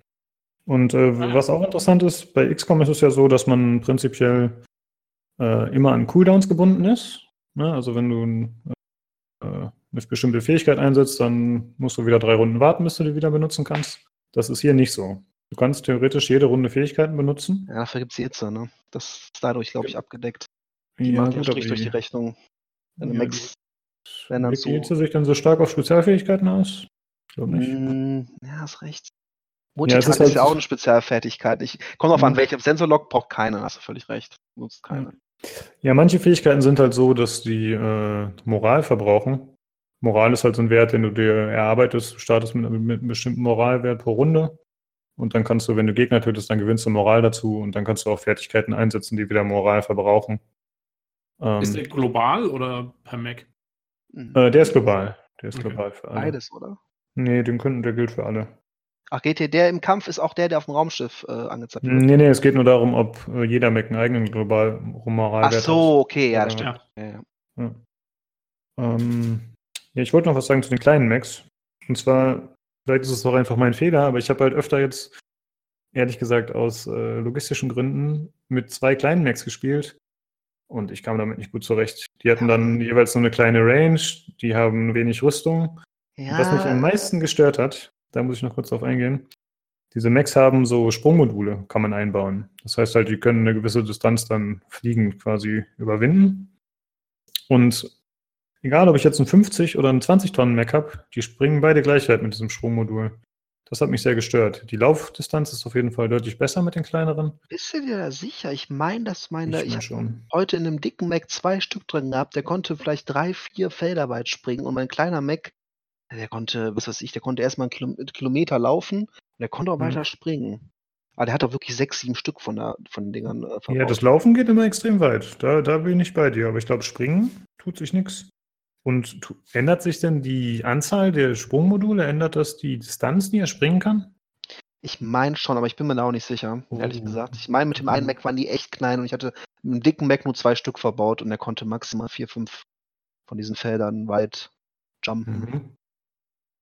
Und äh, Ah. was auch interessant ist, bei XCOM ist es ja so, dass man prinzipiell äh, immer an Cooldowns gebunden ist. Ne? Also wenn du äh, eine bestimmte Fähigkeit einsetzt, dann musst du wieder drei Runden warten, bis du die wieder benutzen kannst. Das ist hier nicht so. Du kannst theoretisch jede Runde Fähigkeiten benutzen. Ja, dafür gibt's die Itze, ne? Das ist dadurch, glaube ich, abgedeckt. Die Ja, macht gut, Strich durch die Rechnung. Wenn Ja, Max, wenn dann so. Sich dann so stark auf Spezialfähigkeiten aus? Ich glaube nicht. Mm, ja, hast recht. Ja, es Multitask ist ist, halt- ja auch eine Spezialfertigkeit. Ich kommt auf an, Mhm. welchem Sensorlock braucht keiner, hast du völlig recht. Nutzt keiner. Ja, manche Fähigkeiten sind halt so, dass die äh, Moral verbrauchen. Moral ist halt so ein Wert, den du dir erarbeitest. Du startest mit, mit einem bestimmten Moralwert pro Runde. Und dann kannst du, wenn du Gegner tötest, dann gewinnst du Moral dazu. Und dann kannst du auch Fertigkeiten einsetzen, die wieder Moral verbrauchen. Ähm, Ist der global oder per Mac? Mhm. äh, der ist global. Der ist Okay. global für alle. Beides, oder? Nee, den können, der gilt für alle. Ach, hier, der im Kampf ist auch der, der auf dem Raumschiff äh, angezeigt wird. Nee, nee, es geht nur darum, ob äh, jeder Mac einen eigenen global Ach Moralwert so, okay, ja, Ja. stimmt. Ja. Ja. Ähm, ja, ich wollte noch was sagen zu den kleinen Macs. Und zwar, vielleicht ist es auch einfach mein Fehler, aber ich habe halt öfter jetzt, ehrlich gesagt, aus äh, logistischen Gründen mit zwei kleinen Macs gespielt. Und ich kam damit nicht gut zurecht. Die hatten dann jeweils so eine kleine Range, die haben wenig Rüstung. Ja, Was mich am meisten gestört hat, da muss ich noch kurz drauf eingehen. Diese Macs haben so Sprungmodule, kann man einbauen. Das heißt halt, die können eine gewisse Distanz dann fliegen quasi überwinden. Und egal, ob ich jetzt einen 50 oder einen 20 Tonnen Mac habe, die springen beide gleich weit mit diesem Sprungmodul. Das hat mich sehr gestört. Die Laufdistanz ist auf jeden Fall deutlich besser mit den kleineren. Bist du dir da sicher? Ich meine, dass meine, ich, mein habe schon. heute in einem dicken Mac zwei Stück drin gehabt, der konnte vielleicht drei, vier Felder weit springen und mein kleiner Mac, der konnte, was weiß ich, der konnte erstmal einen Kilo Kilometer laufen und der konnte auch Mhm. weiter springen. Aber der hat auch wirklich sechs, sieben Stück von, der, von den Dingern äh, verbaut. Ja, das Laufen geht immer extrem weit. Da, da bin ich bei dir. Aber ich glaube, Springen tut sich nichts. Und ändert sich denn die Anzahl der Sprungmodule? Ändert das die Distanz, die er springen kann? Ich meine schon, aber ich bin mir da auch nicht sicher, ehrlich Oh. gesagt. Ich meine, mit dem einen Mac waren die echt klein und ich hatte mit dem dicken Mac nur zwei Stück verbaut und der konnte maximal vier, fünf von diesen Feldern weit jumpen. Mhm.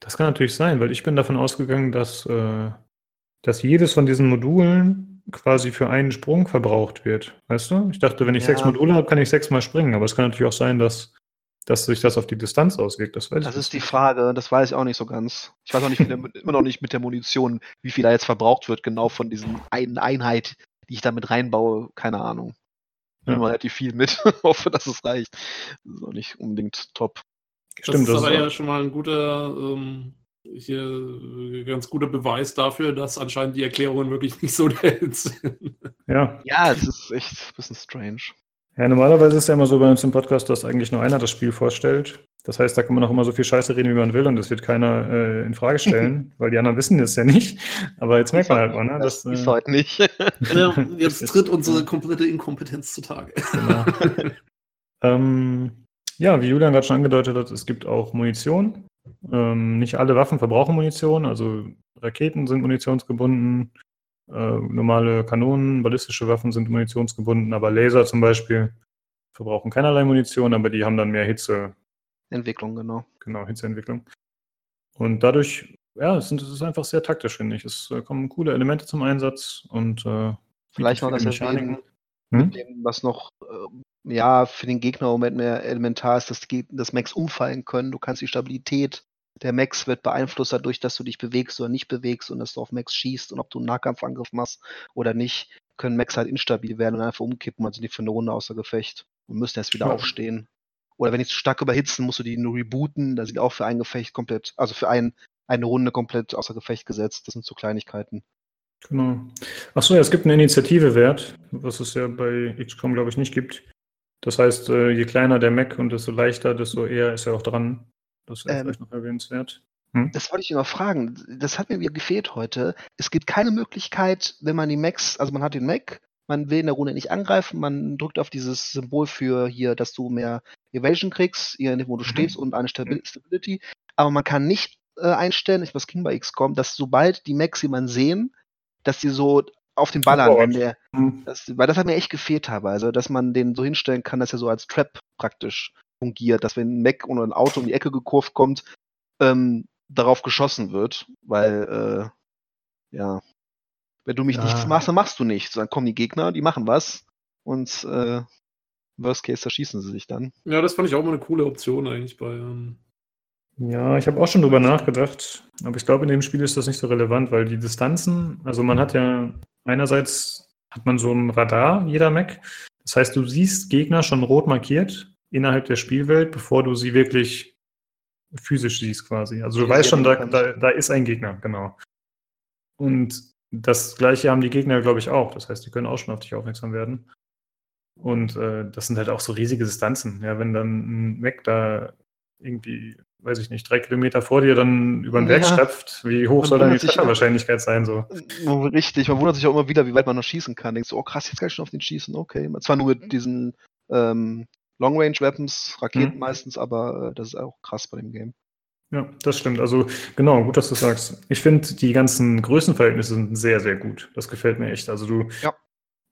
Das kann natürlich sein, weil ich bin davon ausgegangen, dass, äh, dass jedes von diesen Modulen quasi für einen Sprung verbraucht wird. Weißt du? Ich dachte, wenn ich Ja. sechs Module habe, kann ich sechsmal springen. Aber es kann natürlich auch sein, dass, dass sich das auf die Distanz auswirkt. Das weiß Das ist die. Frage, das weiß ich auch nicht so ganz. Ich weiß auch nicht, immer noch nicht mit der Munition, wie viel da jetzt verbraucht wird, genau von diesen einen Einheit, die ich da mit reinbaue. Keine Ahnung. Ja. Immer relativ viel mit. Hoffe, dass es reicht. Das ist auch nicht unbedingt top. Stimmt, das ist das aber ja schon mal ein guter, ähm, hier, äh, ganz guter Beweis dafür, dass anscheinend die Erklärungen wirklich nicht so der Hit sind. Ja. Ja, es ist echt ein bisschen strange. Ja, normalerweise ist ja immer so bei uns im Podcast, dass eigentlich nur einer das Spiel vorstellt. Das heißt, da kann man auch immer so viel Scheiße reden, wie man will, und das wird keiner äh, in Frage stellen, weil die anderen wissen das ja nicht. Aber jetzt merkt man halt mal, ne? Das Dass, ist äh, heute nicht. Ja, jetzt tritt unsere komplette Inkompetenz zutage. Genau. ähm, ja, wie Julian gerade schon angedeutet hat, es gibt auch Munition. Ähm, nicht alle Waffen verbrauchen Munition, also Raketen sind munitionsgebunden, äh, normale Kanonen, ballistische Waffen sind munitionsgebunden, aber Laser zum Beispiel verbrauchen keinerlei Munition, aber die haben dann mehr Hitze, Entwicklung, genau. genau, Hitzeentwicklung. Und dadurch, ja, es, sind, es ist einfach sehr taktisch, finde ich. Es äh, kommen coole Elemente zum Einsatz und äh, Vielleicht noch das viele erwähnen, Mechaniken. Hm? dem, was noch ähm, ja für den Gegner im Moment mehr elementar ist, dass, die, dass Max umfallen können. Du kannst die Stabilität der Max wird beeinflusst dadurch, dass du dich bewegst oder nicht bewegst und dass du auf Max schießt und ob du einen Nahkampfangriff machst oder nicht, können Max halt instabil werden und einfach umkippen, also die für eine Runde außer Gefecht und müssen erst wieder Ja. aufstehen. Oder wenn die zu stark überhitzen, musst du die nur rebooten, da sind die auch für ein Gefecht komplett, also für ein, eine Runde komplett außer Gefecht gesetzt. Das sind so Kleinigkeiten. Genau. Achso, ja, es gibt einen Initiative-Wert, was es ja bei XCOM, glaube ich, nicht gibt. Das heißt, äh, je kleiner der Mac und desto leichter, desto eher ist er auch dran. Das wäre Ähm, vielleicht noch erwähnenswert. Das wollte ich noch fragen. Das hat mir gefehlt heute. Es gibt keine Möglichkeit, wenn man die Macs, also man hat den Mac, man will in der Runde nicht angreifen, man drückt auf dieses Symbol für hier, dass du mehr Evasion kriegst, je nachdem, wo du Mhm. stehst und eine Stabil Stability. Aber man kann nicht äh, einstellen, ich was ging bei XCOM, dass sobald die Macs jemanden sehen, dass die so auf den ballern, Sofort. wenn der, Hm. das, weil das hat mir echt gefehlt teilweise, dass man den so hinstellen kann, dass er so als Trap praktisch fungiert, dass wenn ein Mac oder ein Auto um die Ecke gekurvt kommt, ähm, darauf geschossen wird, weil, äh, ja, Wenn du mich Ja. nichts machst, dann machst du nichts. Dann kommen die Gegner, die machen was und äh, Worst Case, da schießen sie sich dann. Ja, das fand ich auch mal eine coole Option eigentlich bei. Ähm, Ja, ich habe auch schon drüber nachgedacht, aber ich glaube, in dem Spiel ist das nicht so relevant, weil die Distanzen, also man hat ja einerseits hat man so ein Radar, jeder Mac. Das heißt, du siehst Gegner schon rot markiert innerhalb der Spielwelt, bevor du sie wirklich physisch siehst quasi. Also du Ja, weißt ja, schon, da, da, da ist ein Gegner, genau. Und das gleiche haben die Gegner, glaube ich, auch. Das heißt, die können auch schon auf dich aufmerksam werden. Und äh, das sind halt auch so riesige Distanzen. Ja, wenn dann ein Mac da irgendwie, weiß ich nicht, drei Kilometer vor dir dann über den Berg Ja. stapft, wie hoch Man soll dann die. Trefferwahrscheinlichkeit sein? So? Richtig, man wundert sich auch immer wieder, wie weit man noch schießen kann. Denkst du, oh krass, jetzt kann ich schon auf den schießen. Okay. Zwar nur mit diesen ähm, Long Range Weapons, Raketen Mhm. meistens, aber äh, das ist auch krass bei dem Game. Ja, das stimmt. Also genau, gut, dass du sagst. Ich finde, die ganzen Größenverhältnisse sind sehr, sehr gut. Das gefällt mir echt. Also du, Ja.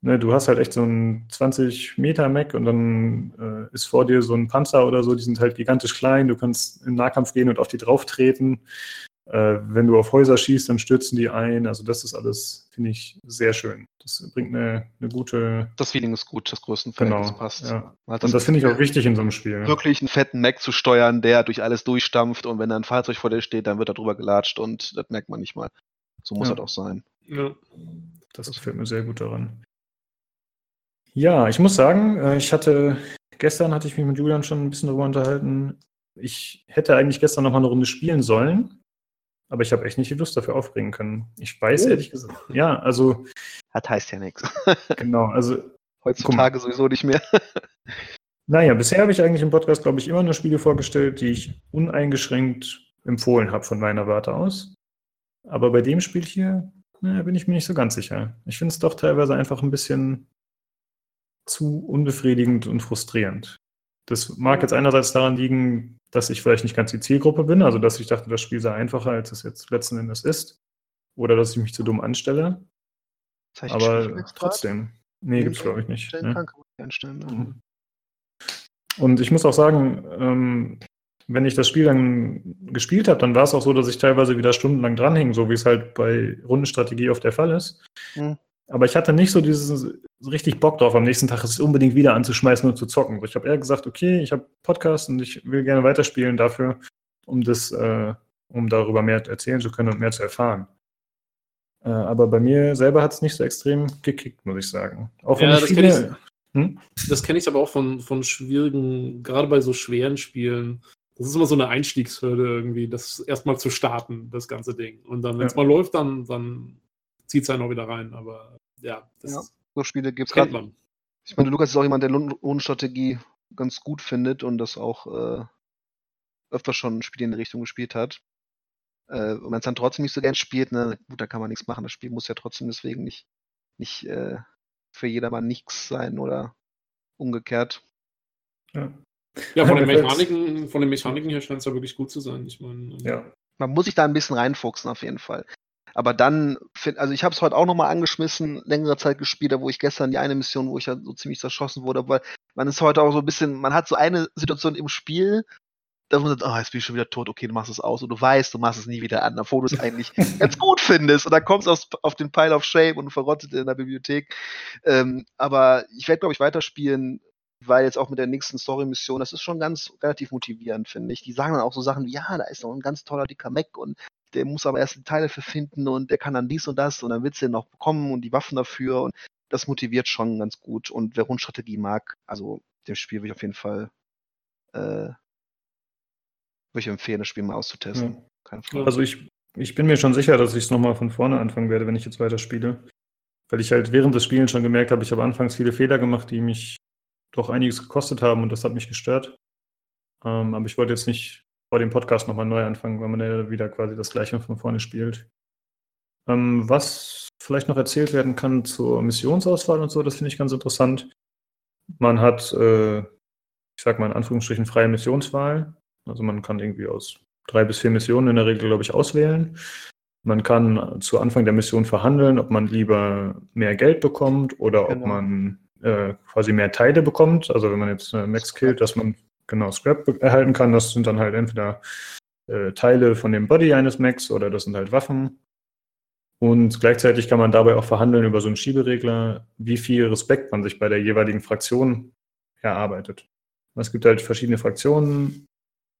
Ne, du hast halt echt so einen 20 Meter Mac und dann äh, ist vor dir so ein Panzer oder so, die sind halt gigantisch klein. Du kannst in Nahkampf gehen und auf die drauf treten. Äh, wenn du auf Häuser schießt, dann stürzen die ein. Also das ist alles, finde ich, sehr schön. Das bringt eine, eine gute, Das Feeling ist gut, das Größenverhältnis genau. passt. Ja. Hat Und das finde ich auch wichtig in so einem Spiel. Wirklich einen fetten Mac zu steuern, der durch alles durchstampft und wenn da ein Fahrzeug vor dir steht, dann wird da drüber gelatscht und das merkt man nicht mal. So muss Ja. das auch sein. ja. Das gefällt mir sehr gut daran. Ja, ich muss sagen, äh, ich hatte, gestern hatte ich mich mit Julian schon ein bisschen darüber unterhalten. Ich hätte eigentlich gestern noch mal eine Runde spielen sollen, aber ich habe echt nicht die Lust dafür aufbringen können. Ich weiß Oh. ehrlich gesagt, ja, also Das heißt ja nichts. genau, also Heutzutage sowieso nicht mehr. naja, bisher habe ich eigentlich im Podcast, glaube ich, immer nur Spiele vorgestellt, die ich uneingeschränkt empfohlen habe von meiner Warte aus. Aber bei dem Spiel hier na, bin ich mir nicht so ganz sicher. Ich finde es doch teilweise einfach ein bisschen zu unbefriedigend und frustrierend. Das mag jetzt einerseits daran liegen, dass ich vielleicht nicht ganz die Zielgruppe bin, also dass ich dachte, das Spiel sei einfacher, als es jetzt letzten Endes ist. Oder dass ich mich zu dumm anstelle. Das heißt, Aber trotzdem. Nee, Nee, gibt's glaube ich nicht. Einstellen. Ne? Mhm. Und ich muss auch sagen, ähm, wenn ich das Spiel dann gespielt habe, dann war es auch so, dass ich teilweise wieder stundenlang dranhing, so wie es halt bei Rundenstrategie oft der Fall ist. Mhm. Aber ich hatte nicht so dieses richtig Bock drauf, am nächsten Tag es unbedingt wieder anzuschmeißen und zu zocken. Ich habe eher gesagt, okay, ich habe Podcast und ich will gerne weiterspielen dafür, um das, äh, um darüber mehr erzählen zu können und mehr zu erfahren. Äh, aber bei mir selber hat es nicht so extrem gekickt, muss ich sagen. Auch wenn Ja, ich das viele, kenn hm? Das kenne ich aber auch von, von schwierigen, gerade bei so schweren Spielen. Das ist immer so eine Einstiegshürde irgendwie, das erstmal zu starten, das ganze Ding. Und dann, wenn es Ja. mal läuft, dann, dann zieht es einen auch wieder rein. Aber ja, das Ja. So Spiele gibt es gerade. man. Ich meine, Lukas ist auch jemand, der Lund- Rundenstrategie ganz gut findet und das auch äh, öfter schon Spiele in die Richtung gespielt hat. Äh, und man es dann trotzdem nicht so gern spielt, ne, gut, da kann man nichts machen. Das Spiel muss ja trotzdem deswegen nicht, nicht äh, für jedermann nichts sein oder umgekehrt. Ja. Ja, von den Mechaniken, von den Mechaniken her scheint es ja wirklich gut zu sein. Ich meine, Ja. Man muss sich da ein bisschen reinfuchsen auf jeden Fall. Aber dann, find, also ich habe es heute auch nochmal angeschmissen, längere Zeit gespielt, da wo ich gestern die eine Mission, wo ich ja so ziemlich zerschossen wurde, weil man ist heute auch so ein bisschen, man hat so eine Situation im Spiel, da wo man sagt, ah, jetzt bin ich schon wieder tot, okay, du machst es aus und du weißt, du machst es nie wieder an, obwohl du es eigentlich ganz gut findest und dann kommst du aufs- auf den Pile of Shame und verrottet in der Bibliothek. Ähm, aber ich werde, glaube ich, weiterspielen, weil jetzt auch mit der nächsten Story-Mission, das ist schon ganz relativ motivierend, finde ich. Die sagen dann auch so Sachen wie, ja, da ist noch ein ganz toller dicker Mac und der muss aber erst die Teile für finden und der kann dann dies und das und dann wird sie noch bekommen und die Waffen dafür und das motiviert schon ganz gut. Und wer Rundstrategie mag, also dem Spiel will ich auf jeden Fall äh, würde ich empfehlen, das Spiel mal auszutesten. Ja. Also ich, ich bin mir schon sicher, dass ich es nochmal von vorne anfangen werde, wenn ich jetzt weiter spiele. Weil ich halt während des Spielens schon gemerkt habe, ich habe anfangs viele Fehler gemacht, die mich doch einiges gekostet haben und das hat mich gestört. Ähm, aber ich wollte jetzt nicht vor dem Podcast nochmal neu anfangen, weil man ja wieder quasi das gleiche von vorne spielt. Ähm, was vielleicht noch erzählt werden kann zur Missionsauswahl und so, das finde ich ganz interessant. Man hat, äh, ich sag mal in Anführungsstrichen, freie Missionswahl. Also man kann irgendwie aus drei bis vier Missionen in der Regel, glaube ich, auswählen. Man kann zu Anfang der Mission verhandeln, ob man lieber mehr Geld bekommt oder ob Genau. man äh, quasi mehr Teile bekommt. Also wenn man jetzt äh, Max killt, dass man genau Scrap erhalten kann. Das sind dann halt entweder äh, Teile von dem Body eines Max oder das sind halt Waffen. Und gleichzeitig kann man dabei auch verhandeln über so einen Schieberegler, wie viel Respekt man sich bei der jeweiligen Fraktion erarbeitet. Es gibt halt verschiedene Fraktionen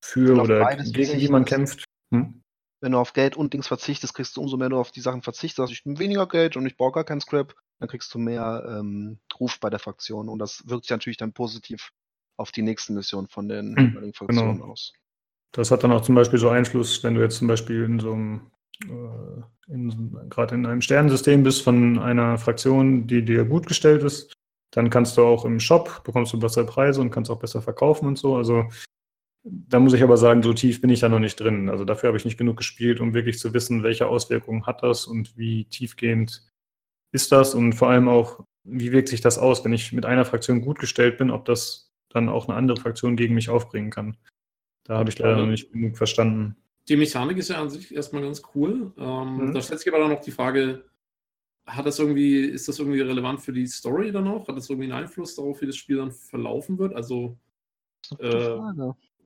für oder gegen die man kämpft. Hm? Wenn du auf Geld und Dings verzichtest, kriegst du umso mehr du auf die Sachen verzichtest. Also ich nehme weniger Geld und ich brauche gar keinen Scrap, dann kriegst du mehr ähm, Ruf bei der Fraktion. Und das wirkt sich natürlich dann positiv auf die nächsten Missionen von den Hm, jeweiligen Fraktionen genau. aus. Das hat dann auch zum Beispiel so Einfluss, wenn du jetzt zum Beispiel in so einem, äh, gerade in einem Sternensystem bist von einer Fraktion, die dir gut gestellt ist, dann kannst du auch im Shop, bekommst du bessere Preise und kannst auch besser verkaufen und so. Also da muss ich aber sagen, so tief bin ich da noch nicht drin. Also dafür habe ich nicht genug gespielt, um wirklich zu wissen, welche Auswirkungen hat das und wie tiefgehend ist das und vor allem auch, wie wirkt sich das aus, wenn ich mit einer Fraktion gut gestellt bin, ob das dann auch eine andere Fraktion gegen mich aufbringen kann. Da habe ich leider noch nicht genug verstanden. Die Mechanik ist ja an sich erstmal ganz cool. Ähm, Mhm. Da stellt sich aber dann noch die Frage, hat das irgendwie, ist das irgendwie relevant für die Story dann auch? Hat das irgendwie einen Einfluss darauf, wie das Spiel dann verlaufen wird? Also, Äh,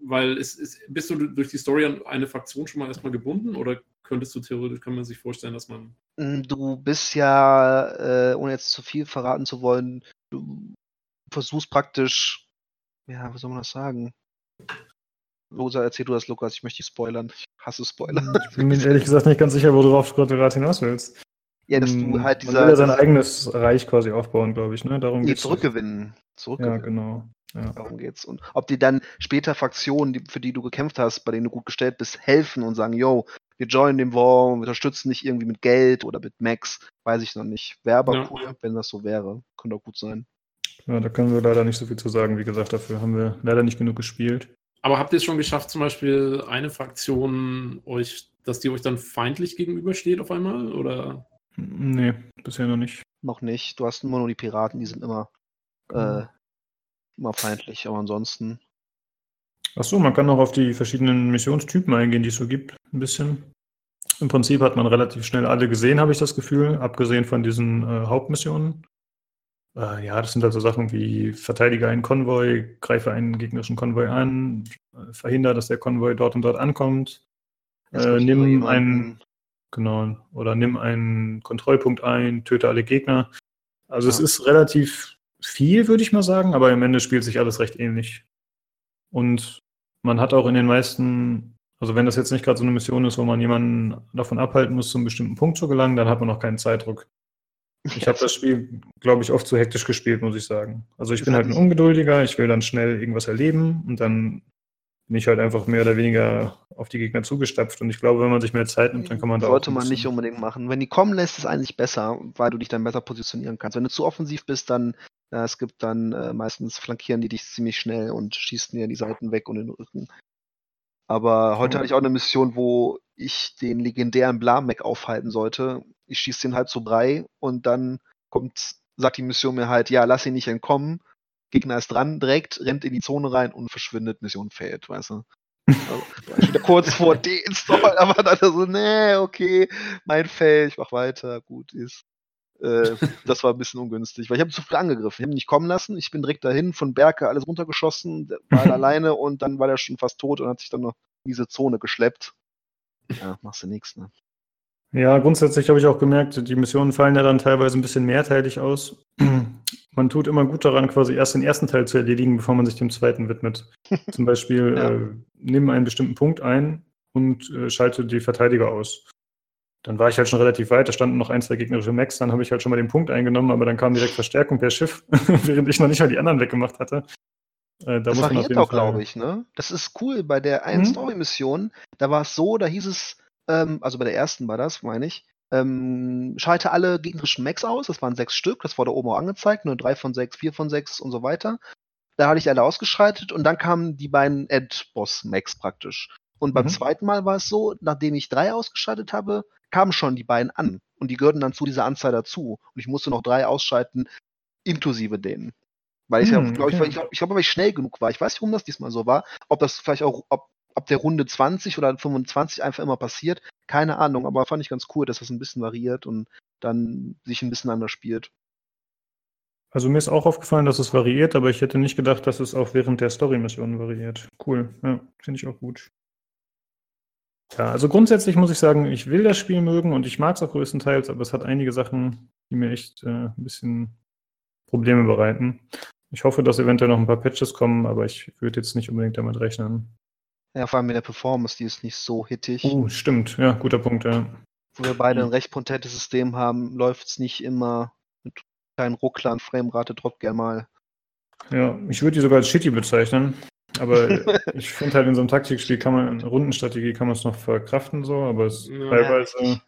weil es, es, bist du durch die Story an eine Fraktion schon mal erstmal gebunden oder könntest du theoretisch, kann man sich vorstellen, dass man. Mm, Du bist ja, äh, ohne jetzt zu viel verraten zu wollen, du versuchst praktisch, ja, wie soll man das sagen? Losa, erzähl du das, Lukas, ich möchte dich spoilern. Ich hasse Spoiler. Ich bin mir ehrlich gesagt nicht ganz sicher, worauf du gerade hinaus willst. Ja, dass Hm, du halt Man will ja sein dieser, eigenes Reich quasi aufbauen, glaube ich, ne? Darum nee, geht's. zurückgewinnen. Ja, Zurückgewinnen. genau. Ja. Darum geht's. Und ob dir dann später Fraktionen, die, für die du gekämpft hast, bei denen du gut gestellt bist, helfen und sagen, yo, wir joinen den War, wir unterstützen dich irgendwie mit Geld oder mit Max, weiß ich noch nicht. Wäre aber Ja. cool, wenn das so wäre. Könnte auch gut sein. Ja, da können wir leider nicht so viel zu sagen. Wie gesagt, dafür haben wir leider nicht genug gespielt. Aber habt ihr es schon geschafft, zum Beispiel eine Fraktion euch, dass die euch dann feindlich gegenübersteht auf einmal? Oder? Nee, bisher noch nicht. Noch nicht. Du hast immer nur die Piraten, die sind immer, äh, immer feindlich, aber ansonsten. Ach so, man kann auch auf die verschiedenen Missionstypen eingehen, die es so gibt, ein bisschen. Im Prinzip hat man relativ schnell alle gesehen, habe ich das Gefühl, abgesehen von diesen äh, Hauptmissionen. Äh, ja, das sind also Sachen wie verteidige einen Konvoi, greife einen gegnerischen Konvoi an, äh, verhindere, dass der Konvoi dort und dort ankommt. Äh, nimm einen, genau, oder nimm einen Kontrollpunkt ein, töte alle Gegner. Also es Ja. ist relativ viel, würde ich mal sagen, aber am Ende spielt sich alles recht ähnlich. Und man hat auch in den meisten, also wenn das jetzt nicht gerade so eine Mission ist, wo man jemanden davon abhalten muss, zu einem bestimmten Punkt zu gelangen, dann hat man auch keinen Zeitdruck. Ich habe das Spiel, glaube ich, oft zu hektisch gespielt, muss ich sagen. Also ich bin halt ein Ungeduldiger, ich will dann schnell irgendwas erleben und dann bin ich halt einfach mehr oder weniger auf die Gegner zugestapft. Und ich glaube, wenn man sich mehr Zeit nimmt, dann kann man da Sollte man nicht unbedingt machen. Wenn die kommen lässt, ist eigentlich besser, weil du dich dann besser positionieren kannst. Wenn du zu offensiv bist, dann äh, es gibt dann äh, meistens flankieren die dich ziemlich schnell und schießen dir die Seiten weg und den Rücken. Aber heute Ja. hatte ich auch eine Mission, wo ich den legendären Blamek aufhalten sollte. Ich schieße den halt zu Brei und dann kommt, sagt die Mission mir halt, ja, lass ihn nicht entkommen. Gegner ist dran, direkt, rennt in die Zone rein und verschwindet, Mission fällt, weißt du. Also, ich wieder kurz vor Deinstall, aber dann so, nee, okay, mein Fail, ich mach weiter, gut ist. Äh, das war ein bisschen ungünstig, weil ich habe zu viel angegriffen. Ich habe ihn nicht kommen lassen. Ich bin direkt dahin, von Berke alles runtergeschossen, war alleine und dann war der schon fast tot und hat sich dann noch in diese Zone geschleppt. Ja, machst du nichts, ne? Ja, grundsätzlich habe ich auch gemerkt, die Missionen fallen ja dann teilweise ein bisschen mehrteilig aus. Man tut immer gut daran, quasi erst den ersten Teil zu erledigen, bevor man sich dem zweiten widmet. Zum Beispiel Ja. äh, nimm einen bestimmten Punkt ein und äh, schalte die Verteidiger aus. Dann war ich halt schon relativ weit, da standen noch ein, zwei gegnerische Mechs, dann habe ich halt schon mal den Punkt eingenommen, aber dann kam direkt Verstärkung per Schiff, während ich noch nicht mal die anderen weggemacht hatte. Äh, da Das variiert auch, glaube ich, ne? Das ist cool. Bei der einen Mhm. Story-Mission, da war es so, da hieß es, ähm, also bei der ersten war das, meine ich, ähm, schalte alle gegnerischen Mechs aus, das waren sechs Stück, das wurde oben auch angezeigt, nur drei von sechs, vier von sechs und so weiter. Da hatte ich alle ausgeschaltet und dann kamen die beiden Endboss-Mechs praktisch. Und beim Mhm. zweiten Mal war es so, nachdem ich drei ausgeschaltet habe, kamen schon die beiden an und die gehörten dann zu dieser Anzahl dazu. Und ich musste noch drei ausschalten, inklusive denen. Weil ich, Hm, glaube ich, okay. weil ich, glaub, ich glaube, weil ich schnell genug war. Ich weiß nicht, warum das diesmal so war. Ob das vielleicht auch ob, ab der Runde 20 oder 25 einfach immer passiert. Keine Ahnung, aber fand ich ganz cool, dass das ein bisschen variiert und dann sich ein bisschen anders spielt. Also mir ist auch aufgefallen, dass es variiert, aber ich hätte nicht gedacht, dass es auch während der Story-Missionen variiert. Cool, ja, finde ich auch gut. Ja, also grundsätzlich muss ich sagen, ich will das Spiel mögen und ich mag es auch größtenteils, aber es hat einige Sachen, die mir echt äh, ein bisschen Probleme bereiten. Ich hoffe, dass eventuell noch ein paar Patches kommen, aber ich würde jetzt nicht unbedingt damit rechnen. Ja, vor allem mit der Performance, die ist nicht so hittig. Oh, stimmt. Ja, guter Punkt, ja. Wo wir beide ein recht potentes System haben, läuft es nicht immer mit kleinen Rucklern, Framerate droppt gern mal. Ja, ich würde die sogar als shitty bezeichnen. Aber ich finde halt in so einem Taktikspiel kann man, in Rundenstrategie kann man es noch verkraften so, aber es Ja. teilweise,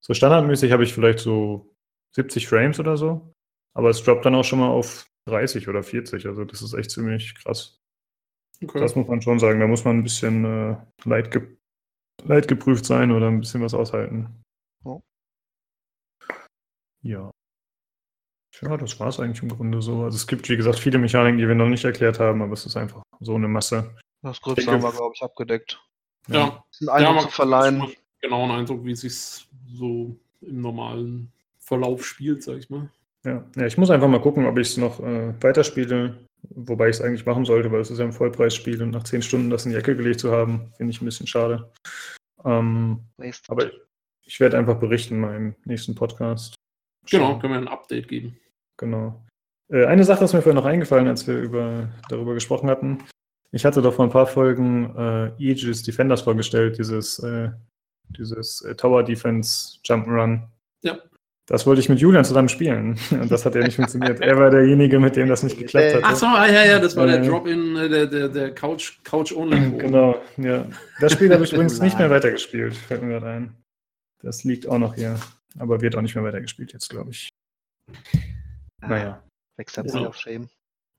so standardmäßig habe ich vielleicht so 70 Frames oder so. Aber es droppt dann auch schon mal auf 30 oder 40. Also das ist echt ziemlich krass. Okay. Das muss man schon sagen. Da muss man ein bisschen äh, leid, ge leid geprüft sein oder ein bisschen was aushalten. Ja. Ja. Ja, das war es eigentlich im Grunde so. Also es gibt, wie gesagt, viele Mechaniken, die wir noch nicht erklärt haben, aber es ist einfach so eine Masse. Das Größte denke- haben wir, glaube ich, abgedeckt. ja. Einen Eindruck man zu verleihen. Genau einen Eindruck, wie es sich so im normalen Verlauf spielt, sag ich mal. Ja, ja ich muss einfach mal gucken, ob ich es noch äh, weiterspiele, wobei ich es eigentlich machen sollte, weil es ist ja ein Vollpreisspiel und nach 10 Stunden das in die Ecke gelegt zu haben, finde ich ein bisschen schade. Ähm, aber ich werde einfach berichten in meinem nächsten Podcast. Genau, Schauen. können wir ein Update geben. Genau. Äh, eine Sache ist mir vorhin noch eingefallen, als wir über, darüber gesprochen hatten. Ich hatte doch vor ein paar Folgen äh, Aegis Defenders vorgestellt, dieses, äh, dieses äh, Tower Defense Jump'n'Run. Ja. Das wollte ich mit Julian zusammen spielen. Und das hat ja nicht funktioniert. Er war derjenige, mit dem das nicht geklappt hat. Ach so, ah, ja, ja, das war der Äh, Drop-In, äh, der, der, der Couch, Couch Only. Genau, ja. Das Spiel habe ich übrigens nicht mehr weitergespielt, fällt mir gerade ein. Das liegt auch noch hier, aber wird auch nicht mehr weitergespielt jetzt, glaube ich. Naja. Wächst Ja. sich auf Shame.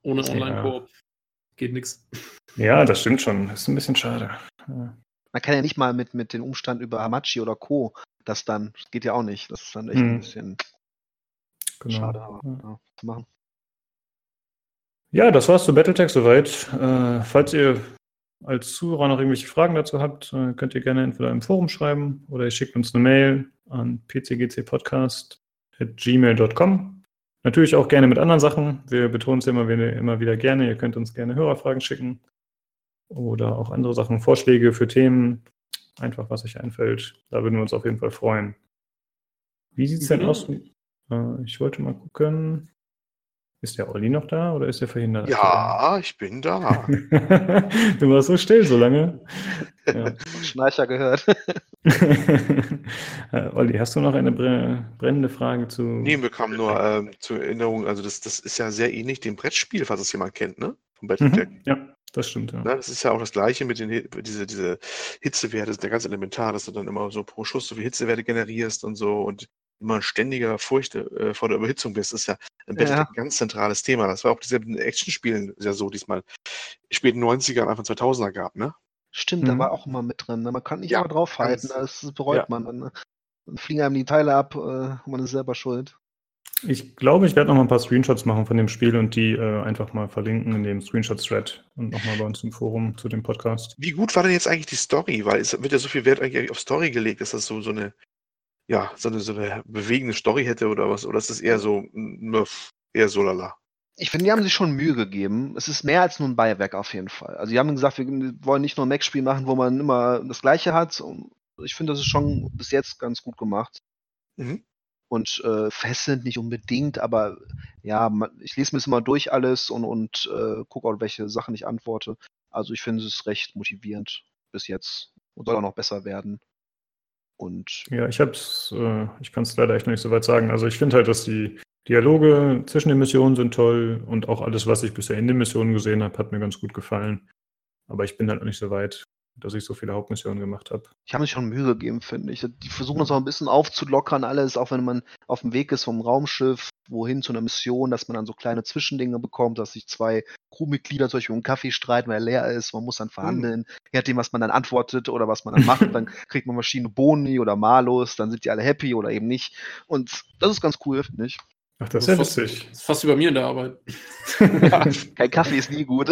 Ohne Ja. Online-Koop geht nichts. Ja, das stimmt schon. Das ist ein bisschen schade. Ja. Man kann ja nicht mal mit, mit dem Umstand über Hamachi oder Co. das dann, geht ja auch nicht. Das ist dann echt Mhm. ein bisschen Genau. schade, aber Ja. zu machen. Ja, das war's zu Battletech soweit. Äh, falls ihr als Zuhörer noch irgendwelche Fragen dazu habt, äh, könnt ihr gerne entweder im Forum schreiben oder ihr schickt uns eine Mail an pcgcpodcast.gmail.com. Natürlich auch gerne mit anderen Sachen. Wir betonen es immer wieder, immer wieder gerne. Ihr könnt uns gerne Hörerfragen schicken oder auch andere Sachen, Vorschläge für Themen, einfach was euch einfällt. Da würden wir uns auf jeden Fall freuen. Wie sieht's denn Genau. aus? Äh, ich wollte mal gucken. Ist der Olli noch da oder ist er verhindert? Ja, ich bin da. du warst so still so lange. Ja. Schnarcher gehört. Äh, Olli, hast du noch eine bre- brennende Frage zu? Nee, mir kam nur ähm, zur Erinnerung, also das, das ist ja sehr ähnlich dem Brettspiel, falls es jemand kennt, ne? Vom Battletech. Mhm. Ja, das stimmt. Ja. Ne, das ist ja auch das Gleiche mit den diese, diese Hitzewerte, sind ja ganz elementar, dass du dann immer so pro Schuss so viel Hitzewerte generierst und so und immer ständiger Furcht äh, vor der Überhitzung bist. Das ist ja im Ja. Ein ganz zentrales Thema. Das war auch dieselben Actionspielen ja so diesmal späten 90er, Anfang 2000er gab, ne? Stimmt, da Mhm. war auch immer mit drin. Ne? Man kann nicht Ja, immer draufhalten, das bereut ja. man dann. Ne? Dann fliegen einem die Teile ab, äh, man ist selber schuld. Ich glaube, ich werde noch mal ein paar Screenshots machen von dem Spiel und die äh, einfach mal verlinken in dem Screenshot-Thread und nochmal bei uns im Forum zu dem Podcast. Wie gut war denn jetzt eigentlich die Story? Weil es wird ja so viel Wert eigentlich auf Story gelegt, dass das so, so eine, ja, so eine, so eine bewegende Story hätte oder was, oder ist das eher so, mm, eher so lala? Ich finde, die haben sich schon Mühe gegeben. Es ist mehr als nur ein Beiwerk auf jeden Fall. Also die haben gesagt, wir wollen nicht nur ein Mac-Spiel machen, wo man immer das Gleiche hat. Und ich finde, das ist schon bis jetzt ganz gut gemacht. Mhm. Und äh, fesselnd nicht unbedingt, aber ja, man, ich lese mir das immer durch alles und, und äh, gucke auch, welche Sachen ich antworte. Also ich finde es recht motivierend bis jetzt und soll auch noch besser werden. Und Ja, ich hab's, äh, ich kann es leider echt noch nicht so weit sagen. Also ich finde halt, dass die Dialoge zwischen den Missionen sind toll und auch alles, was ich bisher in den Missionen gesehen habe, hat mir ganz gut gefallen. Aber ich bin halt noch nicht so weit, dass ich so viele Hauptmissionen gemacht habe. Die haben sich schon Mühe gegeben, finde ich. Die versuchen das auch ein bisschen aufzulockern, alles, auch wenn man auf dem Weg ist vom Raumschiff, wohin zu einer Mission, dass man dann so kleine Zwischendinge bekommt, dass sich zwei Crewmitglieder zum Beispiel um einen Kaffee streiten, weil er leer ist. Man muss dann verhandeln. Je nachdem, was man dann antwortet oder was man dann macht, dann kriegt man verschiedene Boni oder Malus, dann sind die alle happy oder eben nicht. Und das ist ganz cool, finde ich. Ach, das ist ja fast, witzig. Das ist fast wie bei mir in der Arbeit. Kein Kaffee ist nie gut.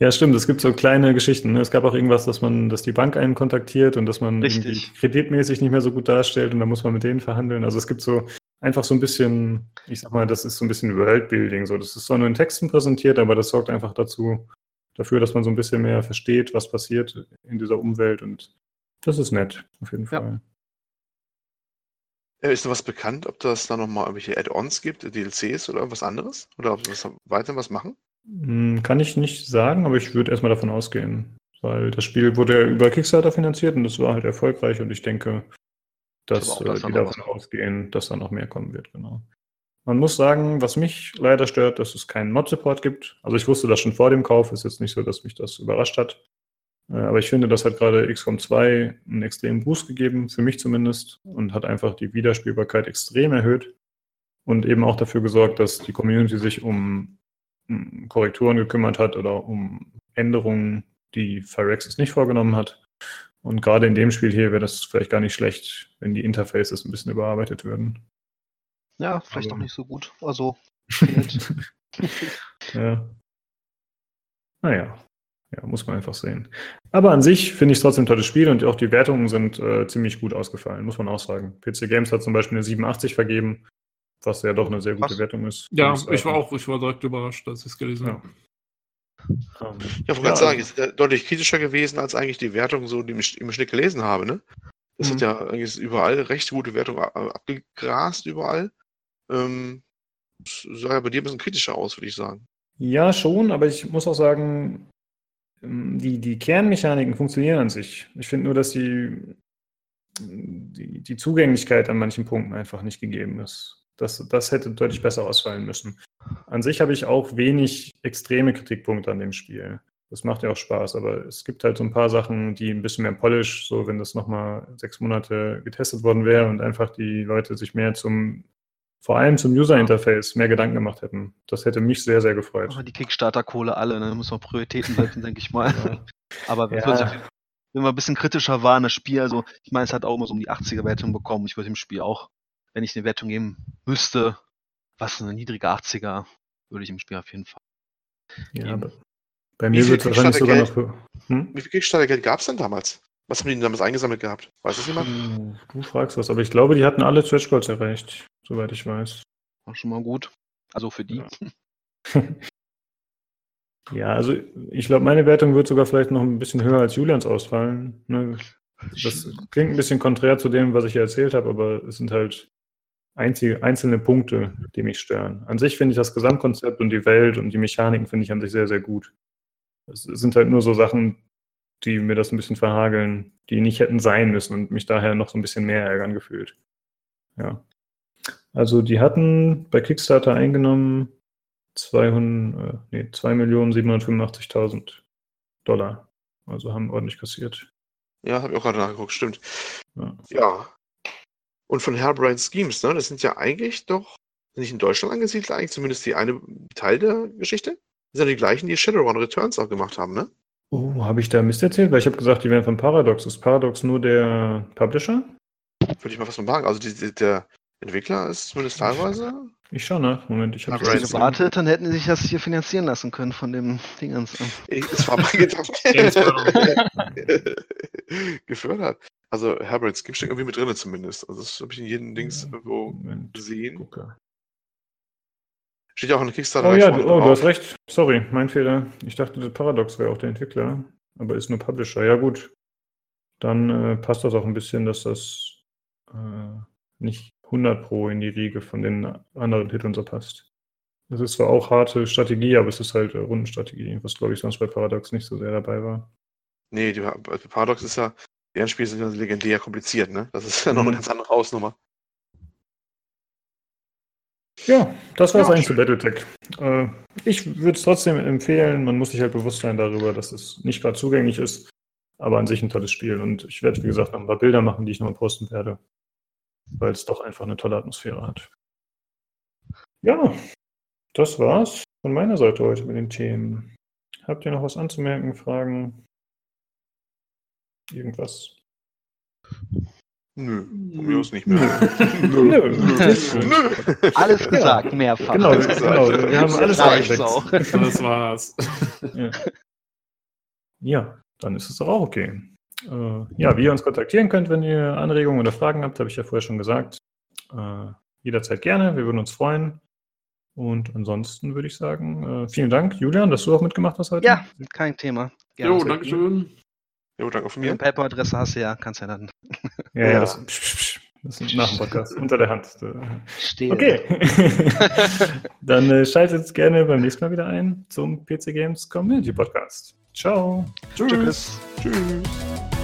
Ja, stimmt. Es gibt so kleine Geschichten. Ne? Es gab auch irgendwas, dass man, dass die Bank einen kontaktiert und dass man kreditmäßig nicht mehr so gut darstellt und dann muss man mit denen verhandeln. Also es gibt so einfach so ein bisschen, ich sag mal, das ist so ein bisschen Worldbuilding. So, das ist zwar nur in Texten präsentiert, aber das sorgt einfach dazu, dafür, dass man so ein bisschen mehr versteht, was passiert in dieser Umwelt und das ist nett, auf jeden Ja. Fall. Äh, Ist da was bekannt, ob das da nochmal irgendwelche Add-ons gibt, DLCs oder irgendwas anderes? Oder ob sie was weiter was machen? Hm, Kann ich nicht sagen, aber ich würde erstmal davon ausgehen, weil das Spiel wurde ja über Kickstarter finanziert und das war halt erfolgreich und ich denke, dass äh, dass da die davon ausgehen, dass da noch mehr kommen wird, genau. Man muss sagen, was mich leider stört, dass es keinen Mod-Support gibt. Also ich wusste das schon vor dem Kauf, ist jetzt nicht so, dass mich das überrascht hat. Äh, Aber ich finde, das hat gerade XCOM 2 einen extremen Boost gegeben, für mich zumindest, und hat einfach die Wiederspielbarkeit extrem erhöht und eben auch dafür gesorgt, dass die Community sich um Korrekturen gekümmert hat oder um Änderungen, die Phyrexis nicht vorgenommen hat. Und gerade in dem Spiel hier wäre das vielleicht gar nicht schlecht, wenn die Interfaces ein bisschen überarbeitet würden. Ja, vielleicht Aber- auch nicht so gut. Also. Ja. Naja, ja, muss man einfach sehen. Aber an sich finde ich es trotzdem ein tolles Spiel und auch die Wertungen sind äh, ziemlich gut ausgefallen, muss man auch sagen. PC Games hat zum Beispiel eine 87 vergeben, was ja doch eine sehr gute Krass. Wertung ist. Ja, ich war auch, ich war direkt überrascht, als ich es gelesen Ja. habe. Ähm, Ja, ich wollte gerade sagen, ist ja deutlich kritischer gewesen, als eigentlich die Wertung, so, die ich im Schnitt gelesen habe, ne? Das Mhm. hat ja eigentlich überall recht gute Wertung abgegrast, überall. Ähm, das sah ja bei dir ein bisschen kritischer aus, würde ich sagen. Ja, schon, aber ich muss auch sagen, ähm, die, die Kernmechaniken funktionieren an sich. Ich finde nur, dass die, die, die Zugänglichkeit an manchen Punkten einfach nicht gegeben ist. Das, das hätte deutlich besser ausfallen müssen. An sich habe ich auch wenig extreme Kritikpunkte an dem Spiel. Das macht ja auch Spaß, aber es gibt halt so ein paar Sachen, die ein bisschen mehr Polish, so wenn das nochmal sechs Monate getestet worden wäre und einfach die Leute sich mehr zum, vor allem zum User-Interface mehr Gedanken gemacht hätten. Das hätte mich sehr, sehr gefreut. Aber die Kickstarter-Kohle alle, ne? Da muss man Prioritäten setzen, denke ich mal. Ja. Aber wenn, Ja. wir wenn wir ein bisschen kritischer waren, das Spiel, also ich meine, es hat auch immer so um die 80er-Wertung bekommen. Ich würde dem Spiel auch, wenn ich eine Wertung geben müsste, was eine niedrige 80er, würde ich im Spiel auf jeden Fall. Ja, Eben. aber bei Wie mir viel wird es wahrscheinlich sogar noch. Kickstarter-Geld? für- Hm? Wie viel Kickstarter-Geld gab es denn damals? Was haben die denn damals eingesammelt gehabt? Weiß das jemand? Du fragst was, aber ich glaube, die hatten alle Stretch Goals erreicht, soweit ich weiß. War schon mal gut. Also für die. Ja. Ja, also ich glaube, meine Wertung wird sogar vielleicht noch ein bisschen höher als Julians ausfallen. Ne? Das klingt ein bisschen konträr zu dem, was ich hier erzählt habe, aber es sind halt einzige, einzelne Punkte, die mich stören. An sich finde ich das Gesamtkonzept und die Welt und die Mechaniken finde ich an sich sehr, sehr gut. Es sind halt nur so Sachen, die mir das ein bisschen verhageln, die nicht hätten sein müssen und mich daher noch so ein bisschen mehr ärgern gefühlt. Ja. Also die hatten bei Kickstarter eingenommen 200, äh, nee, 2.785.000 Dollar. Also haben ordentlich kassiert. Ja, habe ich auch gerade nachgeguckt, stimmt. Ja. Ja. Und von Hairbrain Schemes, ne? Das sind ja eigentlich doch, sind nicht in Deutschland angesiedelt, eigentlich zumindest die eine Teil der Geschichte? Das sind ja die gleichen, die Shadowrun Returns auch gemacht haben, ne? Oh, habe ich da Mist erzählt? Weil ich habe gesagt, die wären von Paradox. Ist Paradox nur der Publisher? Würde ich mal fast mal sagen. Also die, die, der Entwickler ist zumindest teilweise. Ich schaue nach. Moment, ich habe so- gewartet, dann hätten sie sich das hier finanzieren lassen können von dem Dingens. Ich- Es war mein Gedanke. Gefördert. Also Hairbrain Schemes steckt irgendwie mit drin zumindest. Also das habe ich in jedem Dings irgendwo Moment, gesehen. gucke. Steht ja auch in der Kickstarter. Oh ja, du, oh, du hast recht. Sorry, mein Fehler. Ich dachte, Paradox wäre auch der Entwickler, aber ist nur Publisher. Ja gut, dann äh, passt das auch ein bisschen, dass das äh, nicht 100 Pro in die Riege von den anderen Titeln so passt. Das ist zwar auch harte Strategie, aber es ist halt äh, Rundenstrategie, was glaube ich sonst bei Paradox nicht so sehr dabei war. Nee, die, Paradox ist ja, deren Spiele sind ja legendär kompliziert, ne? Das ist ja noch eine Mhm. ganz andere Hausnummer. Ja, das war es Ja, eigentlich zu Battletech. Äh, ich würde es trotzdem empfehlen. Man muss sich halt bewusst sein darüber, dass es nicht gerade zugänglich ist, aber an sich ein tolles Spiel. Und ich werde, wie gesagt, noch ein paar Bilder machen, die ich nochmal posten werde, weil es doch einfach eine tolle Atmosphäre hat. Ja, das war's von meiner Seite heute mit den Themen. Habt ihr noch was anzumerken, Fragen? Irgendwas? Nö, von mir aus nicht mehr. Nö. Nö. Alles gesagt, mehrfach. Genau, Alles gesagt. genau. Wir haben alles abgedeckt. auch. Das war's. Ja. ja, dann ist es doch auch okay. Äh, ja, wie ihr uns kontaktieren könnt, wenn ihr Anregungen oder Fragen habt, habe ich ja vorher schon gesagt. Äh, jederzeit gerne, wir würden uns freuen. Und ansonsten würde ich sagen, äh, vielen Dank, Julian, dass du auch mitgemacht hast heute. Ja, kein Thema. Jo, Gerne. Dankeschön. Jo, danke von Wenn mir. du PayPal-Adresse hast, ja, kannst ja dann Ja, ja, Ja. das, psch, psch, psch, das ist nach dem Podcast, unter der Hand. stehen. Okay. Dann äh, schaltet gerne beim nächsten Mal wieder ein zum PC Games Community Podcast. Ciao. Tschüss. Tschüss. Tschüss.